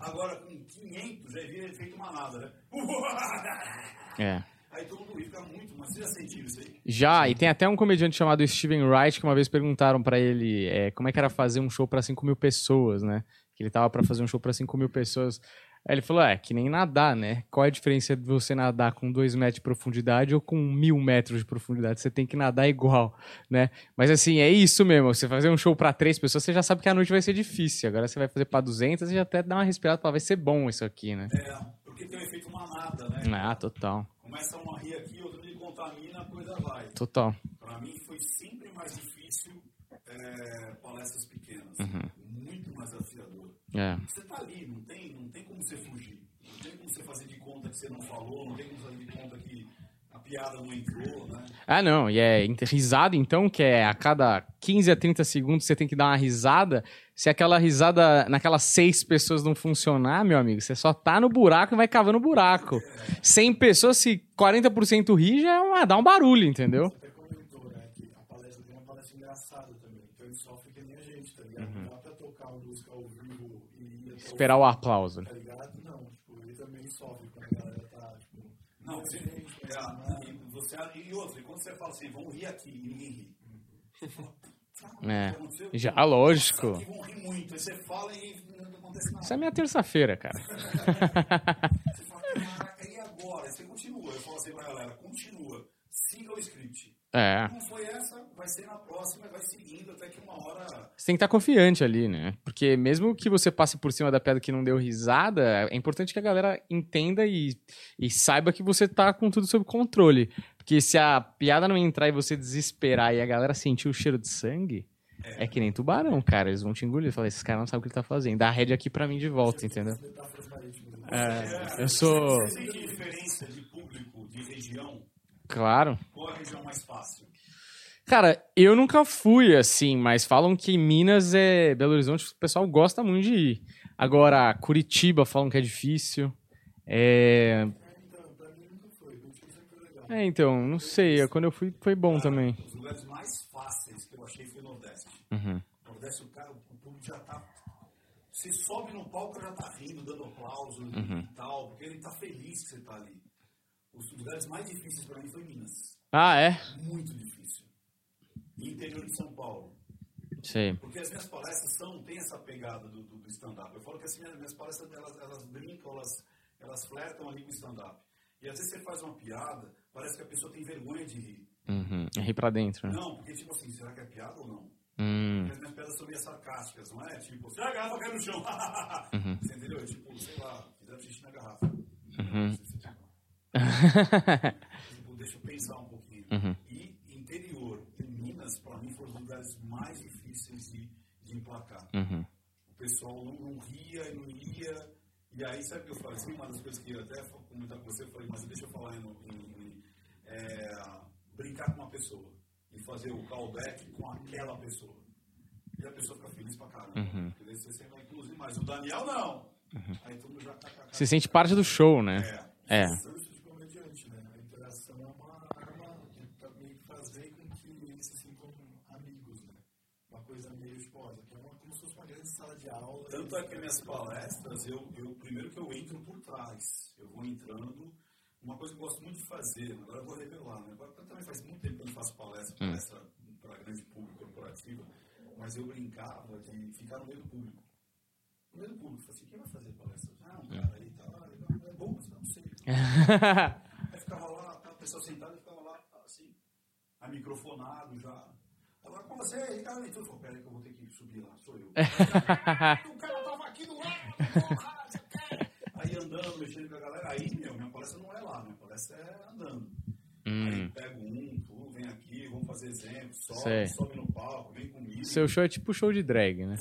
Agora, com 500, já havia feito uma nada, né? É. Aí todo mundo fica muito, mas você já sentiu isso aí? Já, e tem até um comediante chamado Steven Wright que uma vez perguntaram pra ele é, como é que era fazer um show pra 5 mil pessoas, né? Que ele tava pra fazer um show pra 5 mil pessoas. Aí ele falou: é, que nem nadar, né? Qual é a diferença de você nadar com 2 metros de profundidade ou com mil metros de profundidade? Você tem que nadar igual, né? Mas assim, é isso mesmo. Você fazer um show pra três pessoas, você já sabe que a noite vai ser difícil. Agora você vai fazer pra 200 e já até dá uma respirada pra vai ser bom isso aqui, né? É, porque tem o efeito manada, né? Ah, total. Começa uma rir aqui, outro me contamina, a coisa vai. Total. Pra mim foi sempre mais difícil é, palestras pequenas. Uhum. Muito mais desafiador. É. Você tá ali, não tem, não tem como você fugir. Não tem como você fazer de conta que você não falou, não tem como fazer de conta que a piada não entrou, né? Ah, não, e é risada, então, que é a cada 15 a 30 segundos você tem que dar uma risada. Se aquela risada naquelas seis pessoas não funcionar, meu amigo, você só tá no buraco e vai cavando o buraco. 100 pessoas, se 40% rir, já é uma, dá um barulho, entendeu? Você até comentou, né, que a palestra tem uma palestra engraçada também. Então ele sofre que nem a gente, tá ligado? Não dá pra tocar uma música ao vivo e ir até Uhum. Esperar o aplauso. Tá ligado? Não, tipo, ele também sofre quando a galera tá, tipo... Não, você, é, e, você, e outro, e quando você fala assim, vamos rir aqui, e ninguém ri. É. Já, lógico. Isso é minha terça-feira, cara. Você fala, caraca, e agora? Você continua. Eu falo assim pra galera, continua. siga o script. É. Não foi essa, vai ser na próxima, vai seguindo até que uma hora. Você tem que estar confiante ali, né? Porque mesmo que você passe por cima da pedra que não deu risada, é importante que a galera entenda e, e saiba que você tá com tudo sob controle. Porque se a piada não entrar e você desesperar e a galera sentir o cheiro de sangue, é, que nem tubarão, cara. Eles vão te engolir. Fala, esse cara não sabe o que ele tá fazendo. Dá a rédea aqui pra mim de volta, entendeu? É, eu sou. Você diferença de público, de região? Claro. Qual a região mais fácil? Cara, eu nunca fui assim, mas falam que Minas é Belo Horizonte, o pessoal gosta muito de ir. Agora, Curitiba falam que é difícil. É. É, então, não sei. Quando eu fui, foi bom também. Os lugares mais fáceis que eu achei foi o Nordeste. Uhum. Nordeste, o cara, o público já tá. Você sobe no palco, já tá rindo, dando aplauso Uhum. e tal, porque ele tá feliz que você tá ali. Os lugares mais difíceis pra mim foi Minas. Ah, é? Muito difícil. E interior de São Paulo. Sei. Porque as minhas palestras são, tem essa pegada do, do, do stand-up. Eu falo que as minhas, minhas palestras, elas, elas brincam, elas, elas flertam ali com o stand-up. E às vezes você faz uma piada, parece que a pessoa tem vergonha de rir. Uhum. Ri pra dentro, né? Não, porque tipo assim, será que é piada ou não? Hum. Porque as minhas piadas são meio sarcásticas, não é? Tipo, se a garrafa cai no chão. Uhum. Você entendeu? Tipo, sei lá, fizeram xixi na garrafa. Uhum. Tipo, deixa eu pensar um pouquinho. Uhum. E interior, em Minas, pra mim, foram os lugares mais difíceis de, de emplacar. Uhum. O pessoal não, não ria e não ia. E aí, sabe o que eu falei? Uma das coisas que eu até comentar com você, eu falei, mas deixa eu falar em, em- em- é, brincar com uma pessoa e fazer o callback com aquela pessoa. E a pessoa fica feliz pra caramba. Uhum. Você sempre vai inclusive mais. O Daniel não. Aí todo mundo já tá Você sente parte do show, né? É. É se né? É se. Tanto é que minhas palestras, eu, eu primeiro que eu entro por trás. Eu vou entrando. Uma coisa que eu gosto muito de fazer, agora eu vou revelar, né? Agora também faz muito tempo que eu não faço palestra, Hum. palestra para grande público corporativo, mas eu brincava de ficar no meio do público. No meio do público, falei assim, quem vai fazer palestra? Ah, um cara aí tá lá, legal, é bom, mas não sei. aí ficava lá, a pessoa sentada e ficava lá, assim, aí microfonado já. Agora com você, Ricardo Leitura, falou, peraí que eu vou ter que subir lá, sou eu. o cara tava aqui do lado, porra? Aí andando, mexendo com a galera, aí, meu, palestra não é lá, minha palestra é andando. Aí Hum. pego um, tu, vem aqui, vamos fazer exemplo, sobe, Sei. sobe no palco, vem comigo. Seu show é tipo show de drag, né?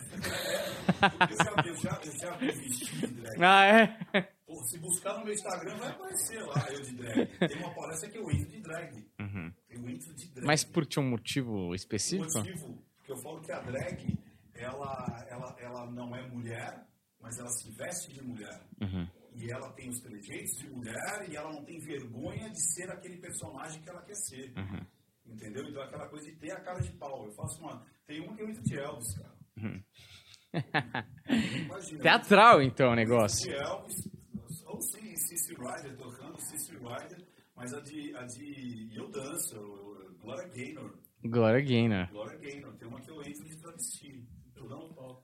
Eu já, eu já, eu já me vesti de drag. Ah, é? Pô, se buscar no meu Instagram, vai aparecer lá, eu de drag. Tem uma palestra que eu entro de drag. Uhum. Eu entro de drag. Mas por tinha um motivo específico? motivo, porque eu falo que a drag, ela, ela, ela não é mulher, mas ela se veste de mulher. Uhum. E ela tem os trejeitos de mulher e ela não tem vergonha de ser aquele personagem que ela quer ser. Uhum. Entendeu? Então é aquela coisa de ter a cara de pau. Eu faço uma. Tem uma que eu entro de Elvis, cara. Uhum. Imagina. Teatral, então, o negócio. De Elvis, ou sim, Cici Rider tocando, Cici Rider, mas a de. A de eu danço, Gloria Gaynor. Glória Gaynor. Gloria Gaynor. Tem uma que eu entro de travesti. Eu não no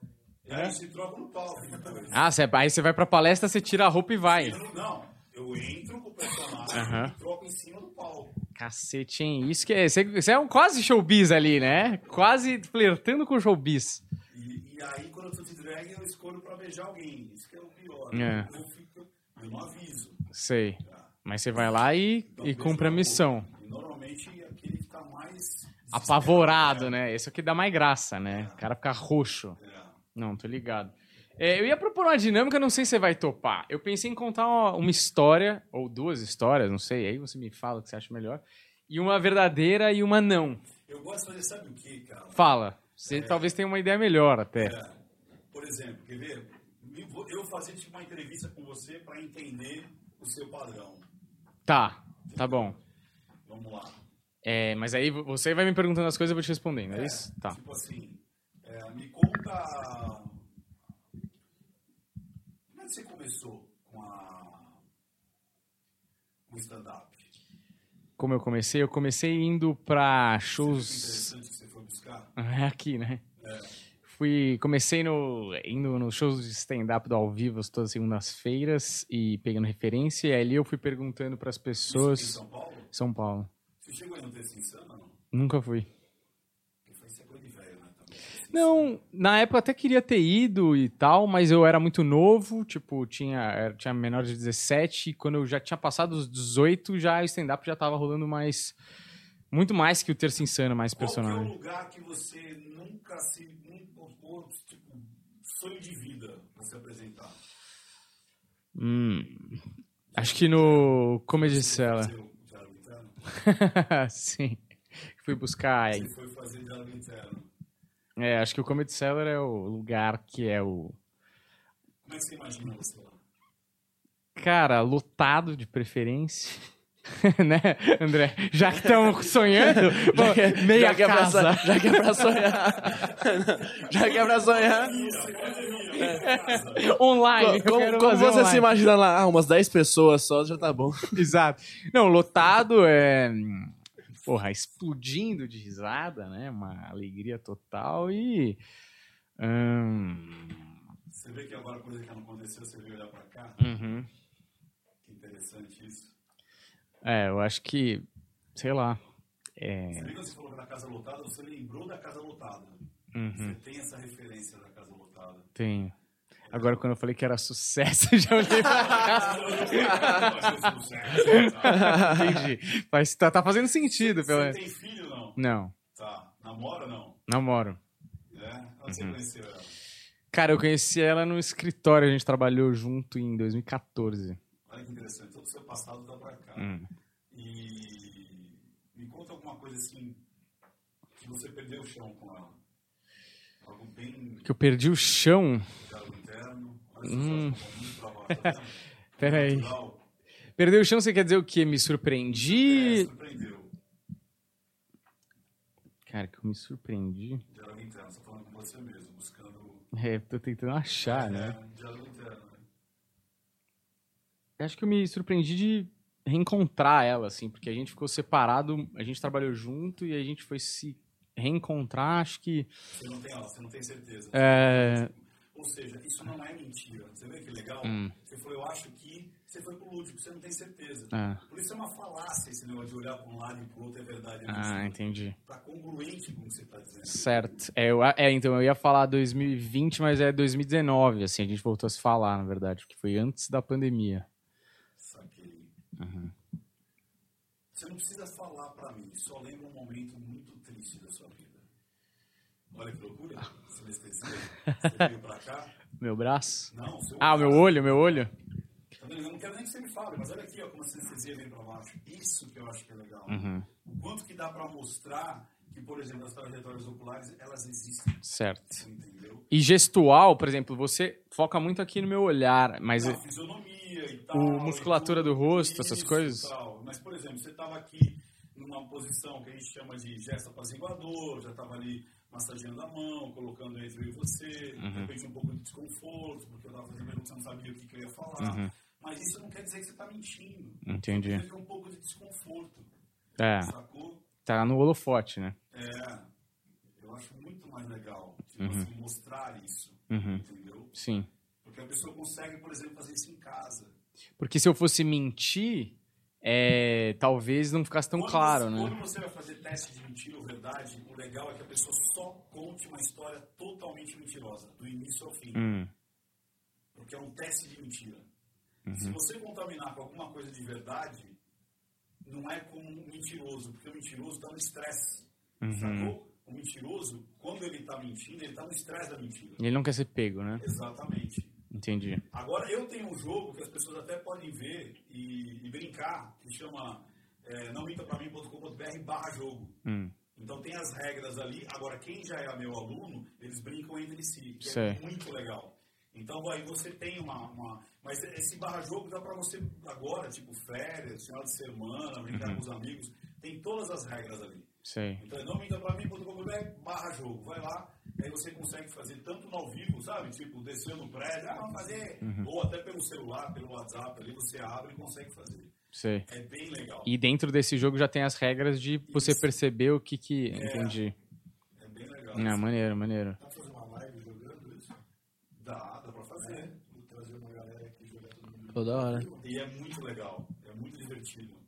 É? aí se troca no palco depois. Ah, cê, aí você vai pra palestra, você tira a roupa e vai. Eu não, não, eu entro com o personagem Aham. e troco em cima do palco. Cacete, hein? Isso que é. Você é um quase showbiz ali, né? Quase flertando com showbiz. E, e aí, quando eu tô de drag, eu escolho pra beijar alguém. Isso que é o pior. É. Eu, fico, eu não aviso. Sei. Mas você vai lá e, e cumpre a missão. E normalmente aquele que tá mais. Apavorado, né? Esse é o que dá mais graça, né? O cara fica roxo. É. Não, tô ligado. É, eu ia propor uma dinâmica, não sei se você vai topar. Eu pensei em contar uma, uma história, ou duas histórias, não sei, aí você me fala o que você acha melhor. E uma verdadeira e uma não. Eu gosto de fazer, sabe o que, cara? Fala. Você talvez tenha uma ideia melhor até. É. Por exemplo, quer ver? Eu fazer tipo uma entrevista com você pra entender o seu padrão. Tá, tá bom. Vamos lá. É, mas aí você vai me perguntando as coisas e eu vou te respondendo, é, isso? Tá. Tipo assim, é, me conta. Como é que você começou com a. com o stand-up? Como eu comecei? Eu comecei indo pra shows. interessante que você foi buscar. É aqui, né? É. Fui, comecei no, indo nos shows de stand-up do Ao Vivo todas as segundas-feiras e pegando referência. E ali eu fui perguntando pras pessoas. Isso em São Paulo? São Paulo. Você chegou aí no Terça Insana ou não? Nunca fui. Porque foi isso é coisa de velho, né? Também. Não, na época eu até queria ter ido e tal, mas eu era muito novo, tipo, tinha, tinha menor de 17, e quando eu já tinha passado os 18, já o stand-up já tava rolando mais. Muito mais que o Terça Insana, mais Qual que é o personagem. lugar que você nunca se... Nunca, tipo, sonho de vida pra se apresentar? Hum, acho que no Comedy Cellar. Sim. Fui buscar. Você foi fazer diálogo interno. É, acho que o Comedy Cellar é o lugar que é o. Como é que você imagina você lá? Cara, lotado de preferência. né, André? Já que estamos sonhando, Já que, meia já que é pra casa. já que é pra sonhar. já que é pra sonhar. online. Como, como você online. se imagina lá? Ah, umas 10 pessoas só já tá bom. Exato. Não, lotado é. Porra, explodindo de risada, né? Uma alegria total e. hum, Você vê que agora coisa que não aconteceu, você veio olhar pra cá? uhum. Que interessante isso. É, eu acho que. Sei lá. É, Você viu que você falou da casa lotada, você lembrou da casa lotada. Uhum. Você tem essa referência da casa lotada. tenho. Agora, quando eu falei que era sucesso, eu já olhei pra cá. Entendi. Mas tá, tá fazendo sentido, pelo Você menos. tem filho não? Não, Tá. Namora não? namoro. É? Onde você Uhum. conheceu ela? Cara, eu conheci ela no escritório, a gente trabalhou junto em 2014. Olha que interessante. Todo o seu passado dá pra cá. Hum. E me conta alguma coisa assim que você perdeu o chão com ela. Algo bem Que eu perdi o chão. aí. Natural. Perdeu o chão, você quer dizer o quê? Me É, surpreendi? surpreendeu. Cara, que eu me surpreendi. Diálogo interno. Você falando com você mesmo, buscando. É, tô tentando achar, né? É, diálogo interno. né? Acho que eu me surpreendi de reencontrar ela, assim, porque a gente ficou separado, a gente trabalhou junto e a gente foi se reencontrar, acho que. Você não tem, ó, você não tem certeza. É. Ou seja, isso não é mentira. Você vê que legal? Hum. Você falou, eu acho que você foi pro lúdico, você não tem certeza. Ah. Por isso é uma falácia esse negócio de olhar para um lado e pro outro é verdade. É Ah, entendi. Tá congruente com o que você tá dizendo. Certo. É, eu- é, então eu ia falar 2020, mas é 2019, assim, a gente voltou a se falar, na verdade, porque foi antes da pandemia. Saquei. Uhum. Você não precisa falar pra mim, só lembra um momento muito triste da sua vida. Olha que loucura. Sinestesia. Você veio pra cá. Meu braço? Não, seu Ah, o meu braço. olho, meu olho? Tá vendo? Eu não quero nem que você me fale, mas olha aqui, ó, como a sinestesia vem pra baixo. Isso que eu acho que é legal. Uhum. O quanto que dá pra mostrar que, por exemplo, as trajetórias oculares, elas existem. Certo. Entendeu? E gestual, por exemplo, você foca muito aqui no meu olhar, mas. A fisionomia e tal. O musculatura do rosto, essas coisas? Mas, por exemplo, você estava aqui numa posição que a gente chama de gesto apaziguador, já estava ali massageando a mão, colocando entre eu e você, de Uhum. repente um pouco de desconforto, porque eu estava fazendo pergunta, você não sabia o que, que eu ia falar. Uhum. Mas isso não quer dizer que você está mentindo. Entendi. Significa um pouco de desconforto. É. Sacou? Tá no holofote, né? É. Eu acho muito mais legal tipo, Uhum. assim, mostrar isso. Uhum. Entendeu? Sim. Porque a pessoa consegue, por exemplo, fazer isso em casa. Porque se eu fosse mentir, é, talvez não ficasse tão Quando claro, você, né? Quando você vai fazer teste de mentira ou verdade, o legal é que a pessoa só conte uma história totalmente mentirosa, do início ao fim. Hum. Porque é um teste de mentira. Uhum. Se você contaminar com alguma coisa de verdade, não é como um mentiroso, porque o mentiroso está no estresse. Uhum. Sacou? O mentiroso, quando ele está mentindo, ele está no estresse da mentira. Ele não quer ser pego, né? Exatamente. Entendi. Agora, eu tenho um jogo que as pessoas até podem ver e, e brincar, que chama é, nãomintapravim.com.br barra jogo. Hum. Então tem as regras ali. Agora, quem já é meu aluno, eles brincam entre si, que é muito legal. Então aí você tem uma, uma- Mas esse barra jogo dá pra você agora, tipo férias, final de semana, brincar Uhum. com os amigos. Tem todas as regras ali. Sei. Então, não minta pra mim.com.br barra jogo. Vai lá, aí você consegue fazer tanto no ao vivo, sabe? Tipo, descendo no prédio, ah, vamos fazer. Uhum. Ou até pelo celular, pelo WhatsApp, ali você abre e consegue fazer. Sei. É bem legal. E dentro desse jogo já tem as regras de você perceber o que que... Entendi. É bem legal. Maneiro, maneiro. Dá pra fazer uma live jogando isso? Dá, dá pra fazer. Vou trazer uma galera aqui jogar todo mundo. Toda hora. E é muito legal, é muito divertido.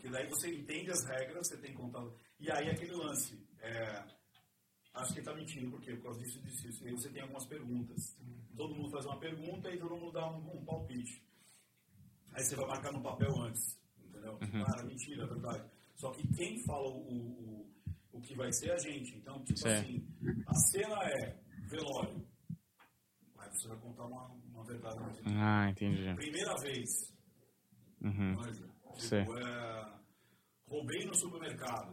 Porque Porque daí você entende as regras, você tem contato. E aí aquele lance. É, acho que ele tá mentindo, por quê? Por causa disso e disso, disso. E aí você tem algumas perguntas. Todo mundo faz uma pergunta e todo mundo dá um, um palpite. Aí você vai marcar no papel antes. Entendeu? Uhum. Cara, mentira, é verdade. Só que quem fala o, o, o que vai ser é a gente. Então, tipo Certo. assim, a cena é velório. Aí você vai contar uma, uma verdade. Ah, entendi. Primeira vez. Uhum. Manja. Tipo, é, roubei no supermercado.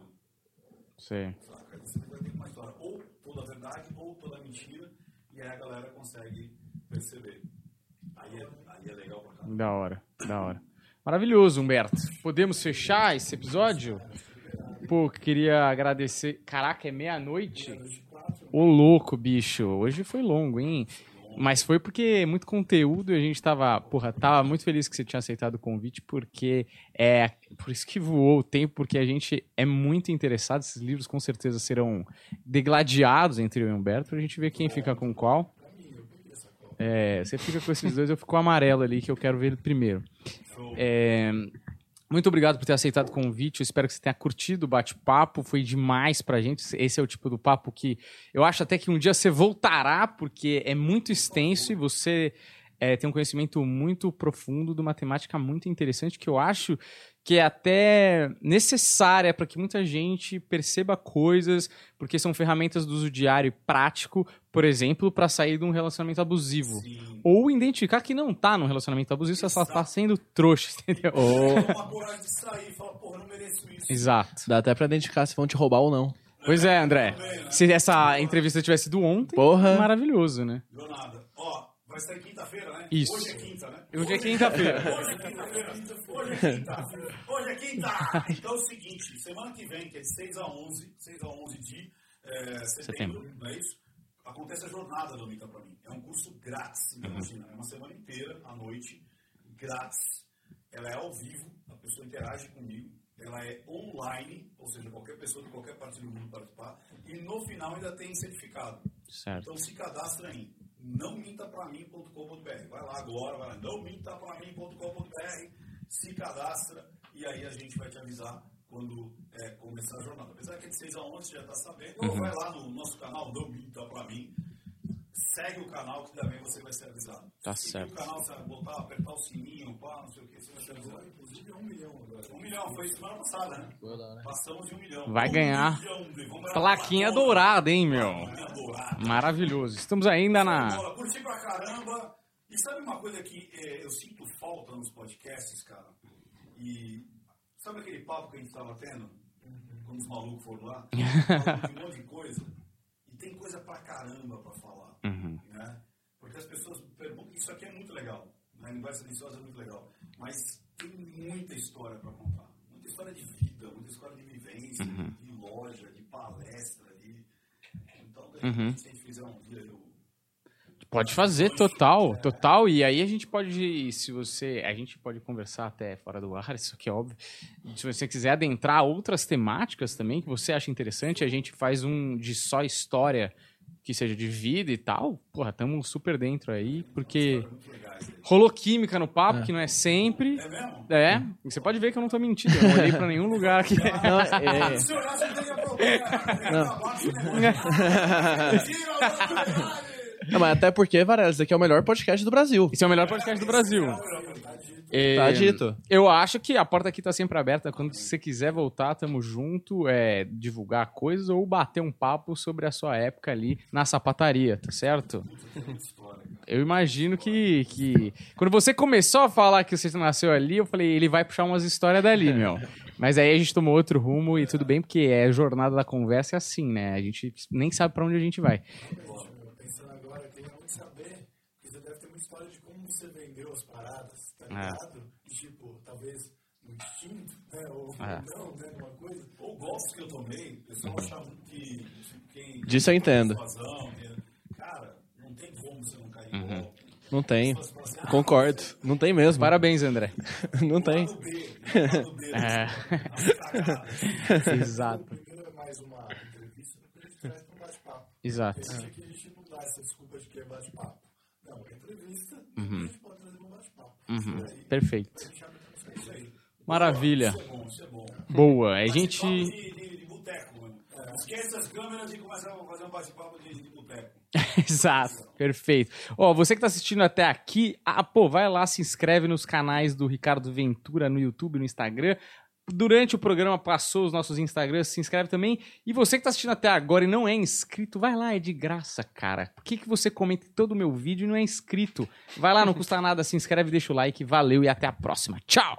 Saca? Aí Você vai ter uma história. Ou toda a verdade, ou toda a mentira. E aí a galera consegue perceber. Aí é, aí é legal pra caramba. Da hora, da hora. Maravilhoso, Humberto. Podemos fechar esse episódio? Pô, queria agradecer. Caraca, é meia-noite? Ô, louco, bicho. Hoje foi longo, hein? Mas foi porque é muito conteúdo e a gente tava, porra, tava muito feliz que você tinha aceitado o convite, porque é por isso que voou o tempo, porque a gente é muito interessado. Esses livros com certeza serão degladiados entre eu e o Humberto, pra gente ver quem fica com qual. É, você fica com esses dois, eu fico com o amarelo ali, que eu quero ver ele primeiro. É, muito obrigado por ter aceitado o convite. Eu espero que você tenha curtido o bate-papo. Foi demais pra gente. Esse é o tipo do papo que eu acho até que um dia você voltará, porque é muito extenso e você é, tem um conhecimento muito profundo de uma temática muito interessante que eu acho que é até necessária para que muita gente perceba coisas, porque são ferramentas do uso diário e prático, por exemplo, para sair de um relacionamento abusivo. Ou identificar que não tá num relacionamento abusivo, você só tá sendo trouxa, entendeu? Uma coragem de sair e falar, porra, não mereço isso. Exato. Dá até pra identificar se vão te roubar ou não. Pois é, André. Se essa entrevista tivesse sido ontem, Porra. maravilhoso, né? Deu nada. Vai sair quinta-feira, né? Isso. Hoje é quinta, né? Hoje é quinta-feira. Hoje é quinta-feira. Hoje é quinta. Hoje é quinta. Então é o seguinte, semana que vem, que é de 6 a 11, 6 a 11 de eh, setembro, Setembro. não é isso? Acontece a jornada do Mita pra mim. É um curso grátis, Uhum. imagina. É uma semana inteira, à noite, grátis. Ela é ao vivo, a pessoa interage comigo. Ela é online, ou seja, qualquer pessoa de qualquer parte do mundo participar. E no final ainda tem certificado. Certo. Então se cadastra em nãomintapramim.com.br. Vai lá agora, vai lá, nãomintapramim.com.br, se cadastra e aí a gente vai te avisar quando é, começar a jornada. Apesar que é de 6 a 11 já está sabendo, ou Uhum. vai lá no nosso canal Não Minta Pra Mim, segue o canal que também você vai ser avisado. Tá Seguir certo. o canal, você vai botar, apertar o sininho, pá, não sei o que, você vai ser avisado. Inclusive é um milhão agora. Um milhão, foi semana passada, né? Passamos de um milhão. Vai Um ganhar milhão vamos plaquinha dourada, hein, meu? plaquinha dourada. Maravilhoso. Estamos ainda na. Bola, curti pra caramba. E sabe uma coisa que eh, eu sinto falta nos podcasts, cara? E sabe aquele papo que a gente tava tendo? Quando os malucos foram lá? Falando de um monte de coisa. E tem coisa pra caramba pra falar. Uhum. Né? Porque as pessoas perguntam. Isso aqui é muito legal. Né? Linguagem silenciosa é muito legal. Mas tem muita história pra contar. Muita história de vida, muita história de vivência, Uhum. de loja, de palestra. De... Então, de Uhum. se a gente fizer um dia, eu Pode fazer, total, total. E aí a gente pode, se você. A gente pode conversar até fora do ar, isso que é óbvio. Se você quiser adentrar outras temáticas também que você acha interessante, a gente faz um de só história que seja de vida e tal. Porra, tamo super dentro aí, porque rolou química no papo, que não é sempre. É mesmo? É, você pode ver que eu não tô mentindo, eu não olhei pra nenhum lugar aqui. Não, é- Se olhasse, não teria problema. Não, mas até porque, Varela, esse aqui é o melhor podcast do Brasil. Esse é o melhor podcast do Brasil. É, Tá dito. Eu acho que a porta aqui tá sempre aberta. Quando você quiser voltar, tamo junto, é, divulgar coisas ou bater um papo sobre a sua época ali na sapataria, tá certo? Eu imagino que, que... Quando você começou a falar que você nasceu ali, eu falei, ele vai puxar umas histórias dali, meu. Mas aí a gente tomou outro rumo e tudo bem, porque é a jornada da conversa é assim, né? A gente nem sabe pra onde a gente vai. Pensando agora, eu queria muito saber, porque você deve ter uma história de como você vendeu as tá É. E, tipo, talvez no instinto, né? Ou É. não, né? Uma coisa. Ou golpes que eu tomei, o pessoal achava que quem. Disso eu entendo. Persuasão, que- Cara, não tem como você não cair em Uhum. golpe. Não tem. Concordo. Não tem mesmo. Parabéns, André. Não tem. É. Exato. Primeiro é mais uma entrevista, depois a gente traz pra um bate-papo. Exato. Aqui a gente não dá essa desculpa de que é bate-papo. Não, é entrevista, Uhum. a gente pode trazer um bate-papo. Uhum. Aí, Perfeito. Maravilha. Isso é bom, isso é bom. Boa. A gente. De, de, de boteco, mano. Esquece as câmeras e começa a fazer um bate-papo de, de boteco. Exato, perfeito. Ó, você que tá assistindo até aqui, ah, pô, vai lá, se inscreve nos canais do Ricardo Ventura no YouTube, no Instagram. Durante o programa passou os nossos Instagrams, se inscreve também. E você que tá assistindo até agora e não é inscrito, vai lá, é de graça, cara. Por que, que você comenta todo o meu vídeo e não é inscrito? Vai lá, não custa nada, se inscreve, deixa o like, valeu e até a próxima. Tchau!